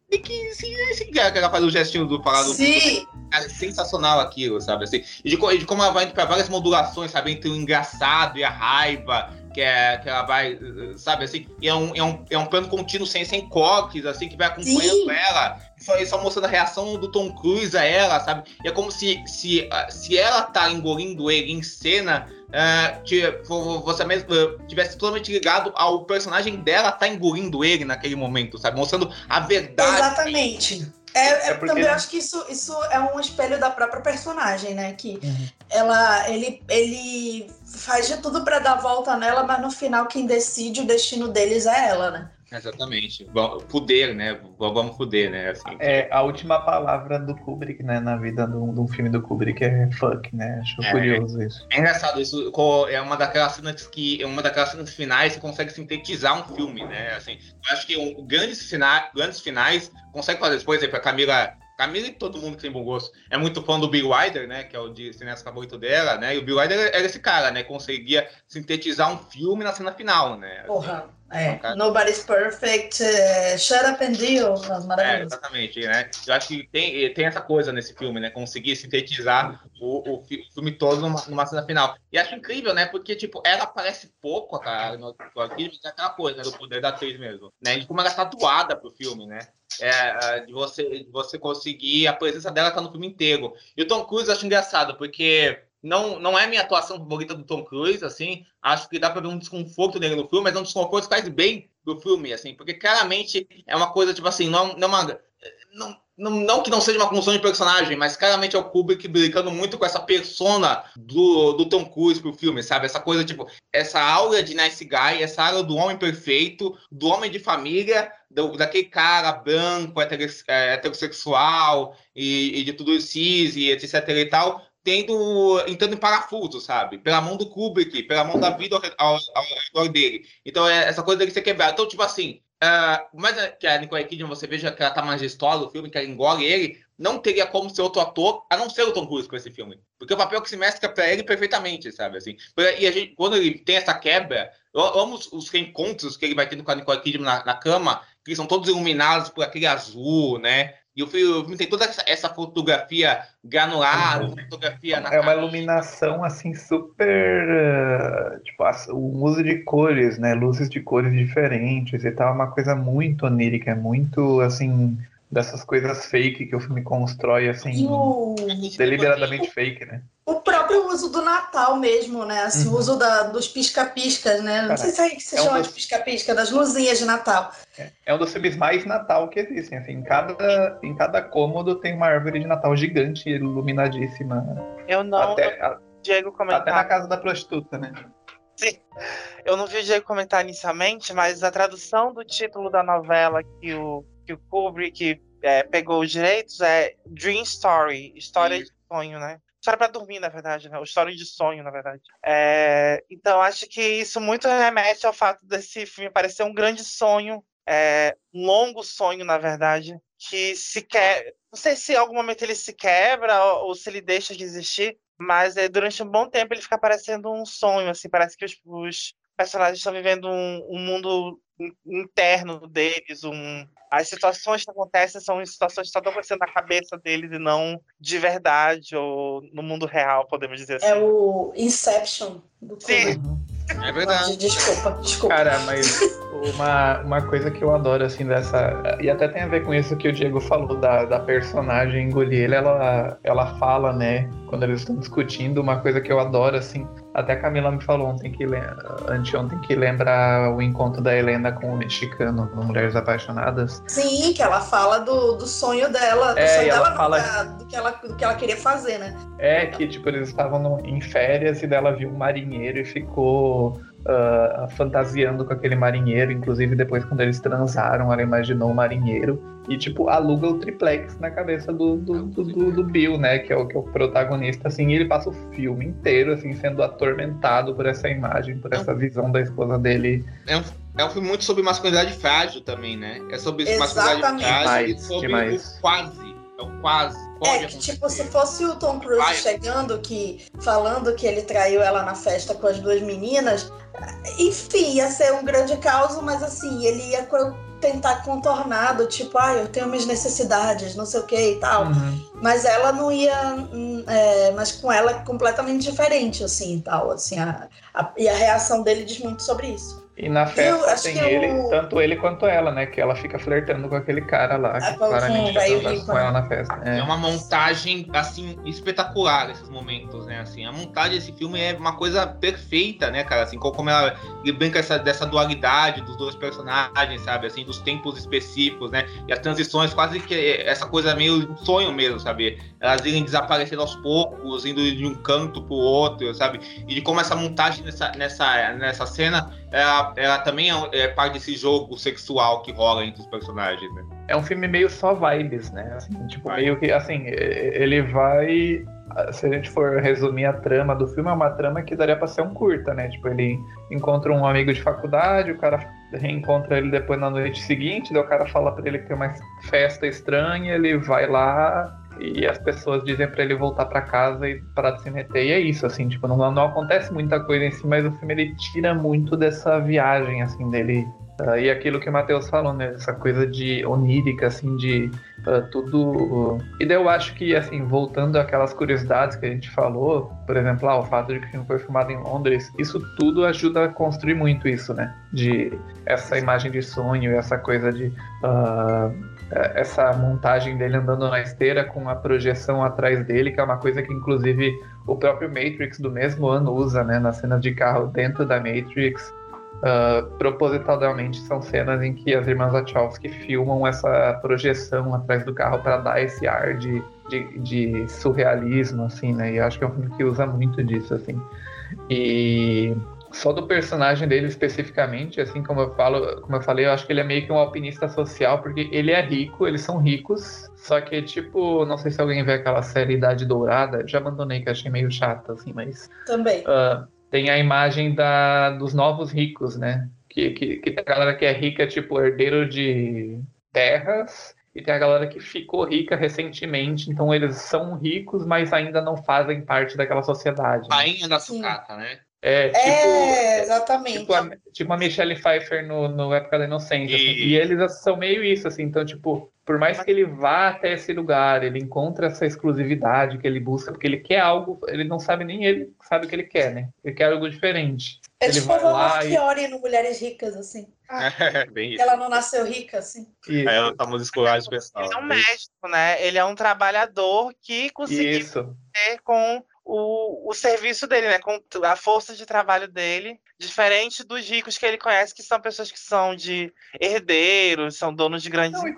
"Tem que sim", que ela faz o gestinho do falar do Sim. Cara, é sensacional aquilo, sabe? Assim, e de, e de como ela vai indo pra várias modulações, sabe? Entre o engraçado e a raiva, que, é, que ela vai, uh, sabe? Assim, e é um, é um, é um plano contínuo sem, sem coques, assim, que vai acompanhando Sim. ela. E só, e só mostrando a reação do Tom Cruise a ela, sabe? E é como se, se, ah, se ela tá engolindo ele em cena. vo- você mesmo ah, tivesse totalmente ligado ao personagem dela tá engolindo ele naquele momento, sabe? Mostrando a verdade. Exatamente. É, é, porque também acho que isso, isso é um espelho da própria personagem, né? Que uhum. ela, ele, ele faz de tudo para dar volta nela, mas no final quem decide o destino deles é ela, né? Exatamente. Poder, né? Vamos poder, né? Assim. É, a última palavra do Kubrick, né? Na vida de um filme do Kubrick é fuck, né? Acho é, curioso isso. É engraçado, isso é uma daquelas cenas que. Uma daquelas cenas finais que consegue sintetizar um filme, né? Assim, eu acho que um, grandes, finais, grandes finais consegue fazer isso. Por exemplo, a Camila Camila e todo mundo que tem bom gosto é muito fã do Bill Wilder, né? Que é o de cineasta favorito dela, né? E o Bill Wilder era esse cara, né? Conseguia sintetizar um filme na cena final, né? Porra. É, Nobody's Perfect, uh, Shut Up and Deal, as maravilhas. É, exatamente, né? Eu acho que tem, tem essa coisa nesse filme, né? Conseguir sintetizar o, o, filme todo numa, numa, cena final. E acho incrível, né? Porque, tipo, ela aparece pouco, cara, no, no aqui, é aquela coisa, né? Do poder da atriz mesmo, né? De como ela é tatuada pro filme, né? É, é, de, você, de você conseguir, a presença dela tá no filme inteiro. E o Tom Cruise eu acho engraçado, porque não, não é minha atuação favorita do Tom Cruise, assim. Acho que dá pra ver um desconforto nele no filme, mas é um desconforto que faz bem pro filme, assim, porque claramente é uma coisa, tipo assim, não, não, é uma, não, não, não que não seja uma construção de personagem, mas claramente é o Kubrick brincando muito com essa persona do, do Tom Cruise pro filme, sabe? Essa coisa, tipo, essa aura de nice guy, essa aura do homem perfeito, do homem de família, do, daquele cara branco, é, heterossexual e, e de tudo cis e etc e tal, tendo entrando em parafuso, sabe? Pela mão do Kubrick, pela mão da vida ao, redor dele. Então é essa coisa dele ser quebrado. Então, tipo assim, Uh, mas é que a Nicole Kidman, você veja que ela tá majestosa no filme, que ela engole ele, não teria como ser outro ator, a não ser o Tom Cruise com esse filme. Porque o papel que se mescla pra ele perfeitamente, sabe? Assim, e gente, quando ele tem essa quebra, amo os, os reencontros que ele vai tendo com a Nicole Kidman na, na cama, que são todos iluminados por aquele azul, né? E o filme tem toda essa, fotografia granulada, uhum. fotografia na É uma iluminação assim super. Uh, tipo, o uso de cores, né? Luzes de cores diferentes e tal. É uma coisa muito onírica, é muito assim. Dessas coisas fake que o filme constrói, assim, o... deliberadamente fake, né? O próprio uso do Natal mesmo, né? Assim, uhum. O uso da, dos pisca-piscas, né? Não sei se é aí que se é chama um de pisca-pisca, das luzinhas de Natal. É, é, um dos filmes mais Natal que existem. Assim, em, cada, em cada cômodo tem uma árvore de Natal gigante, iluminadíssima. Eu não. Até, a, Diego comentar. Até na casa da prostituta, né? Sim. Eu não vi o Diego comentar inicialmente, mas a tradução do título da novela que o, que o Kubrick é, pegou os direitos é Dream Story, história Sim. de sonho, né? história para dormir, na verdade, né? O história de sonho, na verdade. É, então, acho que isso muito remete ao fato desse filme parecer um grande sonho, é, um longo sonho, na verdade, que se quer. Não sei se em algum momento ele se quebra ou, ou se ele deixa de existir, mas é, durante um bom tempo ele fica parecendo um sonho, assim, parece que os, os personagens estão vivendo um, um mundo interno deles, um, as situações que acontecem são situações que só estão acontecendo na cabeça deles e não de verdade ou no mundo real, podemos dizer é assim. É o Inception do Sim. É verdade. Desculpa, desculpa. Cara, mas uma, uma coisa que eu adoro, assim, dessa. E até tem a ver com isso que o Diego falou, da, da personagem engolir ele, ela, ela fala, né, quando eles estão discutindo, uma coisa que eu adoro, assim. Até a Camila me falou ontem que anteontem que lembra o encontro da Helena com o mexicano no Mulheres Apaixonadas. Sim, que ela fala do, do sonho dela, do é, sonho dela fala... da, do, que ela, do que ela queria fazer, né? É, que tipo, eles estavam no, em férias e dela viu um marinheiro e ficou uh, fantasiando com aquele marinheiro. Inclusive, depois, quando eles transaram, ela imaginou o marinheiro. E, tipo, aluga o triplex na cabeça do, do, do, do, Bill, né? Que é, o, que é o protagonista, assim. E ele passa o filme inteiro, assim, sendo atormentado por essa imagem, por essa visão da esposa dele. É um, é um filme muito sobre masculinidade frágil também, né? É sobre Exatamente. masculinidade frágil demais, e sobre o quase. É o quase é que, tipo, se fosse o Tom Cruise Vai. chegando, que falando que ele traiu ela na festa com as duas meninas, enfim, ia ser um grande caos, mas assim, ele ia tentar contornar do tipo, ah, eu tenho minhas necessidades, não sei o que e tal. Uhum. Mas ela não ia. Hum, é, mas com ela é completamente diferente, assim e tal. Assim, a, a, e a reação dele diz muito sobre isso. E na festa tem ele, eu... tanto ele quanto ela, né? Que ela fica flertando com aquele cara lá, que claramente tá com ela na festa. É. é. uma montagem, assim, espetacular esses momentos, né? Assim, a montagem desse filme é uma coisa perfeita, né, cara? Assim, como ela brinca essa, dessa dualidade dos dois personagens, sabe? Assim, dos tempos específicos, né? E as transições, quase que essa coisa meio sonho mesmo, sabe? Elas irem desaparecendo aos poucos, indo de um canto pro outro, sabe? E de como essa montagem nessa, nessa, nessa cena ela, ela também é, é, parte desse jogo sexual que rola entre os personagens, né? É um filme meio só vibes, né? Assim, tipo, vai. meio que, assim, ele vai... Se a gente for resumir a trama do filme, é uma trama que daria pra ser um curta, né? Tipo, ele encontra um amigo de faculdade, o cara reencontra ele depois na noite seguinte, daí o cara fala pra ele que tem uma festa estranha, ele vai lá, e as pessoas dizem para ele voltar para casa e parar de se meter. E é isso, assim, tipo, não, não acontece muita coisa em si, mas o filme ele tira muito dessa viagem, assim, dele. Uh, e aquilo que o Matheus falou, né? Essa coisa de onírica, assim, de uh, tudo. E daí eu acho que, assim, voltando àquelas curiosidades que a gente falou, por exemplo, ah, o fato de que o filme foi filmado em Londres, isso tudo ajuda a construir muito isso, né? De essa imagem de sonho, essa coisa de. Uh, essa montagem dele andando na esteira com a projeção atrás dele, que é uma coisa que inclusive o próprio Matrix do mesmo ano usa, né, nas cenas de carro dentro da Matrix. Uh, propositalmente são cenas em que as irmãs Wachowski filmam essa projeção atrás do carro para dar esse ar de, de, de, surrealismo, assim, né? E acho que é um filme que usa muito disso, assim. E só do personagem dele especificamente, assim como eu falo, como eu falei, eu acho que ele é meio que um alpinista social, porque ele é rico, eles são ricos, só que tipo, não sei se alguém vê aquela série Idade Dourada, já abandonei que achei meio chata, assim, mas. Também. Uh, tem a imagem da, dos novos ricos, né? Que, que, que tem a galera que é rica, tipo, herdeiro de terras, e tem a galera que ficou rica recentemente, então eles são ricos, mas ainda não fazem parte daquela sociedade. Né? Rainha da sucata, né? É, tipo, é, exatamente. Tipo a, tipo a Michelle Pfeiffer no, no Época da Inocência. Assim. E eles são meio isso, assim. Então, tipo, por mais que ele vá até esse lugar, ele encontra essa exclusividade que ele busca, porque ele quer algo, ele não sabe nem ele sabe o que ele quer, né? Ele quer algo diferente. É ele tipo a Fiore e... no Mulheres Ricas, assim. É, bem isso. Ela não nasceu rica, assim. Isso. Aí ela tá muscular especial. Ele é um médico, né? Ele é um trabalhador que conseguiu ter com o, o serviço dele, né? Com a força de trabalho dele, diferente dos ricos que ele conhece, que são pessoas que são de herdeiros, são donos de grandes Não,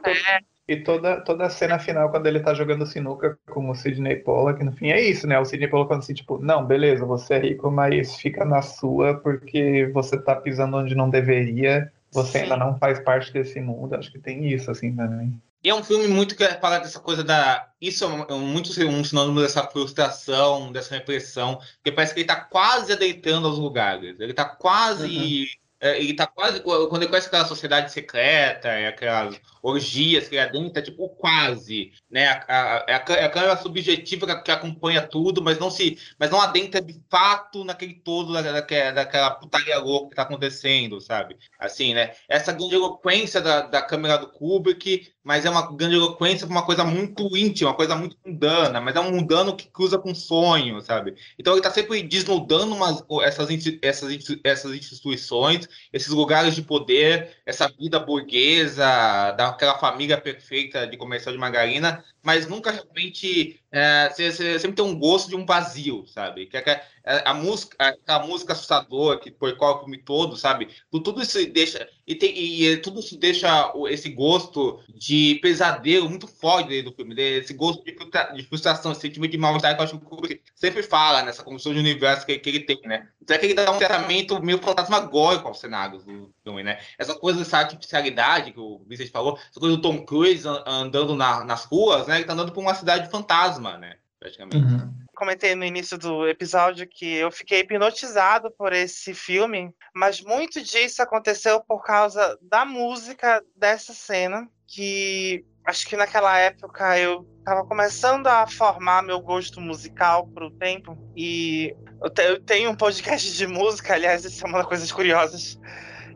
e toda, toda a cena final, quando ele tá jogando sinuca com o Sidney Pollack, no fim, é isso, né? O Sidney Pollack falando assim, tipo, não, beleza, você é rico, mas fica na sua porque você tá pisando onde não deveria, você Sim. ainda não faz parte desse mundo. Acho que tem isso, assim, também. E é um filme muito que fala dessa coisa da. Isso é muito um sinônimo dessa frustração, dessa repressão, porque parece que ele está quase adeitando aos lugares. Ele está quase. Uhum. É, ele está quase. Quando ele conhece aquela sociedade secreta, aquelas orgias que adentro, é tipo quase, né? A, a, a, a câmera subjetiva que, que, acompanha tudo, mas não se, mas não adentra de fato naquele todo da, daquela, daquela putaria louca que está acontecendo, sabe? Assim, né? Essa grande eloquência da, da câmera do Kubrick, mas é uma grande eloquência para uma coisa muito íntima, uma coisa muito mundana, mas é um mundano que cruza com sonho, sabe? Então ele está sempre desnudando umas, essas, essas, essas instituições, esses lugares de poder, essa vida burguesa da aquela família perfeita de comercial de margarina, mas nunca realmente é, você, sempre tem um gosto de um vazio, sabe? Que, que é, a, música, a, música assustadora que por qual filme todo, sabe? Tudo isso deixa e, tem, e tudo isso deixa esse gosto de pesadelo muito forte do filme, esse gosto de, de frustração, esse sentimento de mal-estar que eu acho que o Kubrick sempre fala nessa construção de universo que, que ele tem, né? Então é que ele dá um tratamento meio fantasmagórico aos cenários do filme, né? Essa coisa dessa artificialidade que o Vicente falou, essa coisa do Tom Cruise andando na, nas ruas, né? Ele tá andando por uma cidade fantasma, né? Praticamente. Uhum. Comentei no início do episódio que eu fiquei hipnotizado por esse filme, mas muito disso aconteceu por causa da música dessa cena, que acho que naquela época eu estava começando a formar meu gosto musical para o tempo e eu, tenho um podcast de música, aliás, isso é uma das coisas curiosas.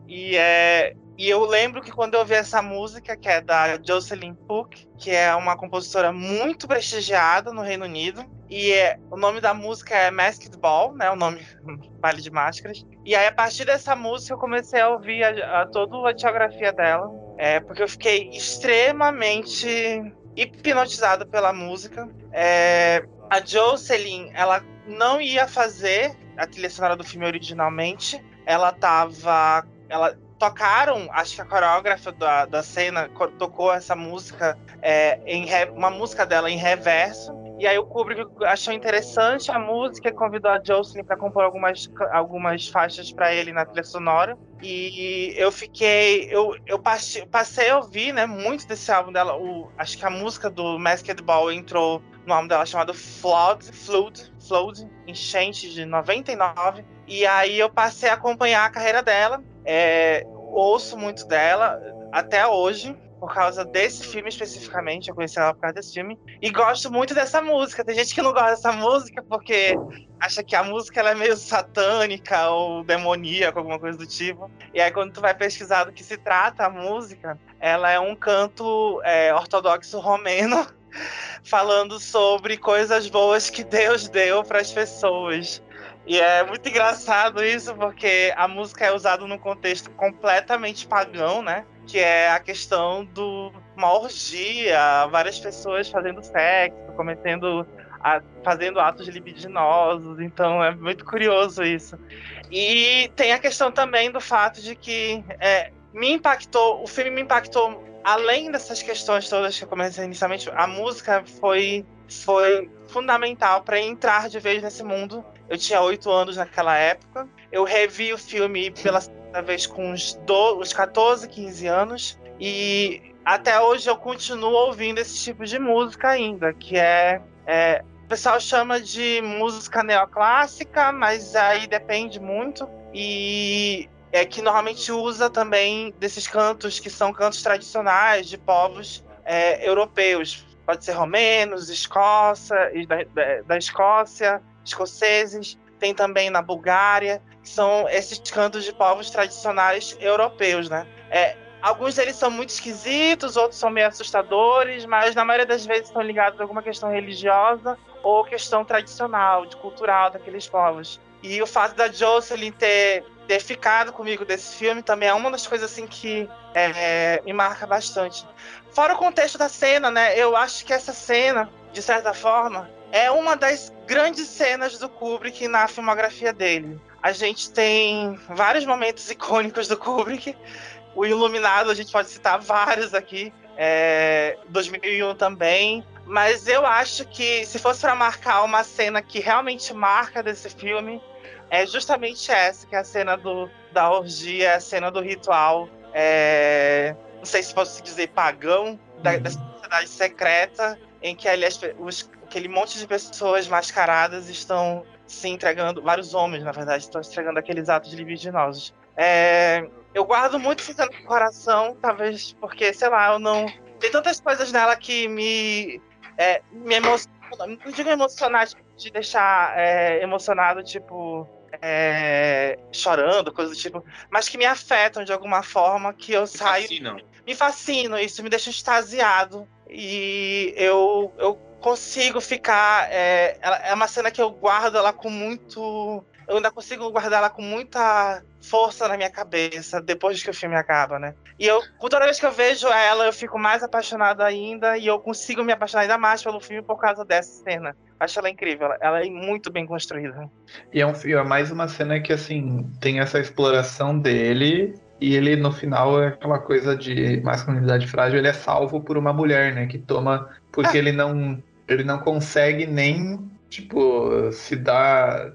E é, e eu lembro que quando eu ouvi essa música, que é da Jocelyn Cook, que é uma compositora muito prestigiada no Reino Unido, e é, o nome da música é Masked Ball, né? O nome Baile de Máscaras. E aí, a partir dessa música, eu comecei a ouvir a, a toda a discografia dela, é, porque eu fiquei extremamente hipnotizado pela música. É, a Jocelyn, ela não ia fazer a trilha sonora do filme originalmente. Ela tava. Ela tocaram, acho que a coreógrafa da, da cena tocou essa música, é, em re, uma música dela em reverso. E aí o Kubrick achou interessante a música e convidou a Jocelyn para compor algumas, algumas faixas para ele na trilha sonora. E eu fiquei. Eu, eu passei, passei a ouvir né, muito desse álbum dela. O, acho que a música do Masked Ball entrou no álbum dela chamado Flood, Flood, Flood, Enchente de 99. E aí eu passei a acompanhar a carreira dela. É, ouço muito dela até hoje por causa desse filme especificamente, eu conheci ela por causa desse filme, e gosto muito dessa música. Tem gente que não gosta dessa música porque acha que a música é meio satânica ou demoníaca, alguma coisa do tipo. E aí quando tu vai pesquisar do que se trata a música, ela é um canto é, ortodoxo romeno falando sobre coisas boas que Deus deu para as pessoas. E é muito engraçado isso, porque a música é usada num contexto completamente pagão, né? Que é a questão do uma orgia, várias pessoas fazendo sexo, cometendo a, fazendo atos libidinosos, então é muito curioso isso. E tem a questão também do fato de que é, me impactou, o filme me impactou além dessas questões todas que eu comecei inicialmente, a música foi foi fundamental para entrar de vez nesse mundo eu tinha oito anos naquela época. Eu revi o filme pela segunda vez com uns, do, uns 14, 15 anos. E até hoje eu continuo ouvindo esse tipo de música ainda, que é, é o pessoal chama de música neoclássica, mas aí depende muito. E é que normalmente usa também desses cantos que são cantos tradicionais de povos é, europeus. Pode ser romenos, Escócia, da, da, Escócia, escoceses, tem também na Bulgária, que são esses cantos de povos tradicionais europeus, né? É, alguns deles são muito esquisitos, outros são meio assustadores, mas na maioria das vezes estão ligados a alguma questão religiosa ou questão tradicional, de cultural daqueles povos. E o fato da Jocelyn ter, ter ficado comigo desse filme também é uma das coisas assim que é, me marca bastante. Fora o contexto da cena, né? Eu acho que essa cena, de certa forma, é uma das grandes cenas do Kubrick na filmografia dele. A gente tem vários momentos icônicos do Kubrick. O Iluminado, a gente pode citar vários aqui. É, 2001 também. Mas eu acho que se fosse para marcar uma cena que realmente marca desse filme, é justamente essa, que é a cena do, da orgia, a cena do ritual. É, não sei se posso dizer pagão, da, uhum. da sociedade secreta, em que ali as, os, aquele monte de pessoas mascaradas estão se entregando, vários homens, na verdade, estão entregando aqueles atos libidinosos. É, eu guardo muito isso no coração, talvez porque, sei lá, eu não. Tem tantas coisas nela que me, é, me emocionam. Não digo emocionar, tipo, de deixar é, emocionado, tipo. É, chorando, coisas do tipo, mas que me afetam de alguma forma, que eu me saio. Fascinam. Me fascinam, isso me deixa extasiado. E eu, eu consigo ficar. É, é uma cena que eu guardo ela com muito. Eu ainda consigo guardar ela com muita força na minha cabeça depois que o filme acaba, né? E eu, toda vez que eu vejo ela, eu fico mais apaixonado ainda e eu consigo me apaixonar ainda mais pelo filme por causa dessa cena. Acho ela incrível, ela é muito bem construída. E é, um, é mais uma cena que, assim, tem essa exploração dele e ele no final é aquela coisa de masculinidade frágil, ele é salvo por uma mulher, né, que toma porque ah. ele não ele não consegue nem, tipo, se dar,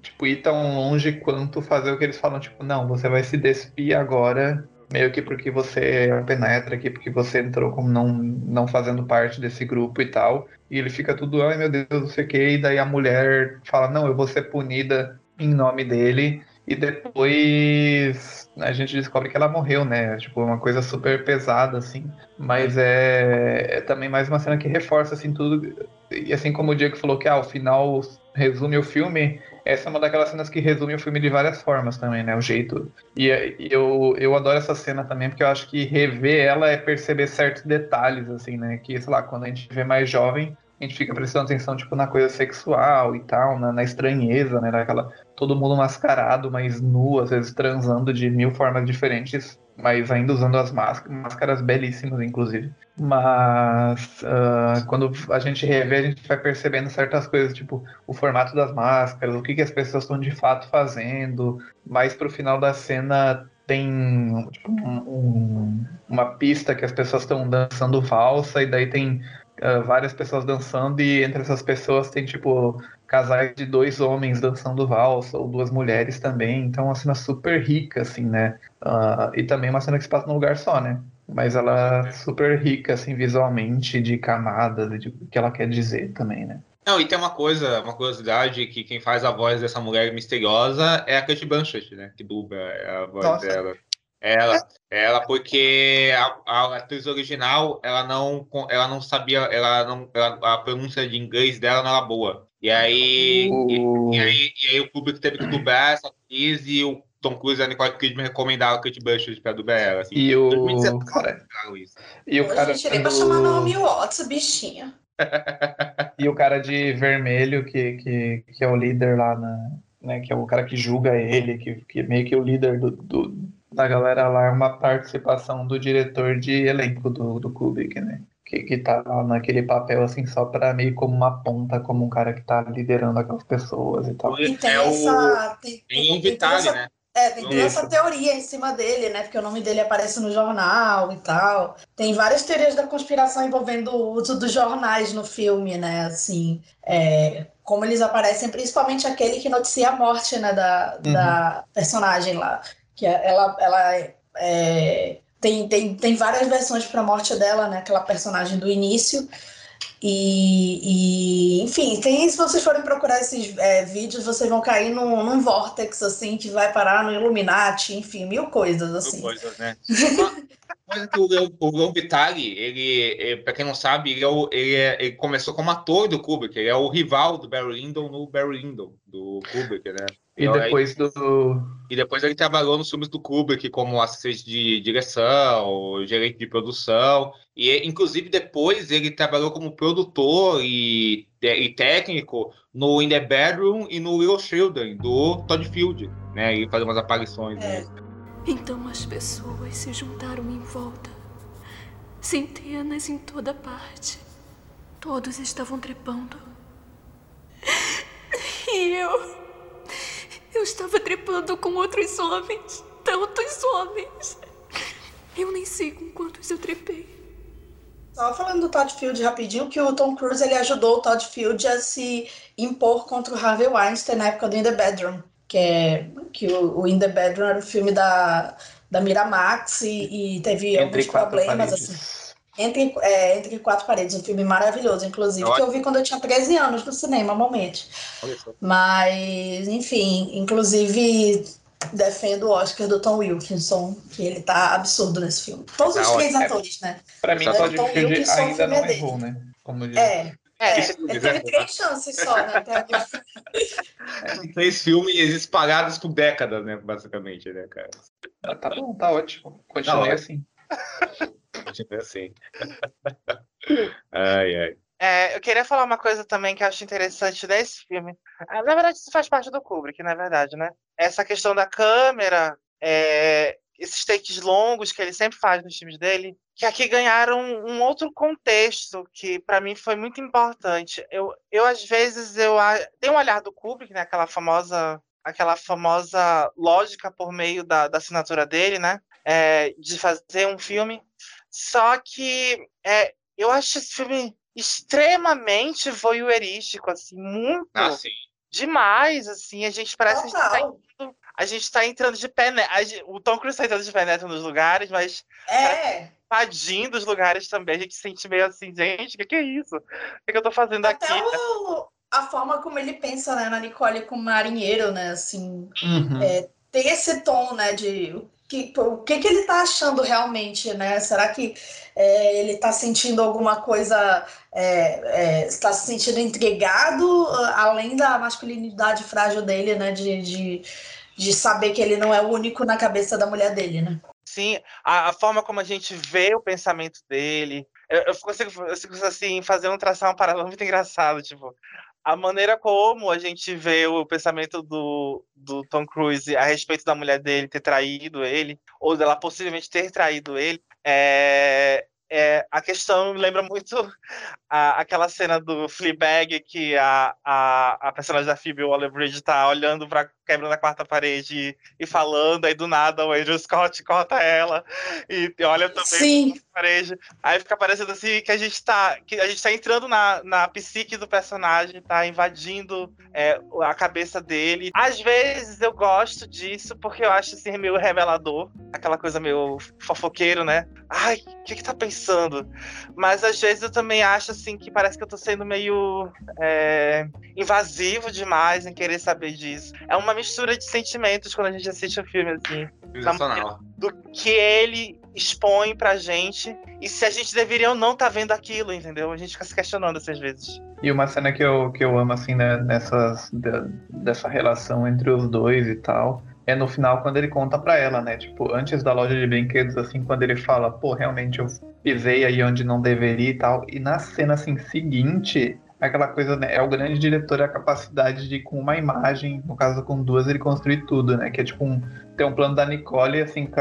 tipo, ir tão longe quanto fazer o que eles falam, tipo, não, você vai se despir agora, meio que porque você penetra aqui, porque você entrou como não, não fazendo parte desse grupo e tal, e ele fica tudo, ai meu Deus, não sei o que, e daí a mulher fala, não, eu vou ser punida em nome dele, e depois a gente descobre que ela morreu, né? Tipo, uma coisa super pesada, assim. Mas é, é também mais uma cena que reforça, assim, tudo. E assim como o Diego falou que ah, o final resume o filme, essa é uma daquelas cenas que resume o filme de várias formas também, né? O jeito. E, e eu, eu adoro essa cena também, porque eu acho que rever ela é perceber certos detalhes, assim, né? Que, sei lá, quando a gente vê mais jovem, a gente fica prestando atenção, tipo, na coisa sexual e tal, na, na estranheza, né? Naquela, todo mundo mascarado, mas nu, às vezes transando de mil formas diferentes, mas ainda usando as máscaras, máscaras belíssimas, inclusive. Mas uh, quando a gente revê, a gente vai percebendo certas coisas, tipo o formato das máscaras, o que, que as pessoas estão de fato fazendo. Mais pro final da cena tem tipo, um, um, uma pista que as pessoas estão dançando valsa, e daí tem uh, várias pessoas dançando, e entre essas pessoas tem tipo casais de dois homens dançando valsa, ou duas mulheres também. Então, é uma cena super rica, assim, né? Uh, e também uma cena que se passa num lugar só, né? Mas ela é super rica, assim, visualmente, de camadas, de o que ela quer dizer também, né? Não, e tem uma coisa, uma curiosidade, que quem faz a voz dessa mulher misteriosa é a Kate Blanchett, né? Que dubla a voz Nossa. dela. Ela, ela porque a, a, atriz original, ela não, ela não sabia, ela não, ela, a pronúncia de inglês dela não era boa. E aí, uh. e, e, aí, e aí o público teve que dublar essa atriz e o Tom Cruise e a Nicole Kidman recomendaram a Kate Blanchett pra dublar ela. Assim. E o... cara... E o cara... Gente, nem pra chamar Naomi Watts, bichinha. e o cara de vermelho, que, que, que é o líder lá, na, né, que é o cara que julga ele, que, que é meio que o líder do, do, da galera lá, é uma participação do diretor de elenco do, do Kubrick, né? que, que tá naquele papel assim só para meio como uma ponta, como um cara que tá liderando aquelas pessoas e tal. E tem é essa. Tem, tem, tem Vitale, né? É, tem toda essa teoria em cima dele, né? Porque o nome dele aparece no jornal e tal. Tem várias teorias da conspiração envolvendo o uso dos jornais no filme, né? Assim, é, como eles aparecem, principalmente aquele que noticia a morte, né? Da, uhum. da personagem lá. Que é, ela, ela é, tem, tem, tem várias versões para a morte dela, né? Aquela personagem do início. E, e, enfim, tem, se vocês forem procurar esses é, vídeos, vocês vão cair num, num vortex assim que vai parar no Illuminati, enfim, mil coisas assim. Mil coisas, né? coisa que o, o Vitali, ele, ele para quem não sabe, ele, é o, ele, é, ele, começou como ator do Kubrick, ele é o rival do Barry Lyndon no Barry Lyndon, do Kubrick, né? E então, depois aí, do. E depois ele trabalhou nos filmes do Kubrick como assistente de direção, gerente de produção. E inclusive depois ele trabalhou como produtor e, e técnico no In the Bedroom e no Little Children, do Todd Field, né? E fazer umas aparições. É. Né? Então as pessoas se juntaram em volta. Centenas em toda parte. Todos estavam trepando. E eu. Eu estava trepando com outros homens. Tantos homens. Eu nem sei com quantos eu trepei. Só falando do Todd Field rapidinho, que o Tom Cruise ele ajudou o Todd Field a se impor contra o Harvey Weinstein na época do In the Bedroom que é que o, o In the Bedroom era o filme da, da Miramax e, e teve entre alguns problemas paredes. assim. Entre, é, entre quatro paredes, um filme maravilhoso, inclusive, que eu vi quando eu tinha 13 anos no cinema, momentos. Mas, enfim, inclusive defendo o Oscar do Tom Wilkinson, que ele tá absurdo nesse filme. Todos os três é, atores, né? Pra mim, Todd Field ainda não errou, né? Como diz. É, é, ele teve três chances só, né? Até agora. Três filmes espalhados por décadas, né? Basicamente, né, cara? Ah, tá bom, tá ótimo. Continue assim. Continue assim. ai, ai. É, eu queria falar uma coisa também que eu acho interessante desse filme. Ah, na verdade, isso faz parte do Kubrick, na verdade, né? Essa questão da câmera, é, esses takes longos que ele sempre faz nos filmes dele, que aqui ganharam um outro contexto que para mim foi muito importante. Eu, eu às vezes eu tenho um olhar do Kubrick, né, aquela famosa aquela famosa lógica por meio da, da assinatura dele, né, é, de fazer um filme. Só que é, eu acho esse filme extremamente voyeurístico, assim, muito ah, demais, assim. A gente parece Total. que a gente tá indo a gente tá entrando de pé. O Tom Cruise tá entrando de pé neto nos lugares, mas. É. Tadinho dos lugares também. A gente sente meio assim, gente, o que, que é isso? O que, que eu tô fazendo Até aqui? O, a forma como ele pensa, né, na Nicole como marinheiro, né? Assim. Uhum. É, tem esse tom, né, de que, o que, que ele está achando realmente, né? Será que é, ele está sentindo alguma coisa, é, é, está se sentindo intrigado, além da masculinidade frágil dele, né? De, de, de saber que ele não é o único na cabeça da mulher dele, né? Sim, a, a forma como a gente vê o pensamento dele. Eu, eu consigo, eu consigo assim, fazer um traçar um paralelo muito engraçado, tipo, a maneira como a gente vê o pensamento do, do Tom Cruise a respeito da mulher dele ter traído ele, ou dela possivelmente ter traído ele, é, é, a questão lembra muito a, aquela cena do Fleabag que a, a, a personagem da Phoebe Waller-Bridge tá olhando para quebrando a quarta parede e, falando, aí do nada o Andrew Scott corta ela e olha também Sim. a parede. Aí fica parecendo assim que a gente tá, que a gente tá entrando na, na psique do personagem, tá invadindo é, a cabeça dele. Às vezes eu gosto disso porque eu acho assim meio revelador, aquela coisa meio fofoqueiro, né? Ai, o que que tá pensando? Mas às vezes eu também acho assim que parece que eu tô sendo meio é, invasivo demais em querer saber disso. É uma mistura de sentimentos quando a gente assiste o filme, assim. Do que ele expõe pra gente e se a gente deveria ou não tá vendo aquilo, entendeu? A gente fica se questionando essas vezes. E uma cena que eu, que eu amo, assim, né, nessas, dessa relação entre os dois e tal, é no final quando ele conta pra ela, né? Tipo, antes da loja de brinquedos, assim, quando ele fala, pô, realmente eu pisei aí onde não deveria e tal. E na cena, assim, seguinte, aquela coisa, né? É o grande diretor a capacidade de, com uma imagem, no caso com duas, ele construir tudo, né? Que é tipo um. Tem um plano da Nicole, assim, que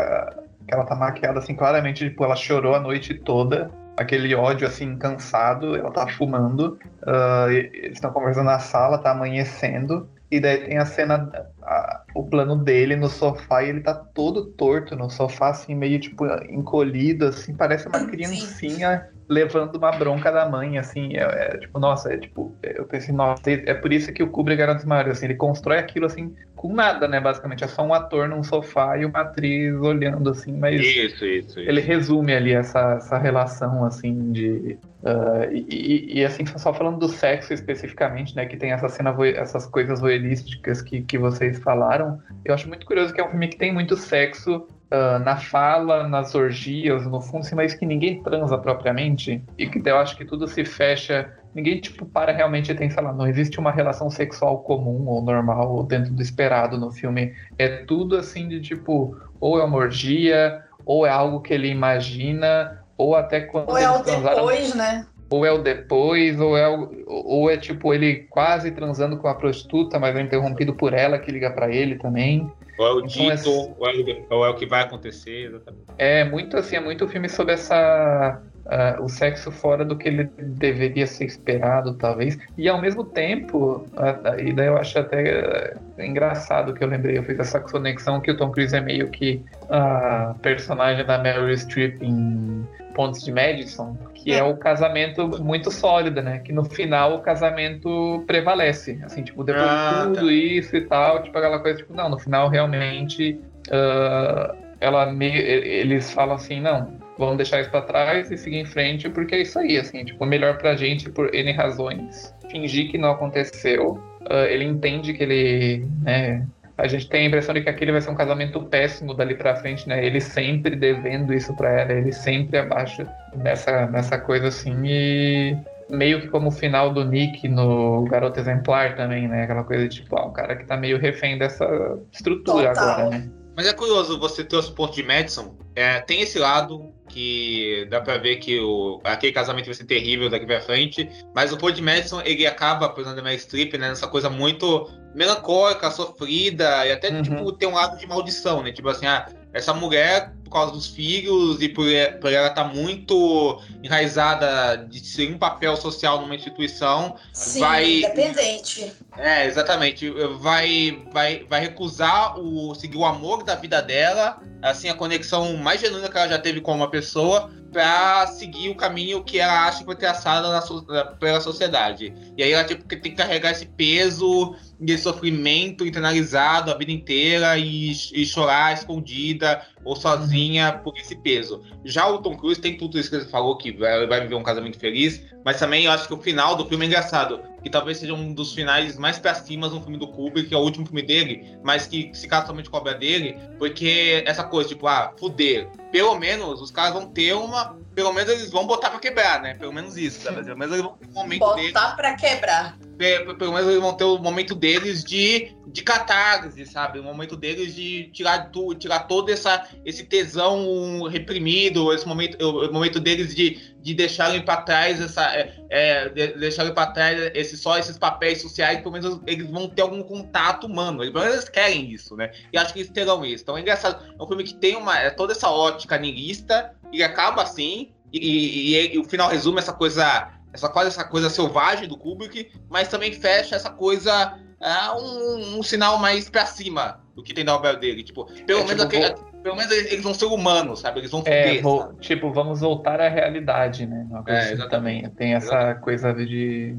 ela tá maquiada, assim, claramente, tipo, ela chorou a noite toda. Aquele ódio, assim, cansado, ela tá fumando. Uh, eles estão conversando na sala, tá amanhecendo. E daí tem a cena, a, o plano dele no sofá e ele tá todo torto no sofá, assim, meio tipo encolhido, assim, parece uma criancinha levando uma bronca da mãe, assim, é, é, tipo, nossa, é tipo, eu pensei, nossa, é por isso que o Kubrick era um dos maiores, assim, ele constrói aquilo, assim, com nada, né, basicamente, é só um ator num sofá e uma atriz olhando, assim, mas isso, isso, isso. ele resume ali essa, essa relação, assim, de, uh, e, e, assim, só falando do sexo especificamente, né, que tem essa cena, essas coisas voyeurísticas que, que vocês falaram, eu acho muito curioso que é um filme que tem muito sexo, uh, na fala, nas orgias, no fundo, assim, mas que ninguém transa propriamente e que eu acho que tudo se fecha. Ninguém, tipo, para realmente e tem, sei lá, não existe uma relação sexual comum ou normal ou dentro do esperado no filme. É tudo assim de tipo, ou é uma orgia, ou é algo que ele imagina, ou até quando. Ou é o depois, né? ou é o depois, ou é, o, ou é tipo ele quase transando com a prostituta, mas é interrompido por ela que liga para ele também. Ou é o então, dito, é... Ou, é, ou, é, o que vai acontecer, exatamente. É muito assim, é muito filme sobre essa. Uh, o sexo fora do que ele deveria ser esperado, talvez. E ao mesmo tempo, uh, e daí eu acho até uh, engraçado que eu lembrei, eu fiz essa conexão que o Tom Cruise é meio que a personagem da Meryl Streep em Pontos de Madison, que é. é o casamento muito sólido, né? Que no final o casamento prevalece. Assim, tipo, depois ah, de tudo tá. isso e tal, tipo, aquela coisa, tipo, não, no final realmente uh, ela meio, eles falam assim, não, vamos deixar isso para trás e seguir em frente, porque é isso aí, assim, tipo, melhor pra gente por N razões. Fingir que não aconteceu. Uh, ele entende que ele, né, a gente tem a impressão de que aquele vai ser um casamento péssimo dali para frente, né? Ele sempre devendo isso para ela, ele sempre abaixo nessa, nessa coisa assim e meio que como o final do Nick no Garoto Exemplar também, né? Aquela coisa de tipo, ah, um cara que tá meio refém dessa estrutura Total. agora, né? Mas é curioso você ter os pontos de Madison. É, tem esse lado que dá pra ver que o, aquele casamento vai ser terrível daqui pra frente. Mas o ponto de Madison, ele acaba, por exemplo, Mary Streep, né? Nessa coisa muito melancólica, sofrida, e até, uhum. tipo, tem um lado de maldição, né? Tipo assim, ah, essa mulher, por causa dos filhos e por, por ela estar tá muito enraizada de ser um papel social numa instituição, Sim, vai. Independente. É, exatamente. Vai, vai, vai recusar o seguir o amor da vida dela, assim, a conexão mais genuína que ela já teve com uma pessoa, para seguir o caminho que ela acha que foi traçado na, pela sociedade. E aí ela tipo, tem que carregar esse peso de sofrimento internalizado a vida inteira e, e chorar escondida ou sozinha por esse peso. Já o Tom Cruise tem tudo isso que ele falou, que vai, vai viver um casamento feliz, mas também eu acho que o final do filme é engraçado, que talvez seja um dos finais mais pra cima no filme do Kubrick, que é o último filme dele, mas que se casa somente com a obra dele, porque essa coisa, tipo, ah, fuder. Pelo menos os caras vão ter uma. Pelo menos eles vão botar pra quebrar, né? Pelo menos isso, sabe? Pelo menos eles vão ter um momento Botar deles. pra quebrar. Pe- Pelo menos eles vão ter o momento deles de, de catarse, sabe? O momento deles de tirar, tu, tirar todo essa, esse tesão reprimido, esse momento, o, momento deles de, de deixarem pra trás essa. É, é, de, deixarem pra trás esse, só esses papéis sociais, pelo menos eles vão ter algum contato humano. Pelo menos eles querem isso, né? E acho que eles terão isso. Então é engraçado. É um filme que tem uma, é toda essa ótica niilista e acaba assim. E, e- e o final resume essa coisa. Essa quase essa coisa selvagem do Kubrick, mas também fecha essa coisa. é, um, um sinal mais pra cima do que tem na obra dele. Tipo, pelo É, menos tipo, aquele- pelo menos eles eles vão ser humanos, sabe? Eles vão É, fuder, vou- tipo, vamos voltar à realidade, né? É, assim exatamente. também. Tem essa coisa de.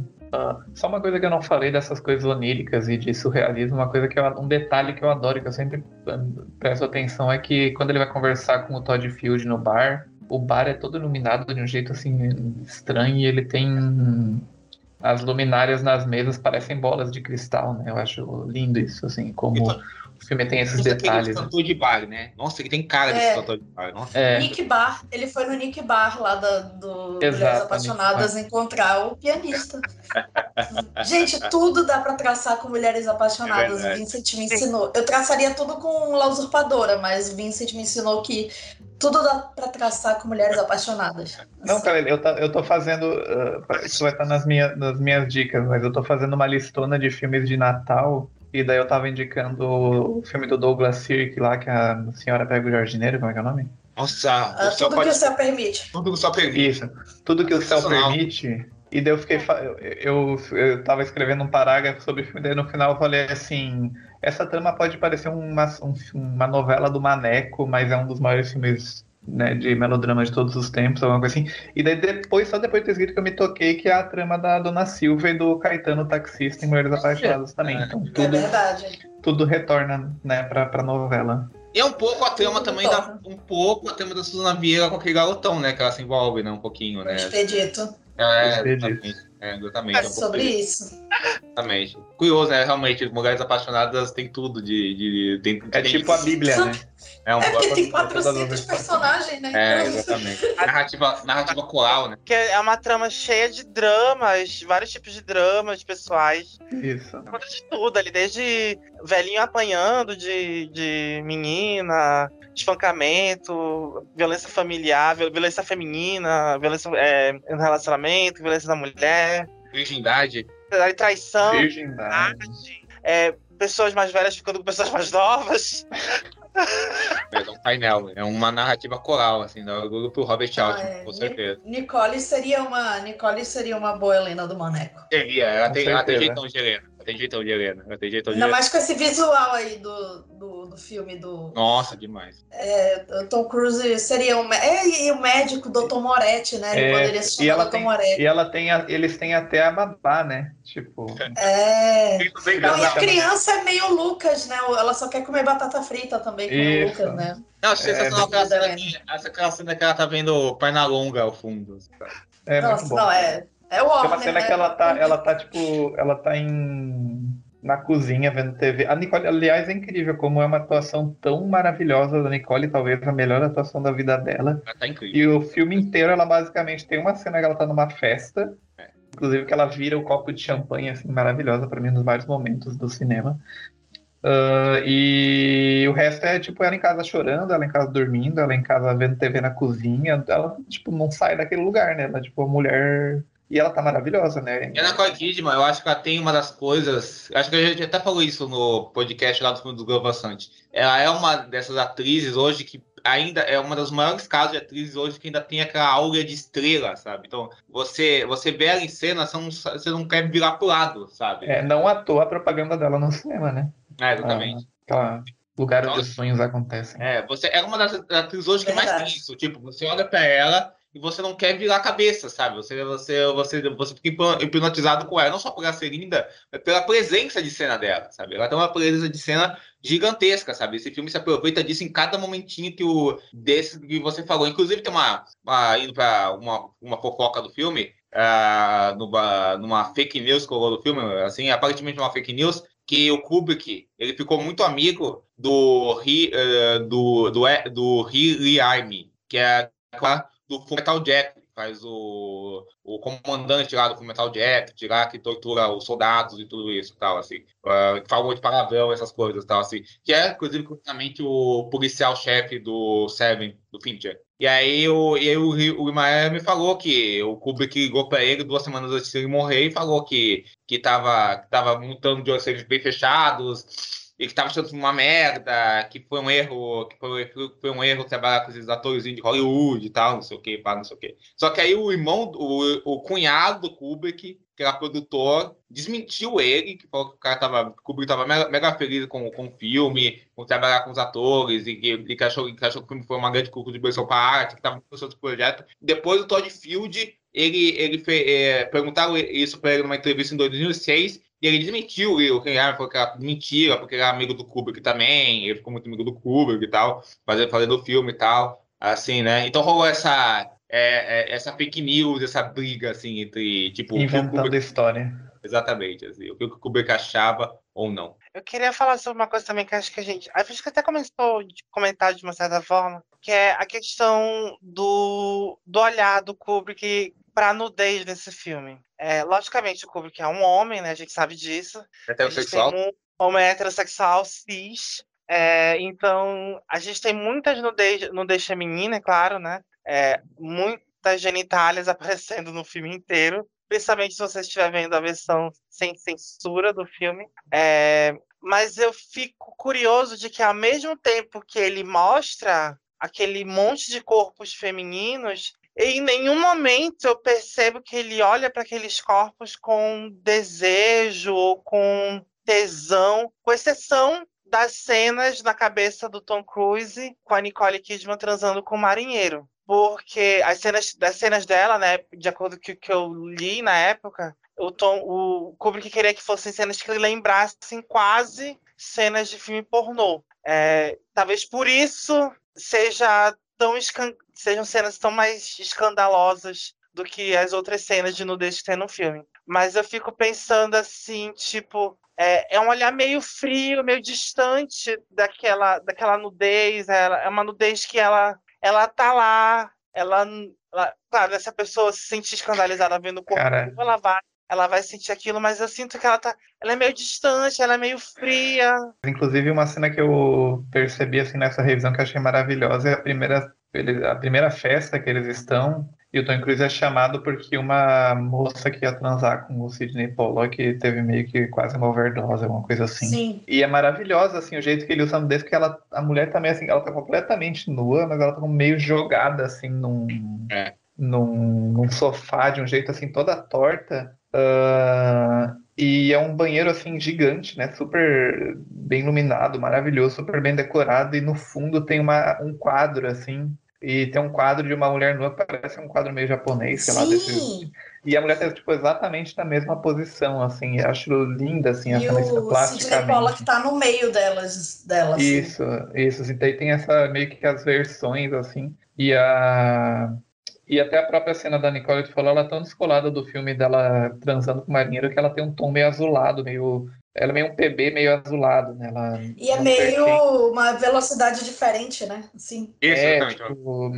Só uma coisa que eu não falei dessas coisas oníricas e de surrealismo, uma coisa que eu, um detalhe que eu adoro, que eu sempre presto atenção, é que quando ele vai conversar com o Todd Field no bar, o bar é todo iluminado de um jeito assim estranho e ele tem as luminárias nas mesas parecem bolas de cristal, né? Eu acho lindo isso, assim, como o filme tem esses aquele detalhes. cantor de bar, né? Nossa, ele tem cara de É. cantor de bar. Nossa. É. Nick Bar, ele foi no Nick Bar lá da, do Mulheres Exato, Apaixonadas encontrar o pianista. Gente, tudo dá pra traçar com Mulheres Apaixonadas. É. Vincent me ensinou. Eu traçaria tudo com La Usurpadora, mas o Vincent me ensinou que tudo dá pra traçar com Mulheres Apaixonadas. Não, cara, eu, tá- eu tô fazendo. ah, isso vai estar nas, minha, nas minhas dicas, mas eu tô fazendo uma listona de filmes de Natal. E daí eu tava indicando o filme do Douglas Sirk lá, que a senhora pega o jardineiro, como é que é o nome? Nossa, Ah, o céu tudo pode... que o céu permite. Tudo que o céu permite. Isso. Tudo que o céu permite. E daí eu fiquei. fa- Eu, eu, eu tava escrevendo um parágrafo sobre o filme, daí no final eu falei assim. Essa trama pode parecer uma, um- uma novela do Maneco, mas é um dos maiores filmes né, de melodrama de todos os tempos, alguma coisa assim. E daí depois, só depois de ter escrito que eu me toquei que é a trama da Dona Silva e do Caetano Taxista em Mulheres Apaixonadas também. Então É tudo, verdade. tudo retorna né, pra, pra novela. E é um pouco a trama também da. Um pouco a trama da Suzana Vieira com aquele garotão, né? Que ela se envolve, né? Um pouquinho, né? Expedito. É, Expedito. exatamente. É, exatamente. É um sobre isso. Exatamente. Curioso, né? Realmente, Mulheres Apaixonadas tem tudo de. de, tem- É tem- tipo a Bíblia, né? É, um É porque tem todas as 400 versões. personagens, né? É, exatamente. Narrativa, narrativa coral, né? Que é uma trama cheia de dramas, vários tipos de dramas pessoais. Isso. Conta de tudo ali, desde velhinho apanhando de, de menina, espancamento, violência familiar, viol- violência feminina, violência é, no relacionamento, violência da mulher, Virgindade. aí traição, Virgindade. é, pessoas mais velhas ficando com pessoas mais novas. É um painel. É uma narrativa coral, assim, do grupo Robert Altman, é. com certeza. Nicole seria uma, Nicole seria uma boa Helena do Maneco. Seria, ela tem, ela tem jeitão de Helena. Tem jeitão de Helena. Tem jeitão de Ainda mais com esse visual aí do, do, do filme do Nossa, demais. é, o Tom Cruise seria um é, e o médico Dr. Moretti, né? Ele É, poderia se e chamar ela Dr. tem, Moretti. e ela tem a- eles têm até a babá, né? Tipo, É. Não, e a criança é meio Lucas, né? Ela só quer comer batata frita também com o. Lucas, né? Não, sensacional É, aquela, cena que, aquela cena que ela tá vendo perna longa ao fundo. é Nossa, muito bom. não, é. É o Tem Warner, uma cena né? que ela tá, ela tá tipo, ela tá em na cozinha vendo TV. A Nicole, aliás, é incrível como é uma atuação tão maravilhosa da Nicole, talvez a melhor atuação da vida dela. Ela tá incrível. E o filme inteiro ela basicamente tem uma cena que ela tá numa festa, É. inclusive que ela vira o copo de champanhe assim maravilhosa para mim um dos vários momentos do cinema. Ah, e o resto é tipo ela em casa chorando, ela em casa dormindo, ela em casa vendo TV na cozinha, ela tipo não sai daquele lugar, né? Ela tipo uma mulher e ela tá maravilhosa, né? E a Nicole Kidman, eu acho que ela tem uma das coisas. Acho que a gente até falou isso no podcast lá do filme do Globo Sante. Ela é uma dessas atrizes hoje que ainda é uma dos maiores casos de atrizes hoje que ainda tem aquela aura de estrela, sabe? Então, você, você vê ela em cena, você não, você não quer virar pro lado, sabe? É, não à toa a propaganda dela no cinema, né? É, exatamente. Aquela lugar onde os sonhos acontecem. É, você é uma das atrizes hoje que mais tem isso. Tipo, você olha pra ela e você não quer virar a cabeça, sabe? Você, você, você, você fica hipnotizado com ela, não só por ela ser linda, mas pela presença de cena dela, sabe? Ela tem uma presença de cena gigantesca, sabe? Esse filme se aproveita disso em cada momentinho que o desse que você falou. Inclusive tem uma, uma indo para uma, uma fofoca do filme, uh, numa, numa fake news que rolou do filme, assim, aparentemente uma fake news que o Kubrick ele ficou muito amigo do uh, do do, do que é do Fullmetal Jack, faz o, o comandante lá do Fullmetal Jack, lá que tortura os soldados e tudo isso, tal, assim, uh, que fala muito palavrão, essas coisas, tal, assim, que é, inclusive, curiosamente, o policial-chefe do Seven, do Fincher. E aí, o, e aí o, o Imael me falou que o Kubrick ligou para ele duas semanas antes de ele morrer e falou que, que, tava, que tava montando de orçamentos bem fechados, e que tava achando uma merda, que foi um erro, que foi, foi um erro trabalhar com esses atores de Hollywood e tal, não sei o que, pá, não sei o que. Só que aí o irmão, o, o cunhado do Kubrick, que era produtor, desmentiu ele, que falou que o cara tava, o Kubrick tava mega, mega, feliz com, com o filme, com trabalhar com os atores, e que, que, achou, que achou que o filme foi uma grande contribuição para a arte, que tava com outros projetos. Depois o Todd Field, ele, ele é, perguntaram isso para ele numa entrevista em 2006, e ele desmentiu o Kenyan, falou que era mentira, porque ele era amigo do Kubrick também, ele ficou muito amigo do Kubrick e tal, fazendo, fazendo o filme e tal, assim, né? Então rolou essa, é, é, essa fake news, essa briga, assim, entre, tipo... Inventando Kubrick... história. Exatamente, assim, o que o Kubrick achava ou não. Eu queria falar sobre uma coisa também que acho que a gente... A gente até começou a comentar de uma certa forma, que é a questão do, do olhar do Kubrick para nudez nesse filme. É, logicamente, o Kubrick é um homem, né? A gente sabe disso. Heterossexual. Um homem heterossexual, cis. É, então, a gente tem muitas nudez, nudez feminina, é claro, né? É, muitas genitálias aparecendo no filme inteiro. Principalmente se você estiver vendo a versão sem censura do filme. É, mas eu fico curioso de que, ao mesmo tempo que ele mostra aquele monte de corpos femininos, em nenhum momento eu percebo que ele olha para aqueles corpos com desejo ou com tesão, com exceção das cenas na cabeça do Tom Cruise com a Nicole Kidman transando com o marinheiro. Porque as cenas, das cenas dela, né, de acordo com o que eu li na época, o, Tom, o Kubrick queria que fossem cenas que lembrassem quase cenas de filme pornô. É, talvez por isso seja tão escan... sejam cenas tão mais escandalosas do que as outras cenas de nudez que tem no filme. Mas eu fico pensando assim, tipo, é, é um olhar meio frio, meio distante daquela, daquela nudez. Ela, é uma nudez que ela, ela tá lá, ela, ela claro, essa pessoa se sente escandalizada vendo o corpo, Cara... ela vai ela vai sentir aquilo, mas eu sinto que ela tá, ela é meio distante, ela é meio fria. Inclusive uma cena que eu percebi assim nessa revisão que eu achei maravilhosa é a primeira a primeira festa que eles estão e o Tom Cruise é chamado porque uma moça que ia transar com o Sidney Pollock teve meio que quase uma overdose, alguma coisa assim. Sim. E é maravilhosa, assim, o jeito que ele usa nudez, porque ela, a mulher também, assim, ela tá completamente nua, mas ela tá meio jogada, assim, num, é. num, num sofá, de um jeito, assim, toda torta. Uh, e é um banheiro assim gigante, né? Super bem iluminado, maravilhoso, super bem decorado. E no fundo tem uma, um quadro assim. E tem um quadro de uma mulher nua que parece um quadro meio japonês, sei lá. Desse... E a mulher tá tipo, exatamente na mesma posição, assim. Eu acho linda, assim, e essa o Sidney Pollack tá no meio delas, dela, assim. Isso, isso. Assim, tem, tem essa meio que as versões, assim. E a e até a própria cena da Nicole, tu falou, ela é tão descolada do filme dela transando com o marinheiro que ela tem um tom meio azulado, meio. Ela é meio um PB meio azulado, né? Ela e é meio uma velocidade diferente, né? Assim. É, tipo,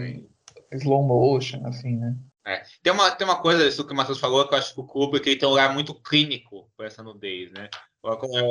slow motion, assim, né? É. Tem, uma, tem uma coisa, isso que o Matheus falou, que eu acho que o Kubrick ele tem um olhar muito clínico para essa nudez, né?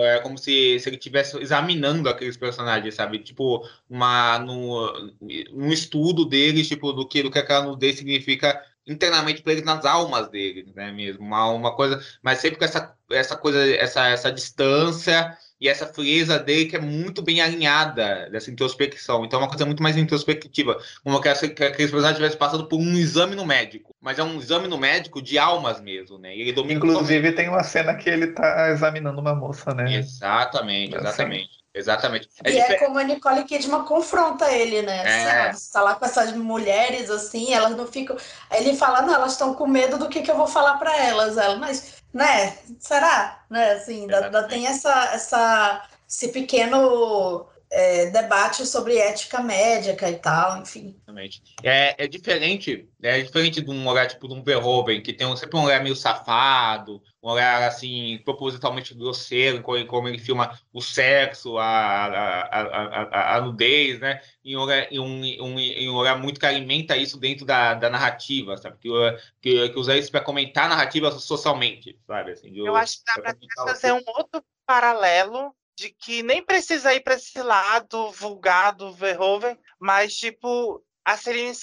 É como se, se ele estivesse examinando aqueles personagens, sabe? Tipo, uma, no, um estudo deles, tipo, do que, do que aquela nudez significa internamente para eles nas almas deles, né? Mesmo. Uma, uma coisa, mas sempre com essa, essa coisa, essa, essa distância e essa frieza dele que é muito bem alinhada dessa introspecção. Então é uma coisa muito mais introspectiva, como que, aqueles personagens estivessem passando por um exame no médico, mas é um exame no médico de almas mesmo, né? Inclusive tem uma cena que ele tá examinando uma moça, né? Exatamente, exatamente. Assim. Exatamente. É e é como a Nicole Kidman confronta ele, né? Assim, é. Assim, tá lá com essas mulheres, assim, elas não ficam. Ele fala, não, elas estão com medo do que, que eu vou falar para elas. Ela, mas, né? Será? Né? Assim, ainda, ainda tem essa, essa, esse pequeno é, debate sobre ética médica e tal, enfim. Exatamente. É, é diferente, é diferente de um olhar tipo de um Verhoeven, que tem um, sempre um olhar meio safado, um olhar assim, propositalmente grosseiro, como, como ele filma o sexo, a, a, a, a, nudez, né? E um, olhar, um, olhar muito que alimenta isso dentro da, da narrativa, sabe? Que, que, que usa isso para comentar a narrativa socialmente, sabe? Assim, eu, acho que dá para fazer um outro paralelo de que nem precisa ir para esse lado vulgar do Verhoeven, mas tipo a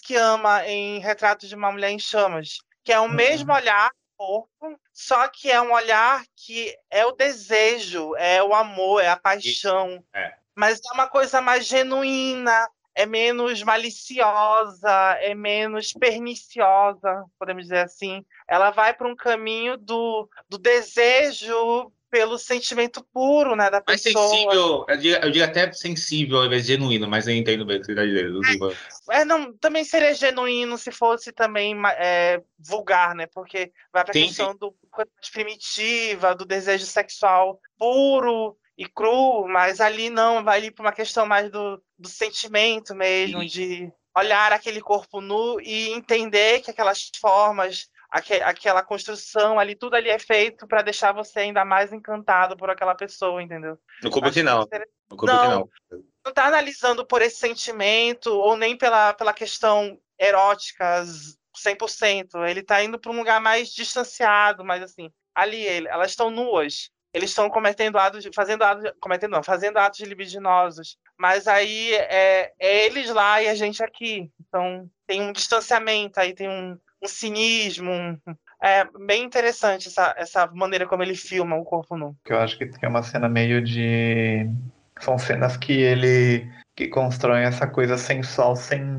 que ama em Retrato de uma Mulher em Chamas, que é o uhum. mesmo olhar corpo, só que é um olhar que é o desejo, é o amor, é a paixão. É. Mas é uma coisa mais genuína, é menos maliciosa, é menos perniciosa, podemos dizer assim. Ela vai para um caminho do, do desejo pelo sentimento puro, né, da pessoa. Mais sensível, eu diria, eu diria, até sensível ao invés de genuíno, mas eu entendo bem a que dele. É, é, não, também seria genuíno se fosse também é, vulgar, né, porque vai pra sim, questão sim. do primitiva, do desejo sexual puro e cru, mas ali não, vai ali para uma questão mais do, do sentimento mesmo, sim. de olhar aquele corpo nu e entender que aquelas formas aquela construção ali, tudo ali é feito para deixar você ainda mais encantado por aquela pessoa, entendeu? No Kubrick não. No Kubrick não. Não, não tá analisando por esse sentimento ou nem pela, pela questão erótica 100%. Ele tá indo para um lugar mais distanciado, mas assim, ali ele, elas estão nuas. Eles estão cometendo atos, fazendo atos, cometendo não, fazendo atos libidinosos. Mas aí é, é eles lá e a gente aqui. Então tem um distanciamento, aí tem um, um cinismo. Um... É bem interessante essa, essa maneira como ele filma o corpo nu. Eu acho que tem uma cena meio de. São cenas que ele que constrói essa coisa sensual sem,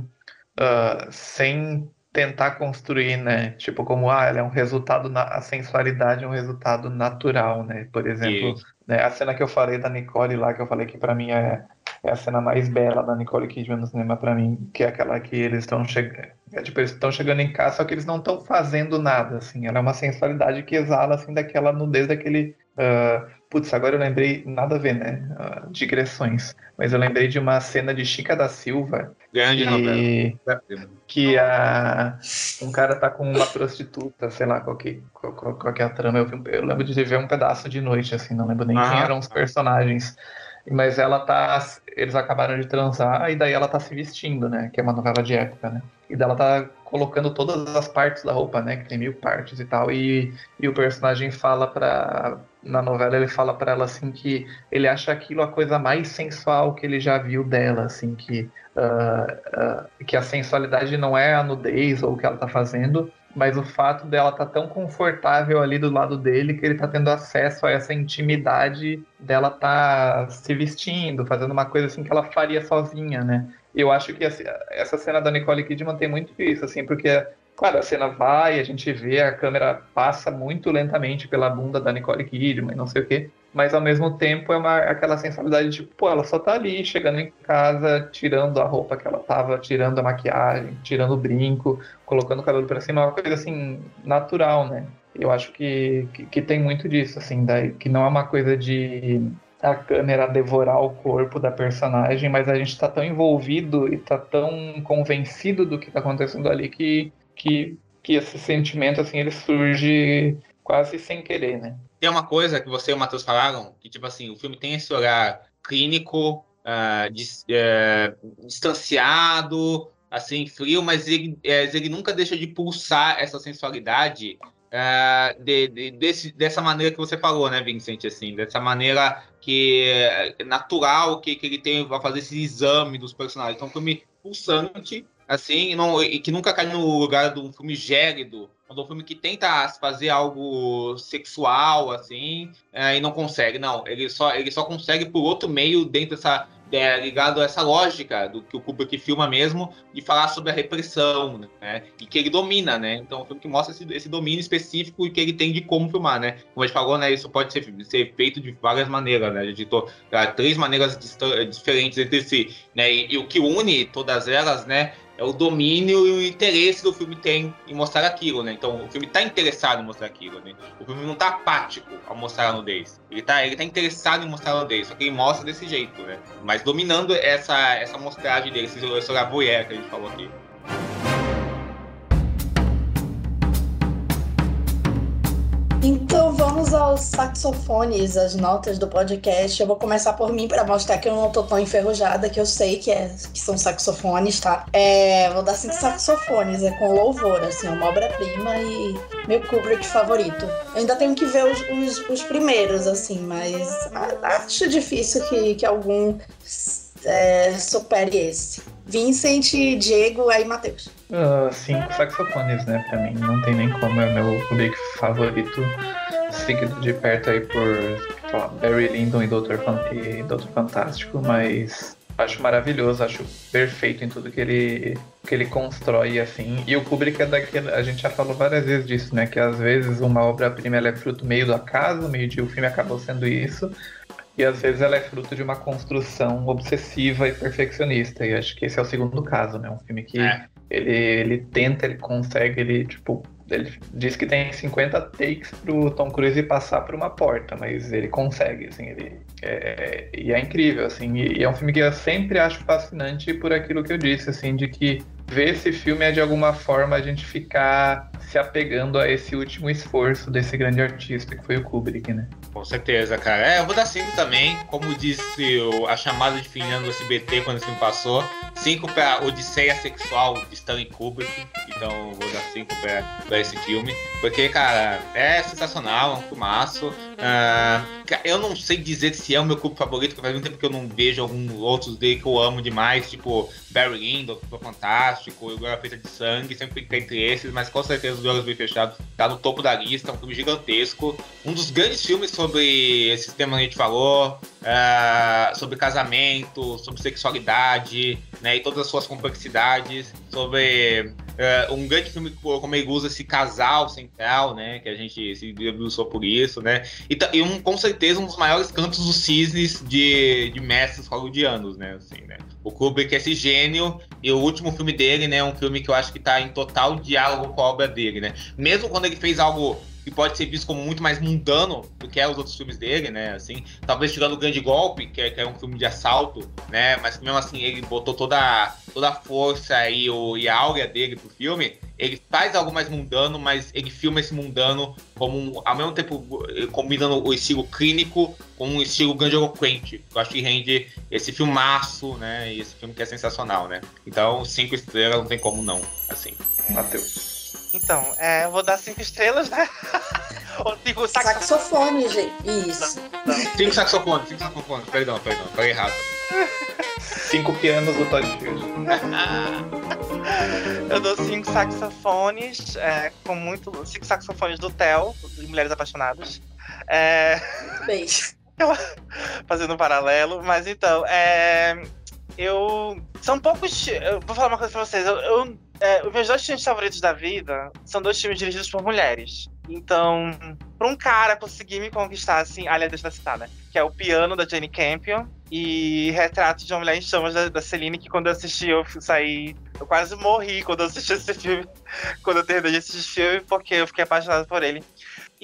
uh, sem tentar construir, né? Tipo, como ah, ela é um resultado, na... a sensualidade é um resultado natural, né? Por exemplo, né, a cena que eu falei da Nicole lá, que eu falei que para mim é, é a cena mais bela da Nicole Kidman no cinema para mim, que é aquela que eles estão chegando, é, tipo, eles estão chegando em casa, só que eles não estão fazendo nada, assim. Ela é uma sensualidade que exala, assim, daquela nudez, daquele... Uh, putz, agora eu lembrei, nada a ver, né? Uh, digressões. Mas eu lembrei de uma cena de Chica da Silva. Grande que, novela. Que a, um cara tá com uma prostituta, sei lá qual que, qual, qual que é a trama. Eu, eu lembro de ver um pedaço de noite, assim, não lembro nem ah. quem eram os personagens mas ela tá. Eles acabaram de transar e daí ela tá se vestindo, né? Que é uma novela de época, né? E daí ela tá colocando todas as partes da roupa, né? Que tem mil partes e tal. E, e o personagem fala pra. Na novela ele fala para ela assim que ele acha aquilo a coisa mais sensual que ele já viu dela, assim, que, uh, uh, que a sensualidade não é a nudez ou o que ela tá fazendo, mas o fato dela estar tá tão confortável ali do lado dele que ele está tendo acesso a essa intimidade dela tá se vestindo, fazendo uma coisa assim que ela faria sozinha, né? Eu acho que essa cena da Nicole Kidman tem muito isso, assim, porque Claro, a cena vai, a gente vê, a câmera passa muito lentamente pela bunda da Nicole Kidman, não sei o quê mas ao mesmo tempo é uma, aquela sensualidade de, pô, ela só tá ali, chegando em casa, tirando a roupa que ela tava, tirando a maquiagem, tirando o brinco, colocando o cabelo pra cima, é uma coisa assim, natural, né? Eu acho que, que, que tem muito disso, assim, que não é uma coisa de a câmera devorar o corpo da personagem, mas a gente tá tão envolvido e tá tão convencido do que tá acontecendo ali que, que, que esse sentimento, assim, ele surge quase sem querer, né? Tem uma coisa que você e o Matheus falaram, que, tipo assim, o filme tem esse olhar clínico, uh, uh, distanciado, assim, frio, mas ele, é, ele nunca deixa de pulsar essa sensualidade uh, de, de, desse, dessa maneira que você falou, né, Vincent, assim, dessa maneira que é natural que, que ele tem a fazer esse exame dos personagens. Então, um filme pulsante, assim, não, e que nunca cai no lugar de um filme gélido, Quando é um filme que tenta fazer algo sexual, assim, é, e não consegue. Não, ele só, ele só consegue por outro meio dentro dessa é, ligado a essa lógica do que o Kubrick filma mesmo, de falar sobre a repressão, né? E que ele domina, né? Então, é um filme que mostra esse, esse domínio específico e que ele tem de como filmar, né? Como a gente falou, né? Isso pode ser, ser feito de várias maneiras, né? A gente citou três maneiras diferentes entre si, né? E, e o que une todas elas, né? É o domínio e o interesse do filme tem em mostrar aquilo, né? Então o filme está interessado em mostrar aquilo, né? O filme não está apático ao mostrar a nudez. Ele está ele tá interessado em mostrar a nudez, só que ele mostra desse jeito, né? Mas dominando essa, essa mostragem dele, esse, voyeur que a gente falou aqui. Então vamos aos saxofones, as notas do podcast. Eu vou começar por mim para mostrar que eu não tô tão enferrujada, que eu sei que, é, que são saxofones, tá? É, vou dar cinco saxofones, é com louvor, assim, uma obra-prima e meu Kubrick favorito. Eu ainda tenho que ver os, os, os primeiros, assim, mas acho difícil que, que algum é, supere esse. Vincent, Diego, aí Matheus. Uh, cinco saxofones, né? Pra mim não tem nem como, é meu Kubrick favorito, seguido de perto aí por lá, Barry Lyndon e Doutor, e Doutor Fantástico, mas acho maravilhoso, acho perfeito em tudo que ele, que ele constrói, assim. E o Kubrick é daquele. A gente já falou várias vezes disso, né? Que às vezes uma obra-prima é fruto meio do acaso, meio de o filme acabou sendo isso. E às vezes ela é fruto de uma construção obsessiva e perfeccionista. E acho que esse é o segundo caso, né? Um filme que é. ele, ele tenta, ele consegue, ele, tipo, ele diz que tem 50 takes pro Tom Cruise passar por uma porta, mas ele consegue, assim, ele é, e é incrível, assim, e, e, é um filme que eu sempre acho fascinante por aquilo que eu disse, assim, de que ver esse filme é de alguma forma a gente ficar se apegando a esse último esforço desse grande artista que foi o Kubrick, né? Com certeza, cara. É, eu vou dar 5 também, como disse o, a chamada de fim do SBT quando esse filme passou. 5 para Odisseia Sexual de Stanley Kubrick. Então vou dar 5 para esse filme. Porque, cara, é sensacional, é um filmaço. Uh, eu não sei dizer se é o meu clube favorito, porque faz muito tempo que eu não vejo alguns outros dele que eu amo demais, tipo Barry Lyndon, que foi fantástico, e Glória Feita de Sangue, sempre fica entre esses, mas com certeza o Olhos Bem Fechados tá no topo da lista, é um filme gigantesco. Um dos grandes filmes sobre esses temas que a gente falou, uh, sobre casamento, sobre sexualidade, né, e todas as suas complexidades, sobre uh, um grande filme como ele usa esse casal central, né, que a gente se debruçou por isso, né, e, e, um, com certeza um dos maiores cantos dos cisnes de, de mestres hollywoodianos, né, assim, né. O Kubrick é esse gênio e o último filme dele, né, é um filme que eu acho que está em total diálogo com a obra dele, né. Mesmo quando ele fez algo que pode ser visto como muito mais mundano do que é os outros filmes dele, né? Assim, talvez tirando o Grande Golpe, que é, que é, um filme de assalto, né? Mas mesmo assim ele botou toda, toda a força e, o, e a áurea dele pro filme. Ele faz algo mais mundano, mas ele filma esse mundano como, ao mesmo tempo, combinando o estilo clínico com um estilo grandiloquente. Eu acho que rende esse filmaço, né? E esse filme que é sensacional, né? Então, cinco estrelas não tem como não, assim. Matheus. Então, é, eu vou dar cinco estrelas, né? Ou cinco saxofone, gente. Isso. Cinco saxofones, cinco saxofones. Perdão, perdão, falei errado. Cinco pianos do Todd Field. eu dou cinco saxofones, é, com muito. Cinco saxofones do Theo, de Mulheres Apaixonadas. É... Beijo. Fazendo um paralelo, mas então, é. Eu. São poucos. Eu vou falar uma coisa pra vocês. Eu, eu é, os meus dois filmes favoritos da vida são dois filmes dirigidos por mulheres. Então, pra um cara conseguir me conquistar, assim, aliás, deixa eu citar, né? Que é o Piano da Jane Campion e Retrato de uma Mulher em Chamas da, da Celine, que quando eu assisti, eu saí. Eu quase morri quando eu assisti esse filme, quando eu terminei esse filme, porque eu fiquei apaixonado por ele.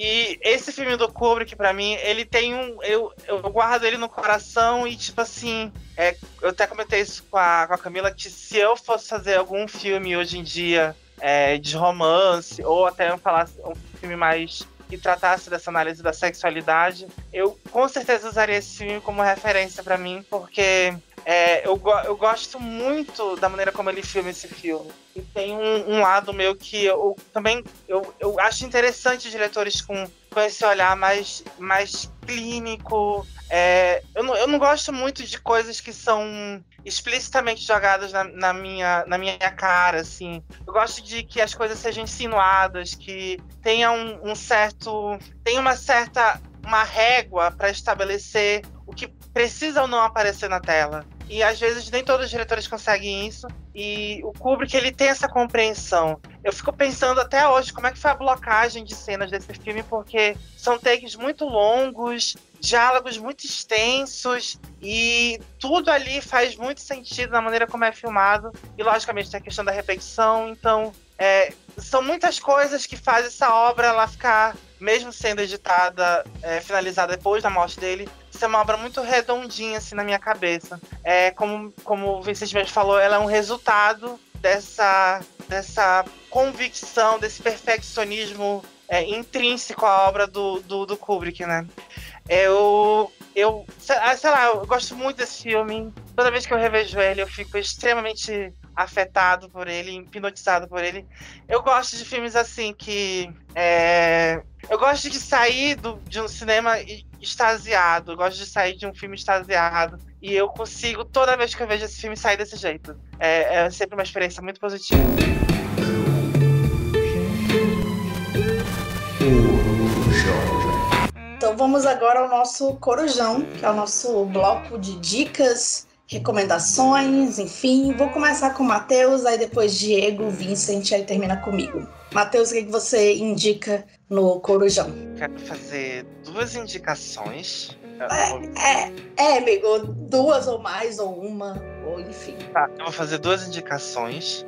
E esse filme do Kubrick, para mim, ele tem um. Eu, eu guardo ele no coração e, tipo assim. É, eu até comentei isso com a, com a Camila, que se eu fosse fazer algum filme hoje em dia é, de romance, ou até falar um filme mais que tratasse dessa análise da sexualidade, eu com certeza usaria esse filme como referência para mim, porque é, eu, eu gosto muito da maneira como ele filma esse filme. E tem um, um lado meu que eu também eu, eu acho interessante diretores com, com esse olhar mais, mais clínico. É, eu, não, eu não gosto muito de coisas que são explicitamente jogadas na, na, minha, na minha cara, assim. Eu gosto de que as coisas sejam insinuadas, que tenha um, um certo. tenha uma certa. uma régua para estabelecer o que precisa ou não aparecer na tela. E às vezes nem todos os diretores conseguem isso. E o Kubrick ele tem essa compreensão. Eu fico pensando até hoje como é que foi a blocagem de cenas desse filme, porque são takes muito longos, diálogos muito extensos e tudo ali faz muito sentido na maneira como é filmado. E logicamente tem a questão da repetição, então é, são muitas coisas que fazem essa obra ela ficar, mesmo sendo editada, é, finalizada depois da morte dele, ser uma obra muito redondinha assim na minha cabeça. É como, como o Vincent falou, ela é um resultado dessa, dessa convicção, desse perfeccionismo é, intrínseco à obra do, do, do Kubrick, né? Eu, eu, sei lá, eu gosto muito desse filme. Toda vez que eu revejo ele, eu fico extremamente afetado por ele, hipnotizado por ele. Eu gosto de filmes assim que. É... Eu gosto de sair do, de um cinema extasiado. Gosto de sair de um filme extasiado. E eu consigo, toda vez que eu vejo esse filme, sair desse jeito. É, é sempre uma experiência muito positiva. Então vamos agora ao nosso Corujão, que é o nosso bloco de dicas recomendações, enfim. Vou começar com o Matheus, aí depois Diego, Vincent, aí termina comigo. Matheus, o que, você indica no Corujão? Quero fazer duas indicações. É, é, é, amigo, duas ou mais, ou uma, ou enfim. Tá, eu vou fazer duas indicações.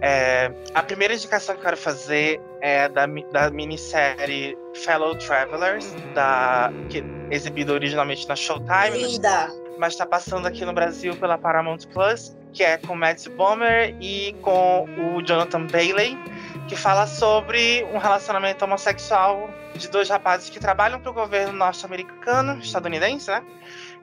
É, a primeira indicação que eu quero fazer é da, da minissérie Fellow Travelers, da, que, exibida originalmente na Showtime. Linda! mas está passando aqui no Brasil pela Paramount Plus, que é com Matt Bomer e com o Jonathan Bailey, que fala sobre um relacionamento homossexual de dois rapazes que trabalham para o governo norte-americano, estadunidense, né?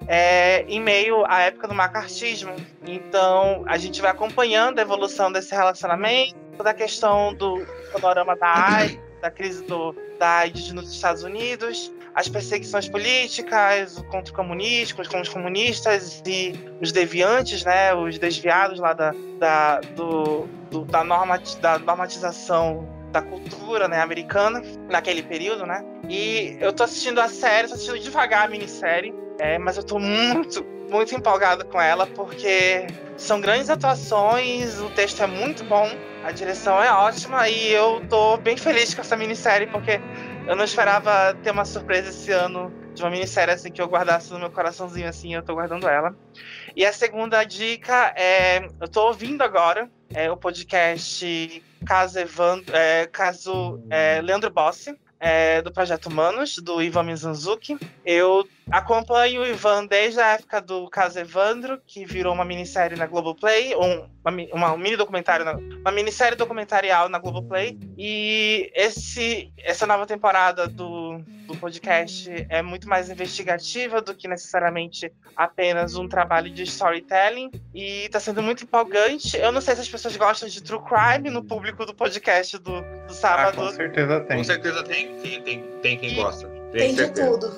É, em meio à época do macartismo. Então, a gente vai acompanhando a evolução desse relacionamento, da questão do panorama da AIDS, da crise do, da AIDS nos Estados Unidos, as perseguições políticas contra comunistas, com os comunistas e os deviantes, né, os desviados lá da, da, do, do, da, normati da normatização da cultura né, americana naquele período, né? E eu tô assistindo a série, tô assistindo devagar a minissérie, é, mas eu tô muito, muito empolgado com ela porque são grandes atuações, o texto é muito bom, a direção é ótima e eu tô bem feliz com essa minissérie porque eu não esperava ter uma surpresa esse ano de uma minissérie assim que eu guardasse no meu coraçãozinho assim, eu tô guardando ela. E a segunda dica é, eu tô ouvindo agora é, o podcast Caso, Evandro, é, Caso é, Leandro Bossi, é, do Projeto Humanos, do Ivan Mizanzuki. Eu acompanho o Ivan desde a época do caso Evandro, que virou uma minissérie na Globoplay, um, uma, uma, um mini documentário, na, uma minissérie documentarial na Globoplay. E esse, essa nova temporada do, do podcast é muito mais investigativa do que necessariamente apenas um trabalho de storytelling. E está sendo muito empolgante. Eu não sei se as pessoas gostam de true crime no público do podcast do, do sábado. Ah, com certeza tem. Com certeza tem. Tem, tem, tem quem gosta. Tem, tem de tudo.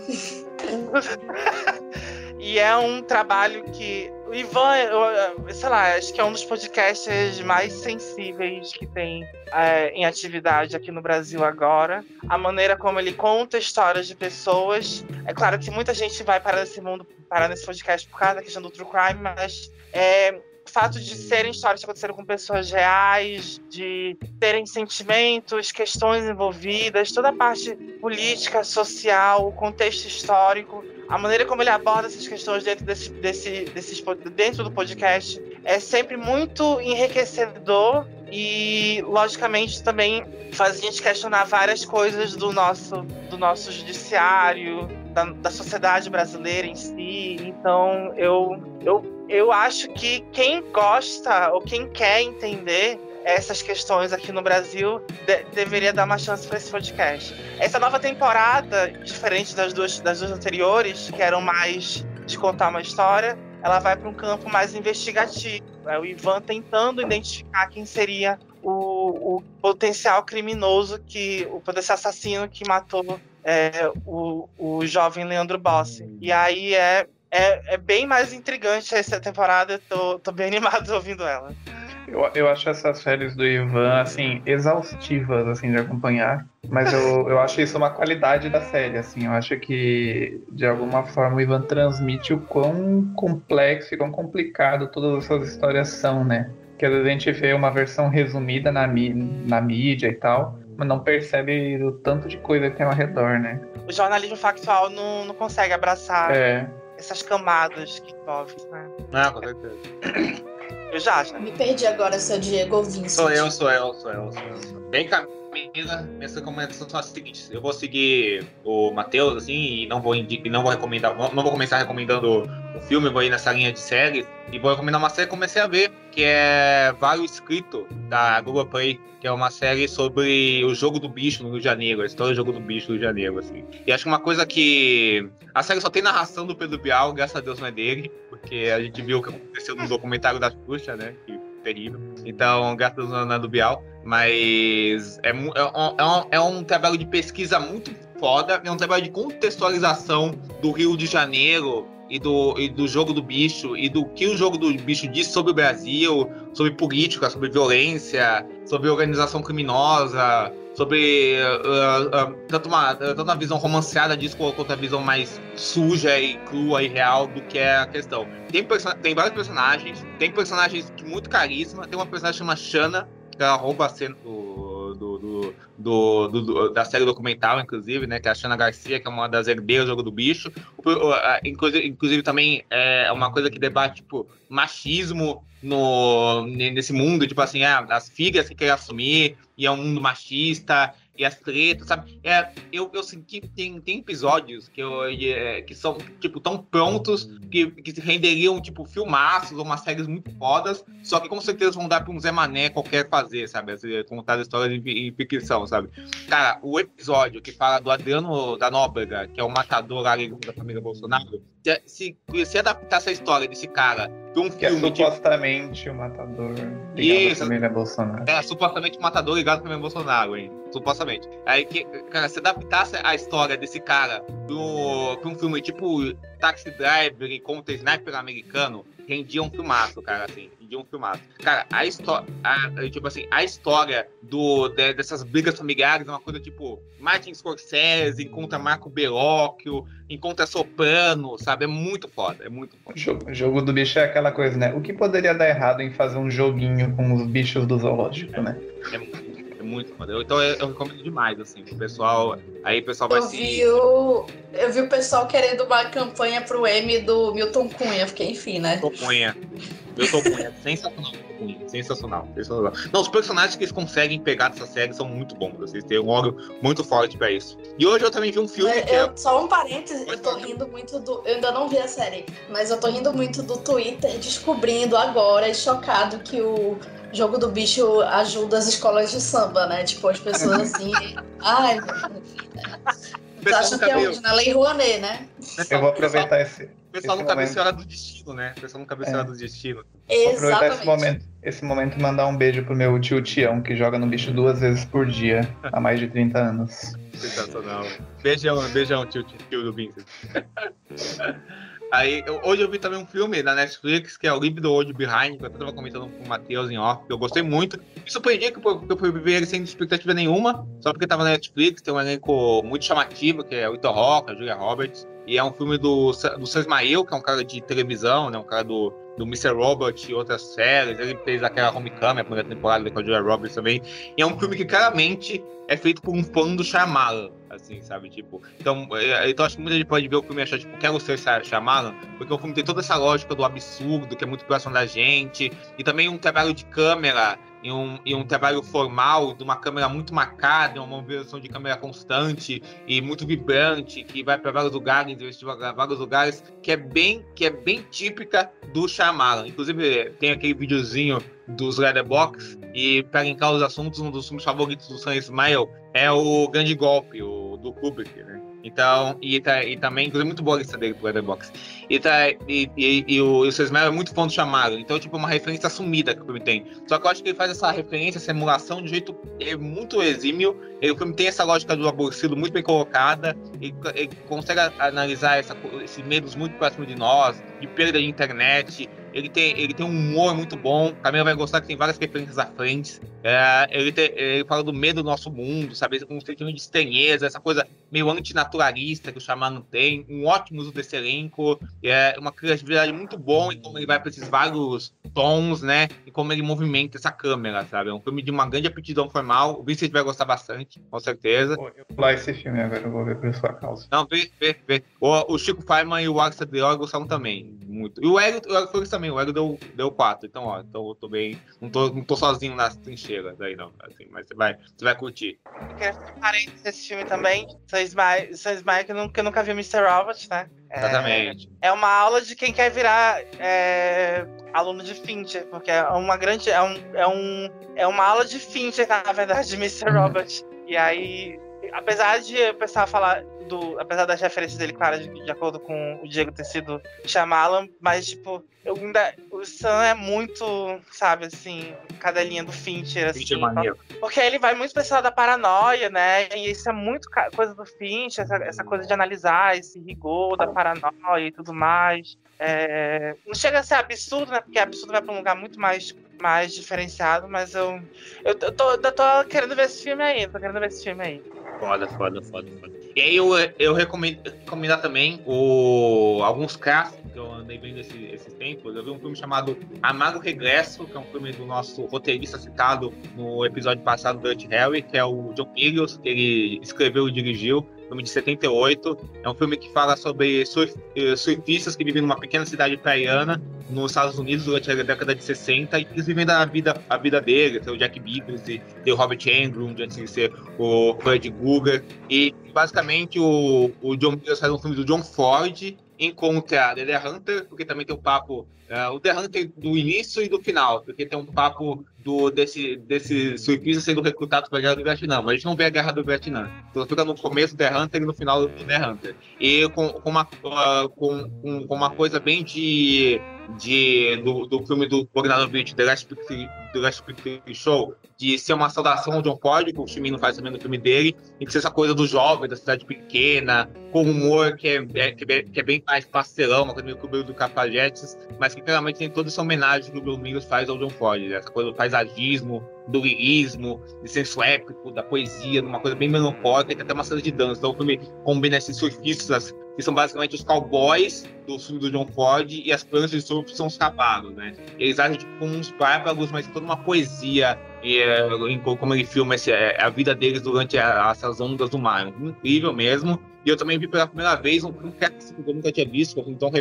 E é um trabalho que o Ivan, eu, sei lá, acho que é um dos podcasts mais sensíveis que tem é, em atividade aqui no Brasil agora. A maneira como ele conta histórias de pessoas. É claro que muita gente vai para esse mundo, para nesse podcast por causa da questão do true crime, mas é, o fato de serem histórias que aconteceram com pessoas reais, de terem sentimentos, questões envolvidas, toda a parte política, social, o contexto histórico, a maneira como ele aborda essas questões dentro desse, desse, desse dentro do podcast é sempre muito enriquecedor e logicamente também faz a gente questionar várias coisas do nosso do nosso judiciário da, da sociedade brasileira em si então eu eu eu acho que quem gosta ou quem quer entender essas questões aqui no Brasil de deveria dar uma chance para esse podcast. Essa nova temporada, diferente das duas, das duas anteriores, que eram mais de contar uma história, ela vai para um campo mais investigativo. É o Ivan tentando identificar quem seria o, o potencial criminoso que o potencial assassino que matou é, o, o jovem Leandro Bossi. E aí é é, é bem mais intrigante essa temporada. Tô, tô bem animado ouvindo ela. Eu, eu acho essas séries do Ivan, assim, exaustivas, assim, de acompanhar. Mas eu, eu acho isso uma qualidade da série, assim. Eu acho que, de alguma forma, o Ivan transmite o quão complexo e quão complicado todas essas histórias são, né? Que às vezes a gente vê uma versão resumida na, na mídia e tal, não percebe o tanto de coisa que tem ao redor, né? O jornalismo factual não, não consegue abraçar É. essas camadas que envolvem, né? Ah, com certeza. Eu já acho, né? Me perdi agora, seu Diego ou Vincent. Sou eu, sou eu, sou eu, sou eu. Bem, Camila, minhas recomendações são as seguintes. Eu vou seguir o Matheus, assim, e não vou, indi- e não vou recomendar, não vou começar recomendando um filme, vou ir nessa linha de séries. E vou recomendar uma série que comecei a ver, que é Vale Escrito, da Google Play, que é uma série sobre o jogo do bicho no Rio de Janeiro, a história do jogo do bicho no Rio de Janeiro, assim. E acho que uma coisa que. A série só tem narração do Pedro Bial, graças a Deus não é dele, porque a gente viu o que aconteceu no documentário da Xuxa, né? Que terrível. Então, graças a Deus não é do Bial. Mas é, é um- é um, é um trabalho de pesquisa muito foda, é um trabalho de contextualização do Rio de Janeiro e do, e do jogo do bicho e do que o jogo do bicho diz sobre o Brasil, sobre política, sobre violência, sobre organização criminosa, sobre ah, ah, tanto, uma, tanto uma visão romanceada disso quanto a visão mais suja e crua e real do que é a questão. Tem, tem vários personagens, tem personagens de muito carisma, tem uma personagem chamada Shana, que ela rouba a cena do, do, do, do- da série documental, inclusive, né? Que é a Shana Garcia, que é uma das herdeiras do jogo do bicho. Inclusive, inclusive também é uma coisa que debate, tipo, machismo no, ne- nesse mundo, tipo assim, ah, as filhas que querem assumir, e é um mundo machista, e as tretas, sabe? É, eu, eu senti que tem, tem episódios que, eu, é, que são, tipo, tão prontos que, que renderiam, tipo, filmaços ou umas séries muito fodas, só que com certeza vão dar pra um Zé Mané qualquer fazer, sabe? Contar histórias em, em ficção, sabe? Cara, o episódio que fala do Adriano da Nóbrega, que é o matador alegre da família Bolsonaro, se, se, adaptar essa história desse cara pra um Que é filme, tipo, supostamente o matador ligado à Isso. família Bolsonaro. é, supostamente matador ligado com o Bolsonaro, hein? Supostamente. Aí que, cara, se adaptasse a história desse cara pro, pra um filme tipo Taxi Driver e Contra Sniper americano, rendia um filmaço, cara, assim. Rendia um filmaço. Cara, a história. Tipo assim, a história do, de- dessas brigas familiares é uma coisa tipo Martin Scorsese encontra Marco Bellocchio, encontra Soprano, sabe? É muito foda, é muito foda. O jogo, o jogo do bicho é aquela coisa, né? O que poderia dar errado em fazer um joguinho com os bichos do zoológico, né? É muito, é muito foda. Então eu, eu recomendo demais, assim, pro pessoal. Aí o pessoal vai Eu se. vi, o, eu vi o pessoal querendo uma campanha pro M do Milton Cunha, fiquei enfim, né? Cunha. Eu sou Cunha. Sensacional. Cunha. Sensacional. Sensacional. Não, os personagens que eles conseguem pegar dessa série são muito bons. Vocês têm um óleo muito forte pra isso. E hoje eu também vi um filme É, que é. eu- só um parênteses, eu tô rindo muito do. Eu ainda não vi a série, mas eu tô rindo muito do Twitter descobrindo agora e chocado que o jogo do bicho ajuda as escolas de samba, né? Tipo, as pessoas assim. Ai, acham nunca que é onde? Na Lei Rouanet, né? Eu vou aproveitar esse, O pessoal esse momento. Senhora do Destino, né? O pessoal viu Senhora É. do Destino. Vou aproveitar esse Exatamente. momento, esse momento e mandar um beijo pro meu tio Tião, que joga no bicho duas vezes por dia, há mais de 30 anos. Sensacional. Beijão, beijão, tio, tio, tio do Vincent. Aí, eu- hoje eu vi também um filme da Netflix, que é o Leave the World Behind, que eu tava comentando com o Matheus em off, que eu gostei muito. Me surpreendi que eu, que eu fui ver ele sem expectativa nenhuma, só porque tava na Netflix, tem um elenco muito chamativo, que é o Ethan Rock, a Julia Roberts, e é um filme do, do Sam que é um cara de televisão, né, um cara do, do Mr. Robot e outras séries, ele fez aquela Homecoming, a primeira temporada com a Julia Roberts também, e é um filme que claramente é feito por um fã do Shyamalan, assim, sabe? Tipo, então, é, então acho que muita gente pode ver o filme e achar, tipo, quero ser Shy- Shyamalan, porque o filme tem toda essa lógica do absurdo, que é muito próximo da gente, e também um trabalho de câmera e um, um trabalho formal de uma câmera muito marcada, uma movimentação de câmera constante e muito vibrante, que vai para vários lugares, investiga vários lugares, que é bem, que é bem típica do Shyamalan. Inclusive, tem aquele videozinho dos Letterboxd e para linkar os assuntos, um dos filmes favoritos do Sam Ismail é o Grande Golpe, o do Kubrick, né? Então, e, tá, e também, inclusive, muito boa a lista dele pro Letterboxd. E, tá, e, e, e o, e o Sesmel é muito fã do chamado. Então, tipo, uma referência sumida que o filme tem. Só que eu acho que ele faz essa referência, essa emulação de um jeito é, muito exímio. Ele, o filme tem essa lógica do aborrecido muito bem colocada. Ele consegue analisar essa, esses medos muito próximos de nós, de perda de internet, ele tem, ele tem um humor muito bom. Camila vai gostar que tem várias referências à frente. É, ele, tem, ele fala do medo do nosso mundo, sabe? Com um sentimento de estranheza, essa coisa meio antinaturalista que o Xamã tem. Um ótimo uso desse elenco. É uma criatividade muito bom em como ele vai para esses vários tons, né? E como ele movimenta essa câmera, sabe? É um filme de uma grande aptidão formal. O Vincent vai gostar bastante, com certeza. Pô, eu vou lá esse filme agora, eu vou ver por sua causa. Não, vê, vê, vê. O, o Chico Feynman e o Alex Adriel gostaram também. Muito. E o Hélio, o Hélio também. O Hélio deu, deu quatro. Então, ó, então eu tô bem. Não tô, não tô sozinho nas trincheiras aí, não. Assim, mas você vai, você vai curtir. Eu queria fazer parênteses desse filme também. São Smile que, nunca, nunca viu Mr. Robot, né? Exatamente. É, é uma aula de quem quer virar é, aluno de Fincher, porque é uma grande. É, um, é, um, é uma aula de Fincher, na verdade, de Mr. Robot. E aí, apesar de o pessoal falar do. Apesar das referências dele, claro, de, de acordo com o Diego ter sido Shyamalan, mas, tipo, eu ainda. O Sam é muito, sabe, assim, cadelinha do Fincher, assim. Fincher. Porque ele vai muito lado da paranoia, né? E isso é muito coisa do Fincher, essa, essa coisa de analisar esse rigor da paranoia e tudo mais. É, não chega a ser absurdo, né? Porque absurdo vai pra um lugar muito mais, mais diferenciado, mas eu, eu, eu, tô, eu tô querendo ver esse filme aí, tô querendo ver esse filme aí. Foda, foda, foda, foda. E aí eu, eu recomendo recomendar também o, alguns clássicos que eu andei vendo esse, esses tempos. Eu vi um filme chamado Amado Regresso, que é um filme do nosso roteirista citado no episódio passado do Dutch Harry, que é o John Milius, que ele escreveu e dirigiu filme de 78. É um filme que fala sobre surf, surfistas que vivem numa pequena cidade praiana nos Estados Unidos durante a década de 60 e eles vivem a vida, a vida dele, tem o Jack Biggles e tem o Robert Englund, antes de ser o Fred Guger. E basicamente o, o John Milius faz um filme do John Ford encontra The Hunter, porque também tem o um papo, uh, o The Hunter do início e do final, porque tem um papo do, desse, desse surfista sendo recrutado para a Guerra do Vietnã, mas a gente não vê a Guerra do Vietnã. Então fica no começo do The Hunter e no final do The Hunter. E com, com, uma, uh, com, com, com uma coisa bem de de, do, do filme do Bogdanovich, The Last Picture, The Last Picture Show, de ser uma saudação John Ford, que o Chimino faz também no filme dele, e de ser essa coisa do jovem, da cidade pequena, com humor que é, é, que é, que é bem mais pastelão, uma coisa meio clube do Capajetes, mas que claramente tem toda essa homenagem que o Bill Mingos faz ao John Ford, né? essa coisa do paisagismo, do lirismo, de senso épico, da poesia, de uma coisa bem melancólica, tem até uma cena de dança. Então o filme combina esses surfistas que são basicamente os cowboys do filme do John Ford e as plantas de surf são os cavalos, né? Eles agem tipo como uns bárbaros, mas toda uma poesia e, é, em como ele filma esse, é, a vida deles durante a, essas ondas do mar. Incrível mesmo. E eu também vi pela primeira vez um filme que eu nunca tinha visto, um filme tão,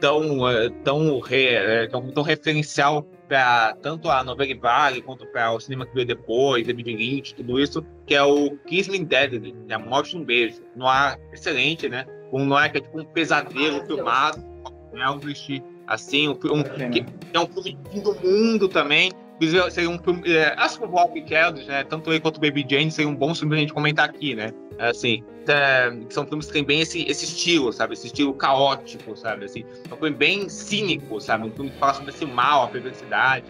tão, tão, re, tão, tão referencial para tanto a novela Vale quanto para o cinema que veio depois, David Lynch, tudo isso, que é o Kiss Me Deadly, A Morte um Beijo. No ar excelente, né? Um noir que é tipo um pesadelo filmado, Elvis, assim, um, um, que é um filme do mundo também. Seria um filme. É, acho que o Walk Eldridge, né? Tanto ele quanto o Baby Jane seria um bom filme pra gente comentar aqui, né? Assim, é, são filmes que têm bem esse, esse estilo, sabe? Esse estilo caótico, sabe? Assim, é um filme bem cínico, sabe? Um filme que fala sobre esse mal, a perversidade.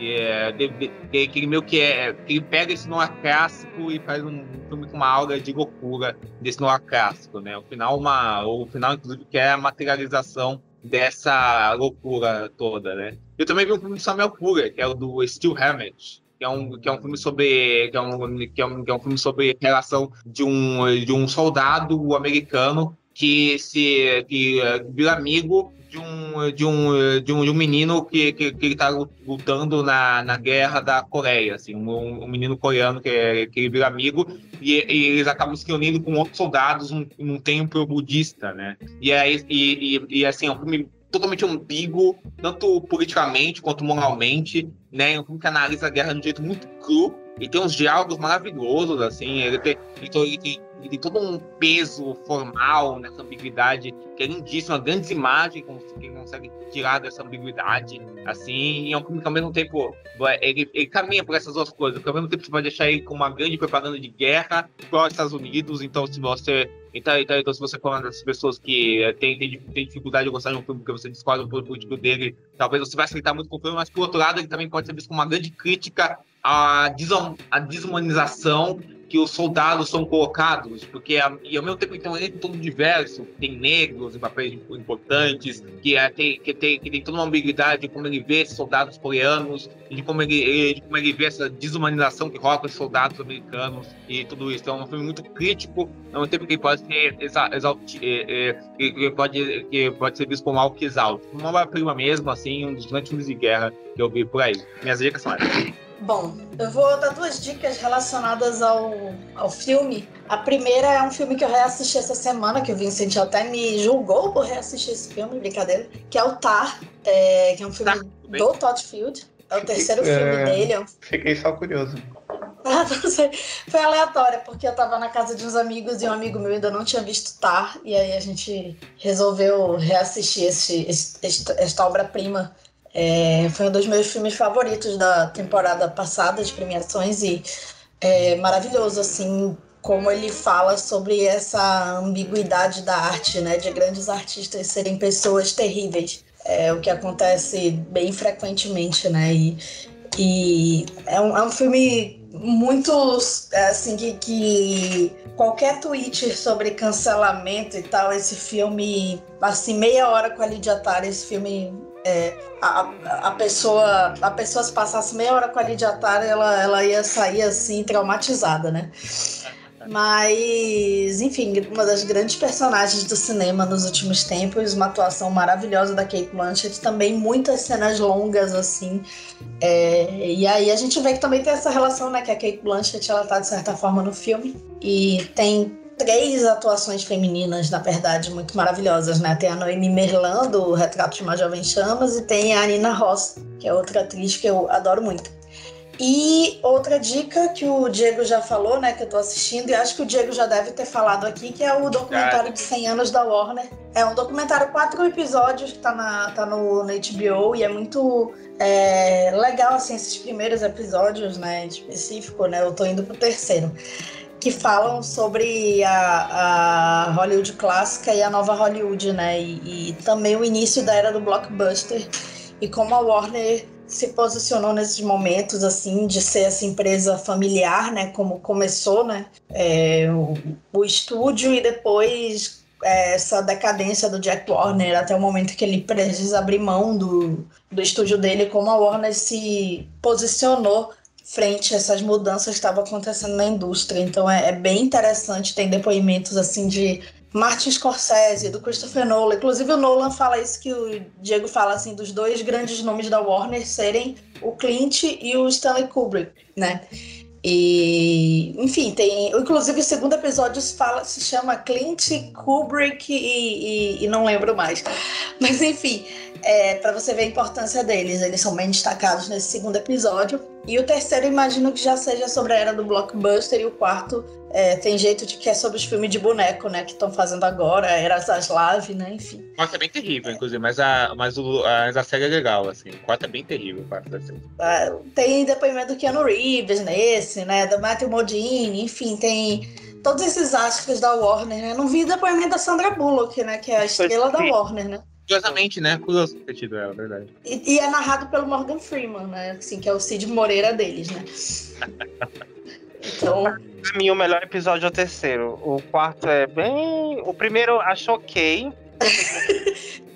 É, de, de, que ele meio que é. Que ele pega esse noir clássico e faz um filme com uma aura de loucura desse noir clássico, né? O final, uma, o final, inclusive, que é a materialização dessa loucura toda, né? Eu também vi um filme de Samuel Fuller, que é o do Steel Hammett, que é um, que é um filme sobre que é um, que é um, que é um filme sobre relação de um, de um soldado americano que se que vira amigo de um, de um, de um, de um menino que, que, que ele tá lutando na, na guerra da Coreia, assim, um, um menino coreano que, é, que ele vira amigo e, e eles acabam se reunindo com outros soldados num, num templo budista, né? E, aí, e, e, e assim, é um filme totalmente ambíguo, tanto politicamente quanto moralmente, né? É um filme que analisa a guerra de um jeito muito cru, e tem uns diálogos maravilhosos, assim, ele tem, então, ele tem e tem todo um peso formal nessa ambiguidade, que é lindíssima, grandes imagens que ele consegue tirar dessa ambiguidade, assim, e é um filme que ao mesmo tempo ele, ele caminha por essas duas coisas, porque ao mesmo tempo você vai deixar ele com uma grande propaganda de guerra para os Estados Unidos, então se você então, então, então, se você for uma dessas pessoas que eh, tem, tem, tem, dificuldade de gostar de um filme porque você discorda do político dele, talvez você vai aceitar muito com o filme, mas por outro lado, ele também pode ser visto como uma grande crítica à, à desumanização que os soldados são colocados, porque e ao mesmo tempo então tem todo diverso, tem negros em papéis importantes, que é, tem que tem que tem toda uma ambiguidade de como ele vê esses soldados coreanos, de como ele de como ele vê essa desumanização que rola com os soldados americanos e tudo isso. Então é um filme muito crítico, ao mesmo tempo que ele pode ser exa, é, é, pode que pode ser visto como algo que. Uma prima mesmo, assim, um dos grandes filmes de guerra que eu vi por aí. Minhas dicas são essas. Bom, eu vou dar duas dicas relacionadas ao, ao filme. A primeira é um filme que eu reassisti essa semana, que o Vincent até me julgou por reassistir esse filme, brincadeira, que é o Tar, é, que é um filme tá, do Todd Field. É o terceiro filme é... dele. É Fiquei só curioso. Ah, Foi aleatório, porque eu tava na casa de uns amigos e um amigo meu ainda não tinha visto Tar, e aí a gente resolveu reassistir esse, esse, esta obra-prima é, foi um dos meus filmes favoritos da temporada passada de premiações e é maravilhoso, assim, como ele fala sobre essa ambiguidade da arte, né? De grandes artistas serem pessoas terríveis. É o que acontece bem frequentemente, né? E, e é, um, é um filme muito assim que, que, qualquer tweet sobre cancelamento e tal, esse filme, assim, meia hora com a Lidia Tara, esse filme é, a, a pessoa a pessoa se passasse meia hora com a Lidia Tara, ela, ela ia sair assim traumatizada, né? Mas, enfim, uma das grandes personagens do cinema nos últimos tempos, uma atuação maravilhosa da Kate Blanchett, também muitas cenas longas, assim. É, e aí a gente vê que também tem essa relação, né? Que a Kate Blanchett, ela tá de certa forma no filme. E tem três atuações femininas, na verdade, muito maravilhosas, né? Tem a Noemi Merlan, do Retrato de uma Jovem Chamas, e tem a Nina Ross, que é outra atriz que eu adoro muito. E outra dica que o Diego já falou, né, que eu tô assistindo, e acho que o Diego já deve ter falado aqui, que é o documentário de 100 anos da Warner. É um documentário, quatro episódios, que tá, na, tá no, no HBO, e é muito é, legal, assim, esses primeiros episódios, né, em específico, né, eu tô indo pro terceiro que falam sobre a, a, Hollywood clássica e a nova Hollywood, né? E, e, também o início da era do blockbuster e como a Warner se posicionou nesses momentos assim de ser essa empresa familiar, né? Como começou, né? É, o, o estúdio e depois é, essa decadência do Jack Warner até o momento que ele precisa abrir mão do, do estúdio dele, como a Warner se posicionou frente a essas mudanças que estavam acontecendo na indústria. Então é, é, bem interessante, tem depoimentos assim de Martin Scorsese, do Christopher Nolan. Inclusive o Nolan fala isso que o Diego fala assim dos dois grandes nomes da Warner serem o Clint e o Stanley Kubrick, né? E, enfim, tem. Inclusive, o segundo episódio fala, se chama Clint, Kubrick e, e, e não lembro mais. Mas, enfim, é, para você ver a importância deles, eles são bem destacados nesse segundo episódio. E o terceiro, imagino que já seja sobre a era do blockbuster. E o quarto é, tem jeito de que é sobre os filmes de boneco, né? Que estão fazendo agora, a Era Zaslav, né? Enfim. O quarto é bem terrível, inclusive, mas a, mas o, a, a série é legal, assim. O quarto é bem terrível, o quarto da série. É, tem depoimento do Keanu Reeves nesse, né? Do Matthew Modine, enfim, tem todos esses astros da Warner, né? Não vi depoimento da Sandra Bullock, né? Que é a estrela da Warner, né? Curiosamente, né? Curioso ter tido ela, verdade. E, e, é narrado pelo Morgan Freeman, né? Assim, que é o Cid Moreira deles, né? então. Pra mim, o melhor episódio é o terceiro. O quarto é bem. O primeiro acho ok.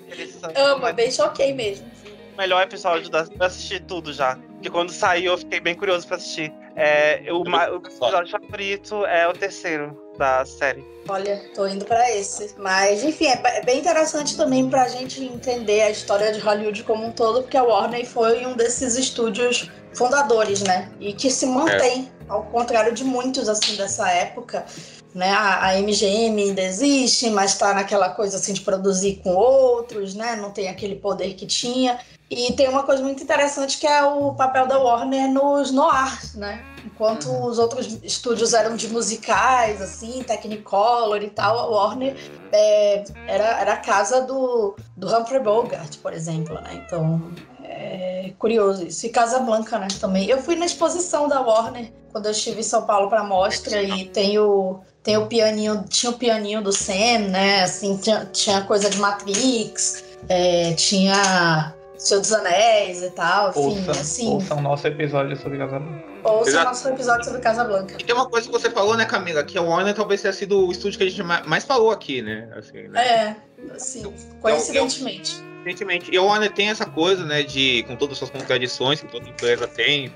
Amo, é bem choquei mesmo. O melhor episódio da. Eu assisti tudo já. Porque quando saiu eu fiquei bem curioso pra assistir. É, o, o episódio favorito é o terceiro da série. Olha, tô indo para esse. Mas, enfim, é bem interessante também pra gente entender a história de Hollywood como um todo, porque a Warner foi um desses estúdios fundadores, né? E que se mantém, é. ao contrário de muitos, assim, dessa época. né? A, a MGM ainda existe, mas está naquela coisa assim de produzir com outros, né? Não tem aquele poder que tinha. E tem uma coisa muito interessante que é o papel da Warner nos noirs, né? Enquanto uhum. os outros estúdios eram de musicais, assim, Technicolor e tal, a Warner é, era, era a casa do, do Humphrey Bogart, por exemplo, né? Então, é curioso isso. E Casablanca, né, também. Eu fui na exposição da Warner quando eu estive em São Paulo para mostra e tem o tem o pianinho, tinha o pianinho do Sam, né? Assim, tinha, tinha coisa de Matrix, é, tinha Senhor dos Anéis e tal, enfim, ouça, assim. Ouça o nosso episódio sobre Casablanca. Ouça o nosso episódio sobre Casablanca. E tem uma coisa que você falou, né, Camila, que a Warner talvez tenha sido o estúdio que a gente mais falou aqui, né? Assim, né? É, assim, coincidentemente. Evidentemente. E a Warner tem essa coisa, né, de, com todas as suas contradições que toda empresa tem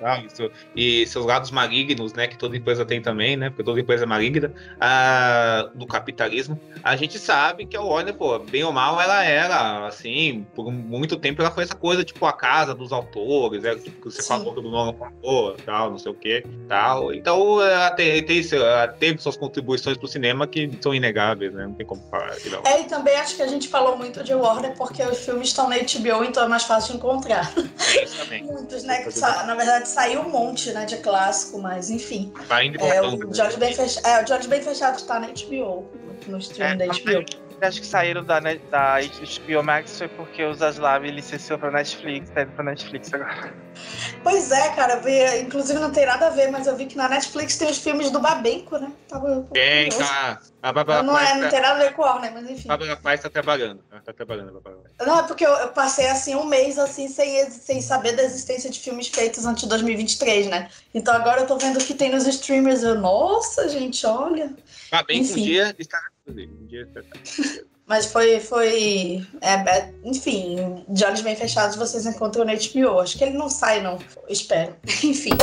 e, e seus lados malignos, né, que toda empresa tem também, né, porque toda empresa é maligna, a, do capitalismo. A gente sabe que a Warner, pô, bem ou mal, ela era, assim, por muito tempo ela foi essa coisa, tipo, a casa dos autores, era, tipo, que você Sim. falou do Nolan falou, tal, não sei o que, tal. Então, ela, tem, tem, ela teve suas contribuições pro cinema que são inegáveis, né, não tem como falar. É, e também acho que a gente falou muito de Warner porque os filmes filmes estão na HBO, então é mais fácil de encontrar. Muitos, né? Que na verdade saiu um monte né, de clássico, mas enfim. É, o George Bem Fechado, é, o George Bem Fechado está na HBO, no stream é, da HBO acho que saíram da, da HBO Max foi porque o Zaslav licenciou pra Netflix, tá indo pra Netflix agora. Pois é, cara, vi, inclusive não tem nada a ver, mas eu vi que na Netflix tem os filmes do Babenco, né? Tava, tem, tá. A Bárbara não, é, não tem nada a ver com o né? Mas enfim. A Bárbara Paz tá trabalhando. tá trabalhando, Não, é porque eu, eu, passei assim um mês assim sem, sem saber da existência de filmes feitos antes de 2023, né? Então agora eu tô vendo o que tem nos streamers. Eu, nossa, gente, olha. Babenco um dia está mas foi. foi é, é, enfim, de olhos bem fechados vocês encontram no HBO. Acho que ele não sai, não. Espero. enfim.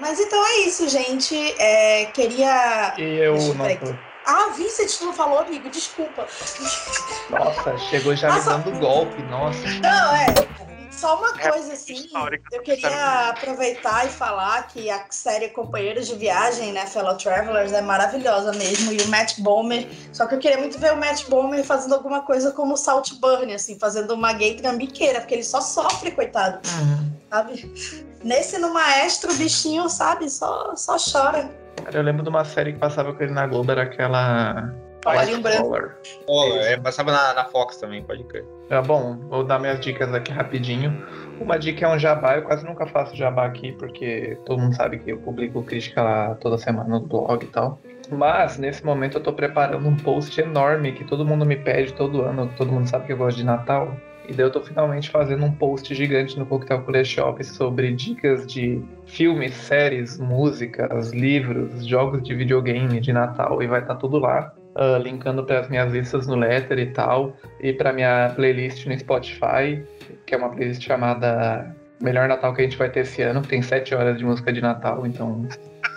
Mas então é isso, gente. É, queria. E eu não Ah, Vincent não falou, amigo. Desculpa. Nossa, chegou já me dando golpe, nossa. Não, é. Só uma é, coisa assim, eu queria aproveitar e falar que a série Companheiros de Viagem, né, Fellow Travelers, é maravilhosa mesmo. E o Matt Bomer, só que eu queria muito ver o Matt Bomer fazendo alguma coisa como o Saltburn, assim, fazendo uma gay trambiqueira, porque ele só sofre, coitado. Uhum. Sabe? Nesse no Maestro, o bichinho, sabe, só, só chora. Eu lembro de uma série que passava com ele na Globo, era aquela Cavalinho branco. é, passava na, na, Fox também, pode crer. É bom, vou dar minhas dicas aqui rapidinho. Uma dica é um jabá, eu quase nunca faço jabá aqui, porque todo mundo sabe que eu publico crítica lá toda semana no blog e tal. Mas, nesse momento, eu tô preparando um post enorme que todo mundo me pede todo ano, todo mundo sabe que eu gosto de Natal. E daí eu tô finalmente fazendo um post gigante no Coquetel Cooler Shop sobre dicas de filmes, séries, músicas, livros, jogos de videogame de Natal e vai estar tá tudo lá uh, linkando para as minhas listas no Letter e tal, e para minha playlist no Spotify, que é uma playlist chamada Melhor Natal que a gente vai ter esse ano, que tem sete horas de música de Natal, então.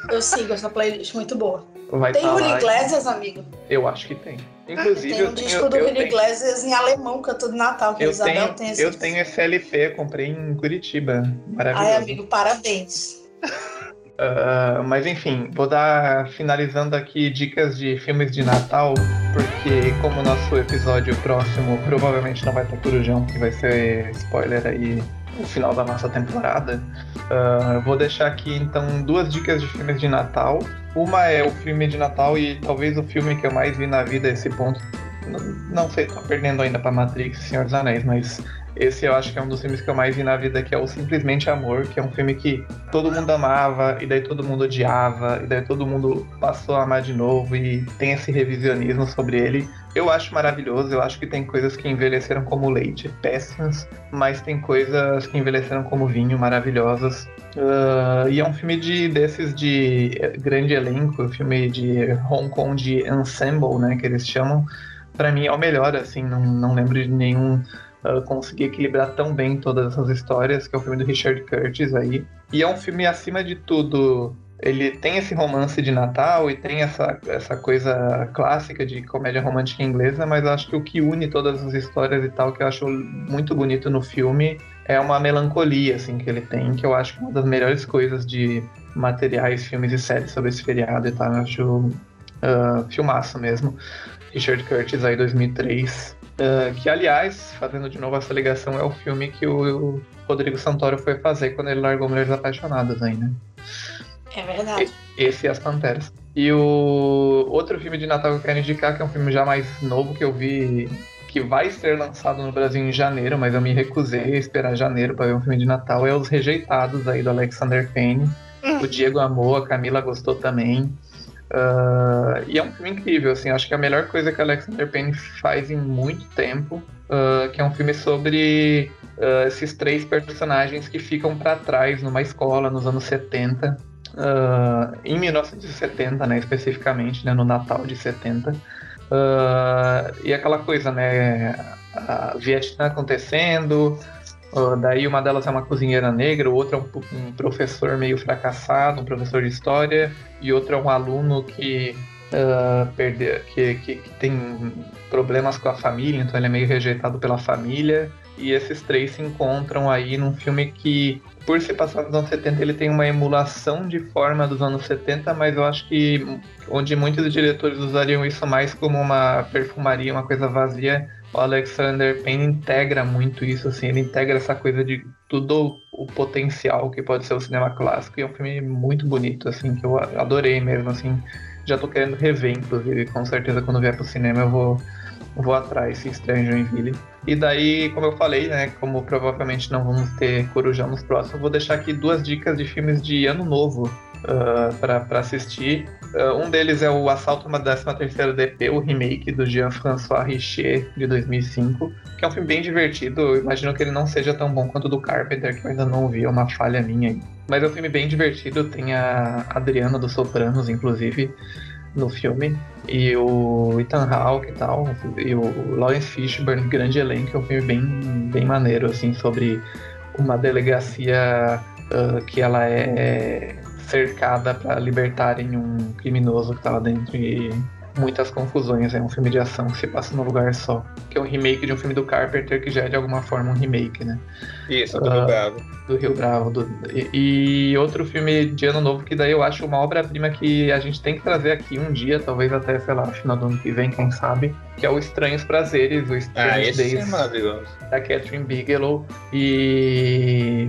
Eu sigo essa playlist, muito boa. Vai tem Julio Iglesias, amigo? Eu acho que tem. Inclusive, tem um disco do Julio Iglesias em alemão, cantando Natal, que eu a Isabel tenho, tem esse Eu tenho esse LP, comprei em Curitiba. Maravilhoso. Ai, amigo, parabéns. Uh, mas enfim, vou dar finalizando aqui dicas de filmes de Natal, porque como o nosso episódio próximo provavelmente não vai ter Corujão, que vai ser spoiler aí no final da nossa temporada, uh, vou deixar aqui então duas dicas de filmes de Natal. Uma é o filme de Natal e talvez o filme que eu mais vi na vida a esse ponto. Não, não sei, tô perdendo ainda para Matrix e Senhor dos Anéis, mas esse eu acho que é um dos filmes que eu mais vi na vida, que é o Simplesmente Amor, que é um filme que todo mundo amava, e daí todo mundo odiava, e daí todo mundo passou a amar de novo, e tem esse revisionismo sobre ele. Eu acho maravilhoso, eu acho que tem coisas que envelheceram como leite, péssimas, mas tem coisas que envelheceram como vinho, maravilhosas. Uh, e é um filme de desses de grande elenco, filme de Hong Kong de ensemble, né, que eles chamam. Para mim é o melhor, assim, não, não lembro de nenhum uh, conseguir equilibrar tão bem todas essas histórias, que é o filme do Richard Curtis aí. E é um filme, acima de tudo, ele tem esse romance de Natal e tem essa, essa coisa clássica de comédia romântica inglesa, mas acho que o que une todas as histórias e tal, que eu acho muito bonito no filme, é uma melancolia, assim, que ele tem, que eu acho que é uma das melhores coisas de materiais, filmes e séries sobre esse feriado e tal. Eu acho Uh, filmaço mesmo. Richard Curtis aí 2003. Uh, que, aliás, fazendo de novo essa ligação, é o filme que o, o Rodrigo Santoro foi fazer quando ele largou Mulheres Apaixonadas aí, né? É verdade. Esse e As Panteras. E o outro filme de Natal que eu quero indicar, que é um filme já mais novo que eu vi, que vai ser lançado no Brasil em janeiro, mas eu me recusei a esperar janeiro para ver um filme de Natal, é Os Rejeitados aí do Alexander Payne. O Diego amou, a Camila gostou também. Uh, e é um filme incrível, assim, acho que é a melhor coisa que Alexander Payne faz em muito tempo, uh, que é um filme sobre uh, esses três personagens que ficam para trás numa escola nos anos 70, em 1970, né, especificamente, né, no Natal de 70. e aquela coisa, né, a Vietnã acontecendo, Uh, daí uma delas é uma cozinheira negra, o outro é um, um, professor meio fracassado, um professor de história, e outro é um aluno que, uh, perde, que, que, que, tem problemas com a família, então ele é meio rejeitado pela família. E esses três se encontram aí num filme que, por se passar nos anos 70, ele tem uma emulação de forma dos anos 70, mas eu acho que onde muitos diretores usariam isso mais como uma perfumaria, uma coisa vazia, o Alexander Payne integra muito isso, assim, ele integra essa coisa de tudo o potencial que pode ser o cinema clássico, e é um filme muito bonito, assim, que eu adorei mesmo, assim, já tô querendo rever, inclusive, com certeza quando vier pro cinema eu vou, vou atrás se estreia em Joinville. E daí, como eu falei, né, como provavelmente não vamos ter Corujão nos próximos, vou deixar aqui duas dicas de filmes de ano novo uh, para assistir. Uh, um deles é o Assalto uma 13ª DP, o remake do Jean-François Richer, de 2005, que é um filme bem divertido. Eu imagino que ele não seja tão bom quanto o do Carpenter, que eu ainda não vi, é uma falha minha. Mas é um filme bem divertido, tem a Adriana dos Sopranos, inclusive, no filme, e o Ethan Hawke e tal, e o Lawrence Fishburne, grande elenco, é um filme bem, bem maneiro, assim, sobre uma delegacia uh, que ela é cercada para libertarem um criminoso que estava dentro e muitas confusões. É um filme de ação que se passa num lugar só. Que é um remake de um filme do Carpenter, que já é de alguma forma um remake, né? Isso, do uh, Rio Bravo. Do Rio Bravo. Do, e, e, outro filme de ano novo, que daí eu acho uma obra-prima que a gente tem que trazer aqui um dia, talvez até, sei lá, final do ano que vem, quem sabe, que é o Estranhos Prazeres, o Estranhos ah, Days é maravilhoso. da Catherine Bigelow. E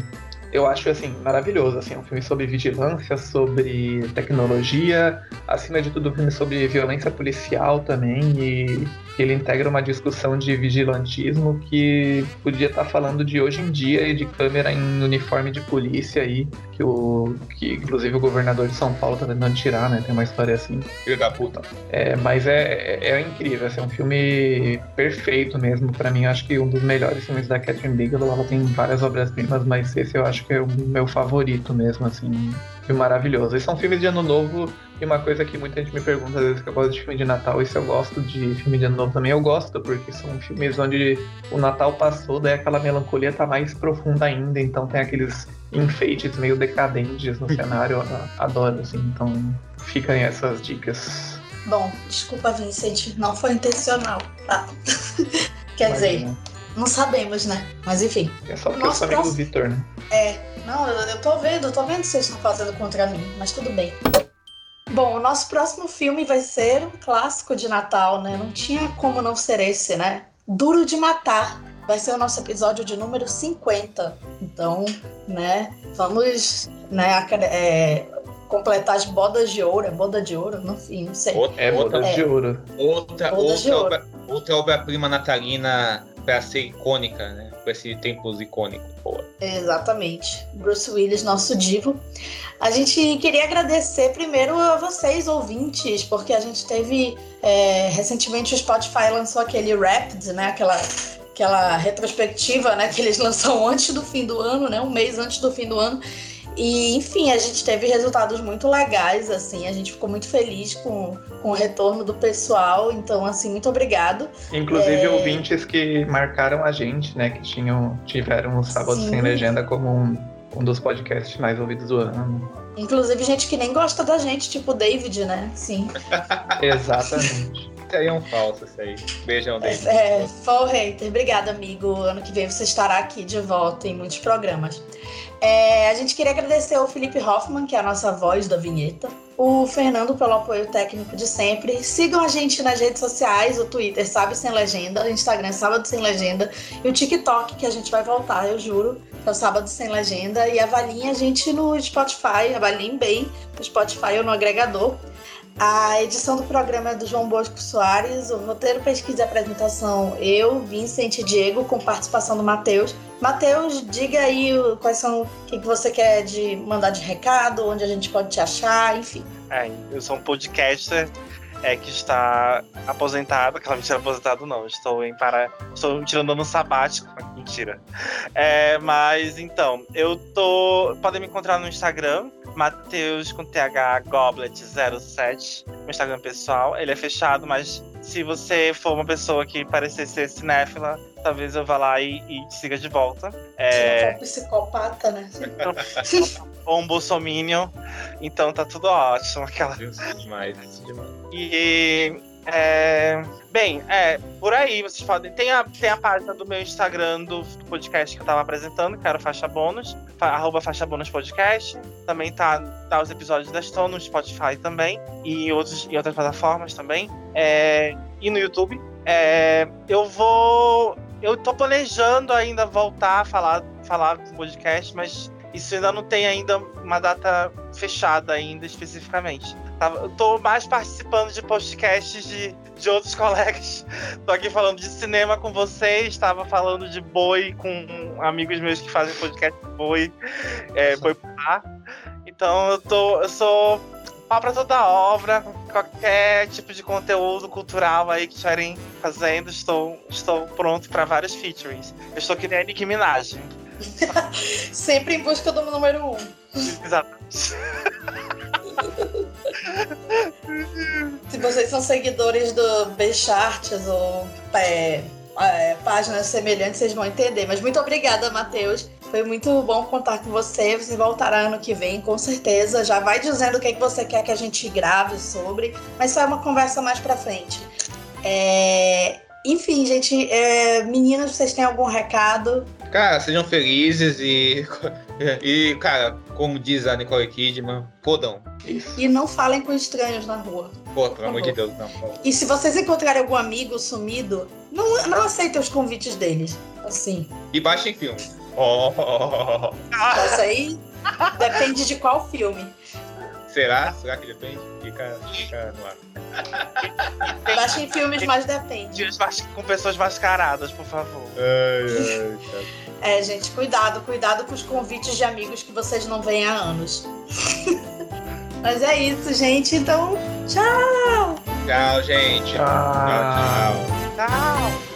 eu acho assim maravilhoso, assim, um filme sobre vigilância, sobre tecnologia, acima de tudo um filme sobre violência policial também e ele integra uma discussão de vigilantismo que podia estar tá falando de hoje em dia e de câmera em uniforme de polícia aí, que o que inclusive o governador de São Paulo tá tentando tirar, né? Tem uma história assim. Filho da puta. É, mas é, é, é incrível, assim, é um filme perfeito mesmo para mim, acho que um dos melhores filmes da Catherine Bigelow, ela tem várias obras-primas, mas esse eu acho que é o meu favorito mesmo, assim, filme maravilhoso. E são filmes de ano novo e uma coisa que muita gente me pergunta às vezes que eu gosto de filme de Natal, e se eu gosto de filme de Ano Novo também, eu gosto, porque são filmes onde o Natal passou, daí aquela melancolia tá mais profunda ainda, então tem aqueles enfeites meio decadentes no cenário, eu adoro, assim, então ficam essas dicas. Bom, desculpa, Vincent, não foi intencional, tá? Quer Imagina. dizer, não sabemos, né? Mas enfim. É só porque Nosso eu sou amigo próximo... do Victor, né? É, não, eu, eu tô vendo, eu tô vendo que vocês estão fazendo contra mim, mas tudo bem. Bom, o nosso próximo filme vai ser um clássico de Natal, né? Não tinha como não ser esse, né? Duro de Matar. Vai ser o nosso episódio de número 50. Então, né, vamos né, é, completar as bodas de ouro. É boda de ouro? Enfim, não sei. Outra, é, bodas é, de ouro. Outra, outra, obra, outra obra-prima natalina para ser icônica, né? Para esse tempos icônico. Pô. Exatamente. Bruce Willis, nosso divo. A gente queria agradecer primeiro a vocês, ouvintes, porque a gente teve é, recentemente o Spotify lançou aquele Rapid, né? Aquela, aquela retrospectiva, né? Que eles lançam antes do fim do ano, né? Um mês antes do fim do ano. E, enfim, a gente teve resultados muito legais, assim, a gente ficou muito feliz com, com o retorno do pessoal, então, assim, muito obrigado. Inclusive, é... ouvintes que marcaram a gente, né, que tinham, tiveram o Sábado Sim. Sem Legenda como um, um dos podcasts mais ouvidos do ano. Inclusive, gente que nem gosta da gente, tipo o David, né? Sim. Exatamente. Esse aí é um falso, esse aí. Beijão dele. É, for hater. Obrigada, amigo. Ano que vem você estará aqui de volta em muitos programas. É, a gente queria agradecer ao Felipe Hoffman, que é a nossa voz da vinheta. O Fernando pelo apoio técnico de sempre. Sigam a gente nas redes sociais, o Twitter Sábado Sem Legenda, o Instagram Sábado Sem Legenda e o TikTok, que a gente vai voltar, eu juro, é o Sábado Sem Legenda. E avaliem a gente no Spotify, avaliem bem no Spotify ou no agregador. A edição do programa é do João Bosco Soares, o roteiro, pesquisa e apresentação eu, Vincent e Diego, com participação do Matheus. Matheus, diga aí quais são o que você quer de mandar de recado, onde a gente pode te achar, enfim. É, eu sou um podcaster é, que está aposentado, aquela mentira aposentado não, estou em para. Estou tirando no sabático. Mentira. É, mas então, eu tô. Podem me encontrar no Instagram, Mateus com TH Goblet 07, meu Instagram pessoal. Ele é fechado, mas se você for uma pessoa que parecer ser cinéfila, talvez eu vá lá e, e siga de volta. É... Um psicopata, né? Ou um bolsominion. Então tá tudo ótimo. Aquela... demais, demais. E é, bem, é, por aí vocês podem. Tem a, tem a página do meu Instagram do, podcast que eu tava apresentando, que era o Faixa Bônus, fa, arroba Faixa Bônus Podcast. Também tá, tá os episódios da Stone no Spotify também, e outros, em outras plataformas também. É, e no YouTube. É, eu vou. Eu tô planejando ainda voltar a falar, falar do podcast, mas isso ainda não tem ainda uma data fechada ainda especificamente. Eu tô mais participando de podcasts de, de outros colegas. Tô aqui falando de cinema com vocês, estava falando de boi com amigos meus que fazem podcast de boi, é, boi. Então eu tô. Eu sou pau pra toda obra, qualquer tipo de conteúdo cultural aí que estiverem fazendo, estou, estou pronto para vários featurings. Eu estou que nem a Nicki Minaj. Sempre em busca do número um. Exatamente. Se vocês são seguidores do B-Charts ou é, é, páginas semelhantes, vocês vão entender. Mas muito obrigada, Matheus. Foi muito bom contar com você. Você voltará ano que vem, com certeza. Já vai dizendo o que, é que você quer que a gente grave sobre. Mas isso é uma conversa mais pra frente. É... Enfim, gente, é... meninas, vocês têm algum recado? Cara, sejam felizes e, e, cara, como diz a Nicole Kidman, fodão. E não falem com estranhos na rua. Pô, pelo amor de Deus, não. E se vocês encontrarem algum amigo sumido, não, não aceitem os convites deles. Assim. E baixem filmes. Oh. Isso aí depende de qual filme. Será? Será que depende? Fica, fica no ar. Baixem filmes, mas depende. Filmes com pessoas mascaradas, por favor. Ai, ai, cara. É, gente, cuidado, cuidado com os convites de amigos que vocês não veem há anos. mas é isso, gente. Então, tchau! Tchau, gente. Tchau, tchau. Tchau.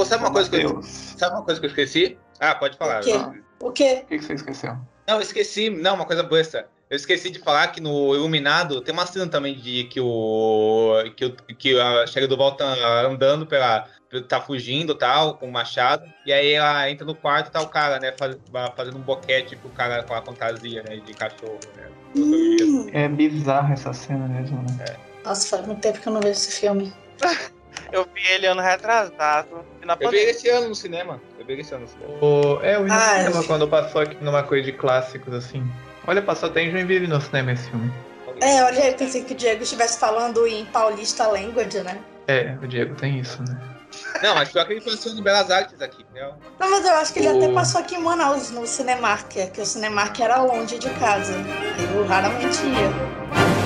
Pô, sabe uma, coisa que eu, sabe uma coisa que eu esqueci? Ah, pode falar. O quê? O quê? O que você esqueceu? Não, eu esqueci. Não, uma coisa besta. Eu esqueci de falar que no Iluminado tem uma cena também de que o. que, o, que a Chega do Volta andando pela. tá fugindo tal, com o machado. E aí ela entra no quarto e tá o cara, né? Faz, fazendo um boquete pro cara com a fantasia, né? De cachorro, né? Hum. É bizarra essa cena mesmo, né? É. Nossa, faz muito tempo que eu não vejo esse filme. Eu vi ele ano retrasado. Eu vi esse ano no cinema. Eu vi esse ano no cinema. O... É, eu vi no Ah, cinema é. quando passou aqui numa coisa de clássicos, assim. Olha, passou até em Joinville no cinema esse filme. É, olha, eu pensei que o Diego estivesse falando em paulista language, né? É, o Diego tem isso, né? Não, mas pior que ele passou no Belas Artes aqui, né? Não, mas eu acho que ele até passou aqui em Manaus, no Cinemark, é que o Cinemark era longe de casa. Eu raramente ia.